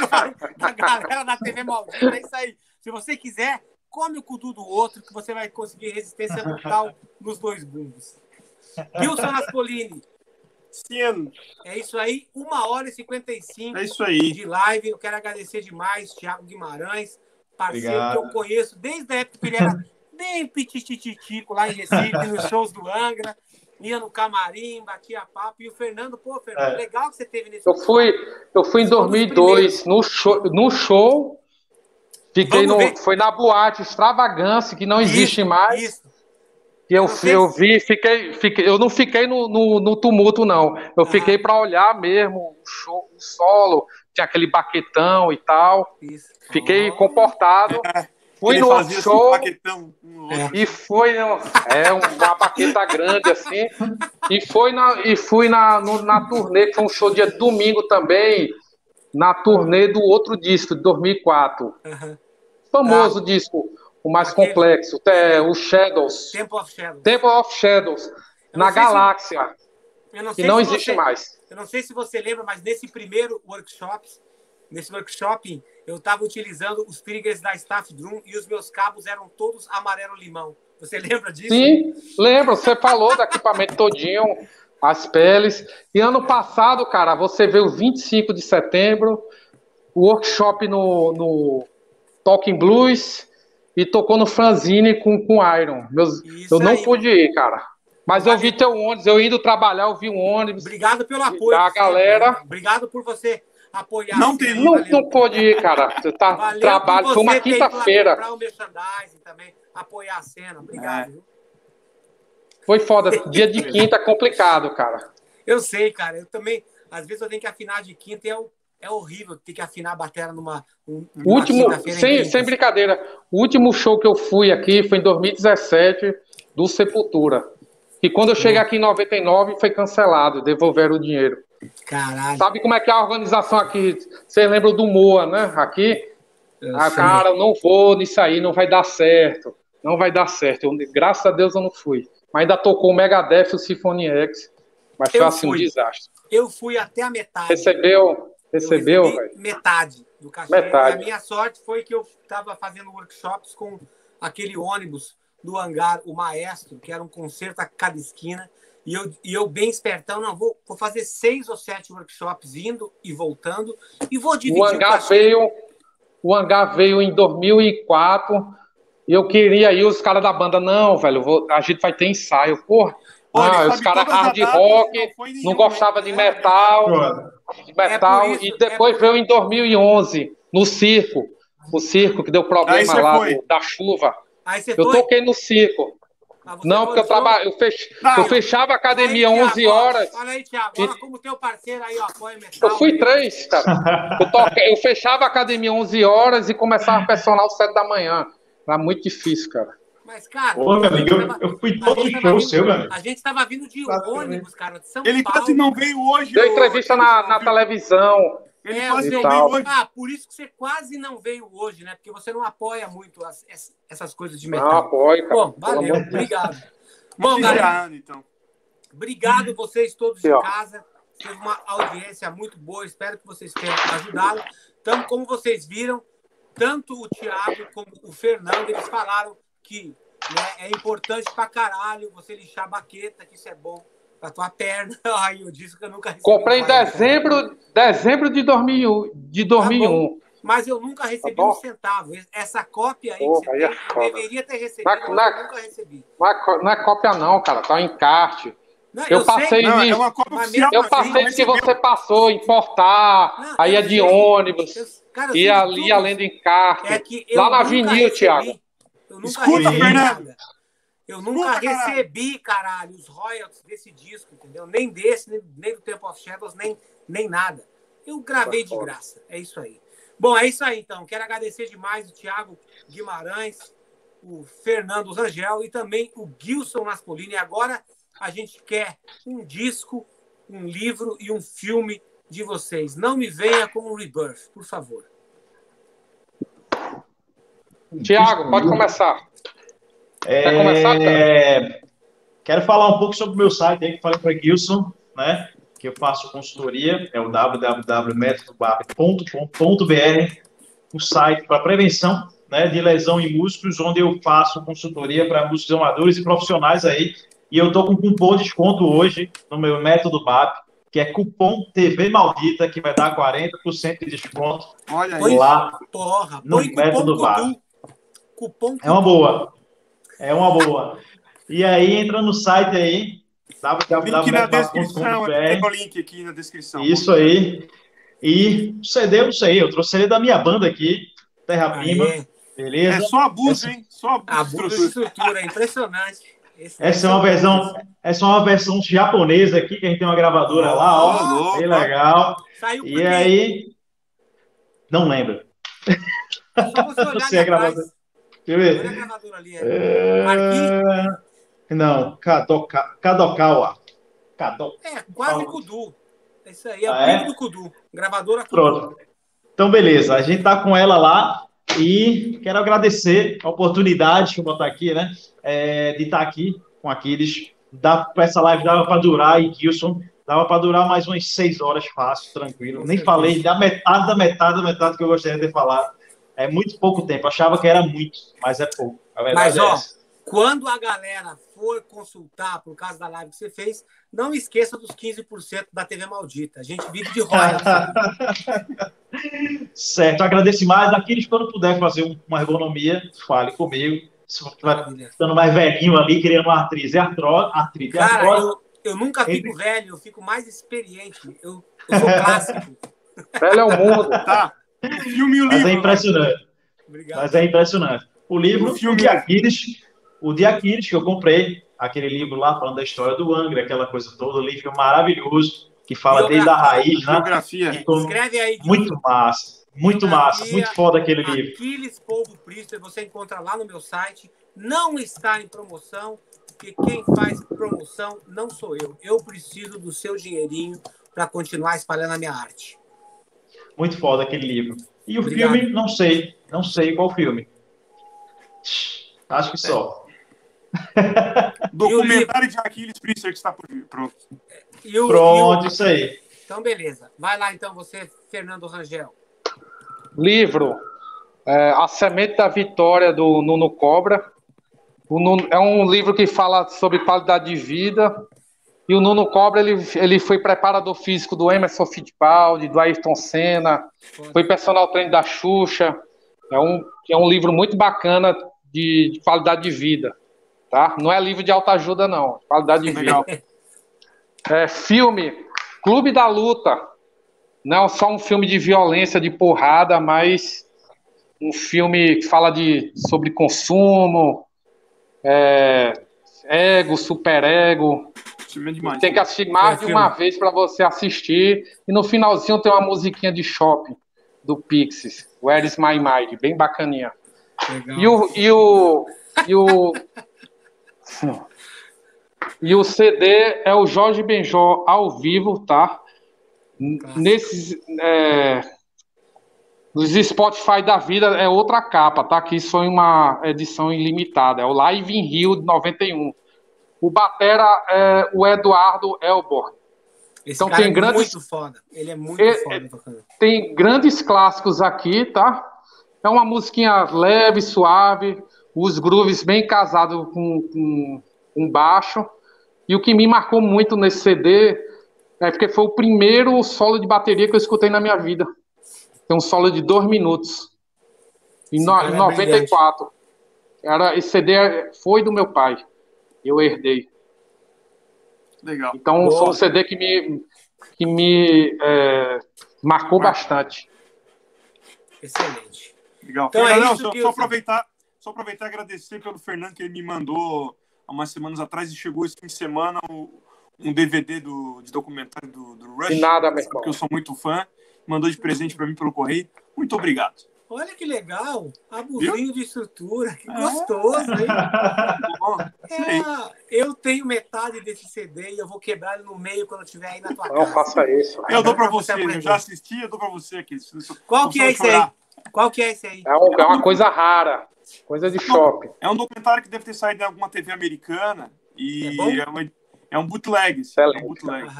da galera da TV Maldita, é isso aí. Se você quiser, come o cudu do outro, que você vai conseguir resistência total nos dois bumbos. Wilson Naspolini. Sim. É isso aí, uma hora e 55 é isso aí. de live. Eu quero agradecer demais, Thiago Guimarães, parceiro Obrigado. que eu conheço desde a época que ele era bem pitititico lá em Recife, nos shows do Angra ia no camarim, batia papo. E o Fernando, pô, Fernando, é. legal que você teve nesse. Eu fui, eu fui em 2002 no show, no show. Fiquei no, foi na boate Extravagância, que não existe isso, mais. Isso. E eu, eu, eu vi, fiquei, fiquei, eu não fiquei no, no, no tumulto, não. Eu ah. fiquei para olhar mesmo o show, o solo, tinha aquele baquetão e tal. Isso. Fiquei oh. comportado. Fui no assim, show e foi é uma baqueta grande assim e foi na e fui na no, na turnê que foi um show dia domingo também na turnê do outro disco de 2004 uhum. famoso ah. disco o mais Aquele... complexo é o Shadows Temple of Shadows Temple of Shadows na galáxia se... não que não existe você... mais eu não sei se você lembra mas nesse primeiro workshop nesse workshop eu estava utilizando os triggers da Staff Drum e os meus cabos eram todos amarelo-limão. Você lembra disso? Sim, lembro. Você falou do equipamento todinho, as peles. E ano passado, cara, você veio 25 de setembro, o workshop no, no Talking Blues e tocou no Franzine com, com Iron. Meus, eu não aí. pude ir, cara. Mas eu vi teu ônibus, eu indo trabalhar, eu vi um ônibus. Obrigado pelo apoio. Da galera. Obrigado por você apoiar. Não tem não, não pode ir, cara. Você tá valeu trabalho, foi uma quinta-feira. Para o merchandising também, apoiar a cena. Obrigado. É. Foi foda. Dia de quinta é complicado, cara. Eu sei, cara. Eu também, às vezes eu tenho que afinar de quinta e é, é horrível ter que afinar a bateria numa. numa último, sem, sem brincadeira. O último show que eu fui aqui foi em 2017 do Sepultura. E quando eu cheguei aqui em 99 foi cancelado, devolveram o dinheiro. Caralho. Sabe como é que é a organização aqui? Você lembra do Moa, né? Aqui. a ah, cara, eu não vou nisso aí, não vai dar certo. Não vai dar certo. Eu, graças a Deus eu não fui. Mas ainda tocou o Megadeth e o Symphony X. Mas foi eu assim fui. um desastre. Eu fui até a metade. Recebeu? Recebeu, velho? Metade do cachê. Metade. E a minha sorte foi que eu estava fazendo workshops com aquele ônibus do hangar, o Maestro, que era um concerto a cada esquina. E eu, e eu bem espertão, não, vou, vou fazer seis ou sete workshops indo e voltando e vou dividir o hangar o veio O hangar veio em 2004 e eu queria ir, os caras da banda, não, velho, vou, a gente vai ter ensaio. Porra, ah, os caras hard rock, não, não gostava de metal, de metal é isso, e depois é veio em 2011, no circo, o circo que deu problema lá do, da chuva. eu foi? toquei no circo. Ah, não, porque eu, traba... eu, fech... Não, eu fechava a academia aí, 11 horas. Olha aí, Thiago, olha como teu parceiro aí, ó, apoia metal. Eu fui três, cara. eu, toque... eu fechava a academia 11 horas e começava a personal 7 da manhã. Era muito difícil, cara. Mas, cara, Ô, meu amigo, eu, eu fui todo show seu, velho. A gente tava vindo de ônibus, cara, de São Ele Paulo. quase não veio hoje. Deu entrevista na, na televisão. Ele é, quase não veio hoje. Ah, por isso que você quase não veio hoje, né? Porque você não apoia muito as, essas coisas de metal. Não apoia, cara. Bom, valeu, obrigado. Bom, galera, então. obrigado vocês todos de casa. Teve uma audiência muito boa, espero que vocês tenham ajudado. Então, como vocês viram, tanto o Thiago como o Fernando, eles falaram que né, é importante pra caralho você lixar a baqueta, que isso é bom pra tua perna. Ai, eu disse que eu nunca recebi. Comprei em dezembro, dezembro de 2001. De 2001. Tá mas eu nunca recebi tá um centavo. Essa cópia aí você aí é tem, é eu deveria ter recebido, mas, mas eu nunca recebi. Não é, não é cópia não, cara. Tá em encarte. Não, eu, eu, passei não, é eu passei assim, que você passou, importar, não, aí é de ônibus, eu, cara, e ali além do encarte. É lá na vinil, Thiago. Eu nunca Escuta, recebi nada. Eu nunca Escuta, recebi, caralho, os royalties desse disco, entendeu? Nem desse, nem, nem do Temple of Shadows, nem, nem nada. Eu gravei de graça. É isso aí. Bom, é isso aí, então. Quero agradecer demais o Thiago Guimarães, o Fernando Rangel e também o Gilson Naspolini. E agora a gente quer um disco, um livro e um filme de vocês. Não me venha com o Rebirth, por favor. Tiago, pode começar. É... Quer começar, cara? Quero falar um pouco sobre o meu site aí, que falei para Gilson, né? Que eu faço consultoria, é o www.metodobab.com.br, um site para prevenção né, de lesão em músculos, onde eu faço consultoria para músculos amadores e profissionais aí e eu tô com um cupom de desconto hoje no meu método BAP, que é cupom TV Maldita, que vai dar 40% de desconto Olha aí. lá porra, no método BAP. Cupom, É uma boa. É uma boa. E aí, entra no site aí. Link na descrição, tem o link aqui na descrição. Isso aí. E o CD, eu não sei, eu trouxe CD da minha banda aqui, Terra Prima. Beleza? É só abuso, hein? Só abuso, abuso de estrutura, é impressionante. Essa é uma versão, essa é uma versão japonesa aqui, que a gente tem uma gravadora oh, lá, ó. bem legal. Saiu e aí. Não lembro. Só você olhar É. Olha a gravadora ali. É... é... Não, Kadoka... Kadokawa. Kado... É, quase Kudu. Isso aí, é ah, o é? do Kudu. Gravadora Kudu. Pronto. Então, beleza. A gente tá com ela lá. E quero agradecer a oportunidade, que eu botar aqui, né? É, de estar aqui com Aquiles. Dá, essa live dava para durar, e Gilson, dava para durar mais umas seis horas fácil, tranquilo. Nem falei da metade da metade da metade que eu gostaria de falado. É muito pouco tempo. Achava que era muito, mas é pouco. mas, é ó, essa. quando a galera for consultar por causa da live que você fez, não esqueça dos 15% da TV Maldita. A gente vive de royalties. certo, agradeço mais. Aquiles, quando puder fazer uma ergonomia, fale comigo. Se ficando mais velhinho ali, querendo uma atriz, é artrite. Cara, artrose. Eu, eu nunca fico Entre... velho, eu fico mais experiente. Eu, eu sou clássico. velho é o mundo. Tá. O filme e o livro. Mas é impressionante. Obrigado. Mas é impressionante. O livro, o, filme... o de Aquiles, o de Aquiles, que eu comprei, aquele livro lá falando da história do Angra, aquela coisa toda, um livro maravilhoso, que fala desde a raiz, né? Geografia. Escreve aí. Muito massa, muito massa, muito foda aquele livro. Aquiles Polvo Priester, você encontra lá no meu site, não está em promoção, porque quem faz promoção não sou eu. Eu preciso do seu dinheirinho para continuar espalhando a minha arte. Muito foda aquele livro. E o Obrigado. filme, não sei, não sei qual filme. Acho que só. Documentário de Aquiles Priester que está por vir. Pronto. O, Pronto, o... isso aí. Então, beleza. Vai lá, então, você, Fernando Rangel. Livro. É, a Semente da Vitória, do Nuno Cobra. O Nuno, é um livro que fala sobre qualidade de vida. E o Nuno Cobra, ele, ele foi preparador físico do Emerson Fittipaldi, do Ayrton Senna, foi personal trainer da Xuxa. É um, é um livro muito bacana de, de qualidade de vida tá? Não é livro de autoajuda, não. Qualidade de vida. É, filme Clube da Luta. Não só um filme de violência, de porrada, mas um filme que fala de, sobre consumo, é, ego, superego. É tem que assistir mais é de uma vez para você assistir. E no finalzinho tem uma musiquinha de shopping do Pixies, Where is My Mind, bem bacaninha. Legal. E o, e o, e o e o CD é o Jorge Benjó ao vivo, tá? Nesses. É, nos Spotify da vida é outra capa, tá? Que isso foi uma edição ilimitada. É o Live in Rio de 91. O Batera é o Eduardo Elborn. Esse então tem é grandes... muito foda. Ele é muito é, foda. Tem grandes clássicos aqui, tá? É uma musiquinha leve, suave, os grooves bem casados com, com, com baixo. E o que me marcou muito nesse CD é porque foi o primeiro solo de bateria que eu escutei na minha vida. Tem um solo de dois minutos. Em, no, em 94. É Era, esse CD foi do meu pai. Eu herdei. Legal. Então Boa. foi um CD que me, que me é, marcou bastante. Excelente. Legal. Então, é não, só, só, aproveitar, só aproveitar e agradecer pelo Fernando que ele me mandou há umas semanas atrás e chegou esse fim de semana um DVD do, de documentário do, do Rush. De nada, meu Porque eu sou muito fã. Mandou de presente para mim pelo correio. Muito obrigado. Olha que legal, abusinho de estrutura, que é. gostoso, hein? é, eu tenho metade desse CD e eu vou quebrar ele no meio quando eu estiver aí na tua Não casa. Não faça isso. Eu dou para você, eu já assisti, eu dou para você aqui. Qual que é esse aí? Qual que é esse aí? É, um, é uma coisa rara, coisa de shopping. É um documentário que deve ter saído em alguma TV americana e é, é, uma, é um bootleg. Excelente. É um bootleg.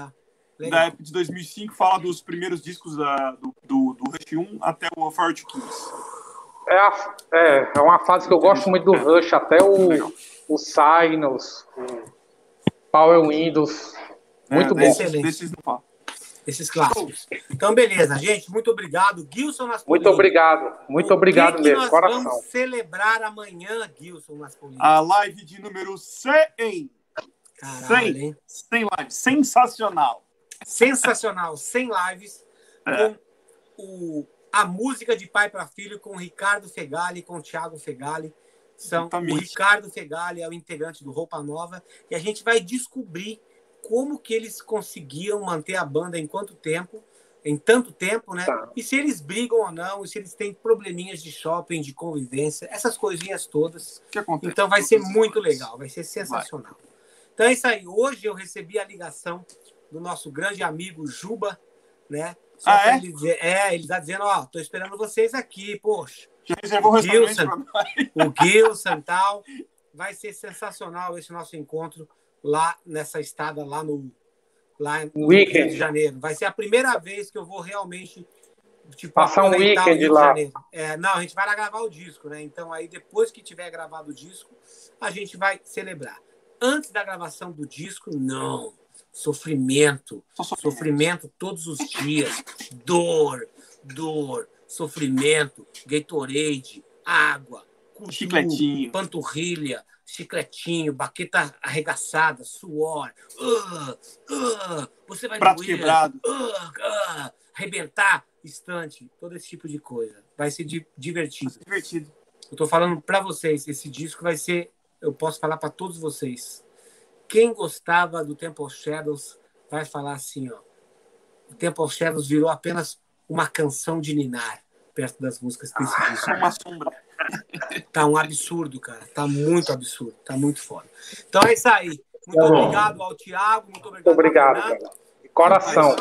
Da época de 2005, fala dos primeiros discos da, do, do, do Rush 1 até o Forte Kings. É, a, é, é uma fase que eu gosto muito do Rush, até o, o Sinus, o Power Windows. Muito é, bom. Excelente. Desses não fala esses clássicos. Então, beleza, gente. Muito obrigado. Gilson Naspolini. Muito obrigado. Muito obrigado que mesmo. Que nós coração. vamos celebrar amanhã, Gilson Naspolini? A live de número 100. Caralho, 100. 100 lives. Sensacional. Sensacional. 100 lives é. com o, a música de pai para filho com o Ricardo Fegali com o Thiago Fegali. São, o Ricardo Fegali é o integrante do Roupa Nova e a gente vai descobrir como que eles conseguiam manter a banda em quanto tempo, em tanto tempo, né? Tá. E se eles brigam ou não, e se eles têm probleminhas de shopping, de convivência, essas coisinhas todas. Então vai ser muito legal, vai ser sensacional. Vai. Então é isso aí. Hoje eu recebi a ligação do nosso grande amigo Juba, né? Só ah, é? Ele dizer, é, ele tá dizendo, ó, tô esperando vocês aqui, poxa. Já reservou o Gilson, o Gilson e tal. Vai ser sensacional esse nosso encontro lá nessa estada lá no lá no weekend. Rio de Janeiro. Vai ser a primeira vez que eu vou realmente tipo, passar um weekend lá. É, não, a gente vai lá gravar o disco, né? Então aí depois que tiver gravado o disco, a gente vai celebrar. Antes da gravação do disco, não. Sofrimento, sofrimento, sofrimento todos os dias, dor, dor, sofrimento, Gatorade, água, cutu, panturrilha, chicletinho, baqueta arregaçada, suor, uh, uh, você vai Prato doer, quebrado, uh, arrebentar estante, todo esse tipo de coisa. Vai ser di divertido. Vai ser divertido. Eu tô falando para vocês, esse disco vai ser, eu posso falar para todos vocês. Quem gostava do Temple Shadows vai falar assim, ó. O Temple Shadows virou apenas uma canção de ninar perto das músicas desse disco. Uma sombra. Tá um absurdo, cara. Tá muito absurdo. Tá muito foda. Então é isso aí. Muito tá obrigado ao Thiago. Muito obrigado, muito obrigado Coração.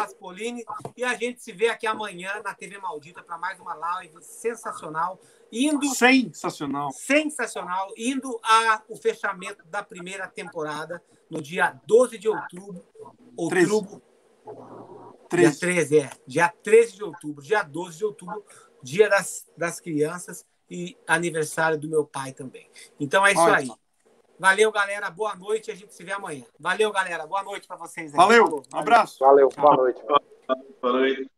E a gente se vê aqui amanhã na TV Maldita para mais uma live sensacional. Indo. Sensacional. Sensacional. Indo ao fechamento da primeira temporada no dia 12 de outubro. Outubro. 13. Dia 13, é. Dia 13 de outubro. Dia 12 de outubro. Dia das, das crianças e aniversário do meu pai também. Então é isso Olha. aí. Valeu, galera. Boa noite. A gente se vê amanhã. Valeu, galera. Boa noite para vocês. Aí. Valeu. Um abraço. Valeu. Boa noite. Boa noite.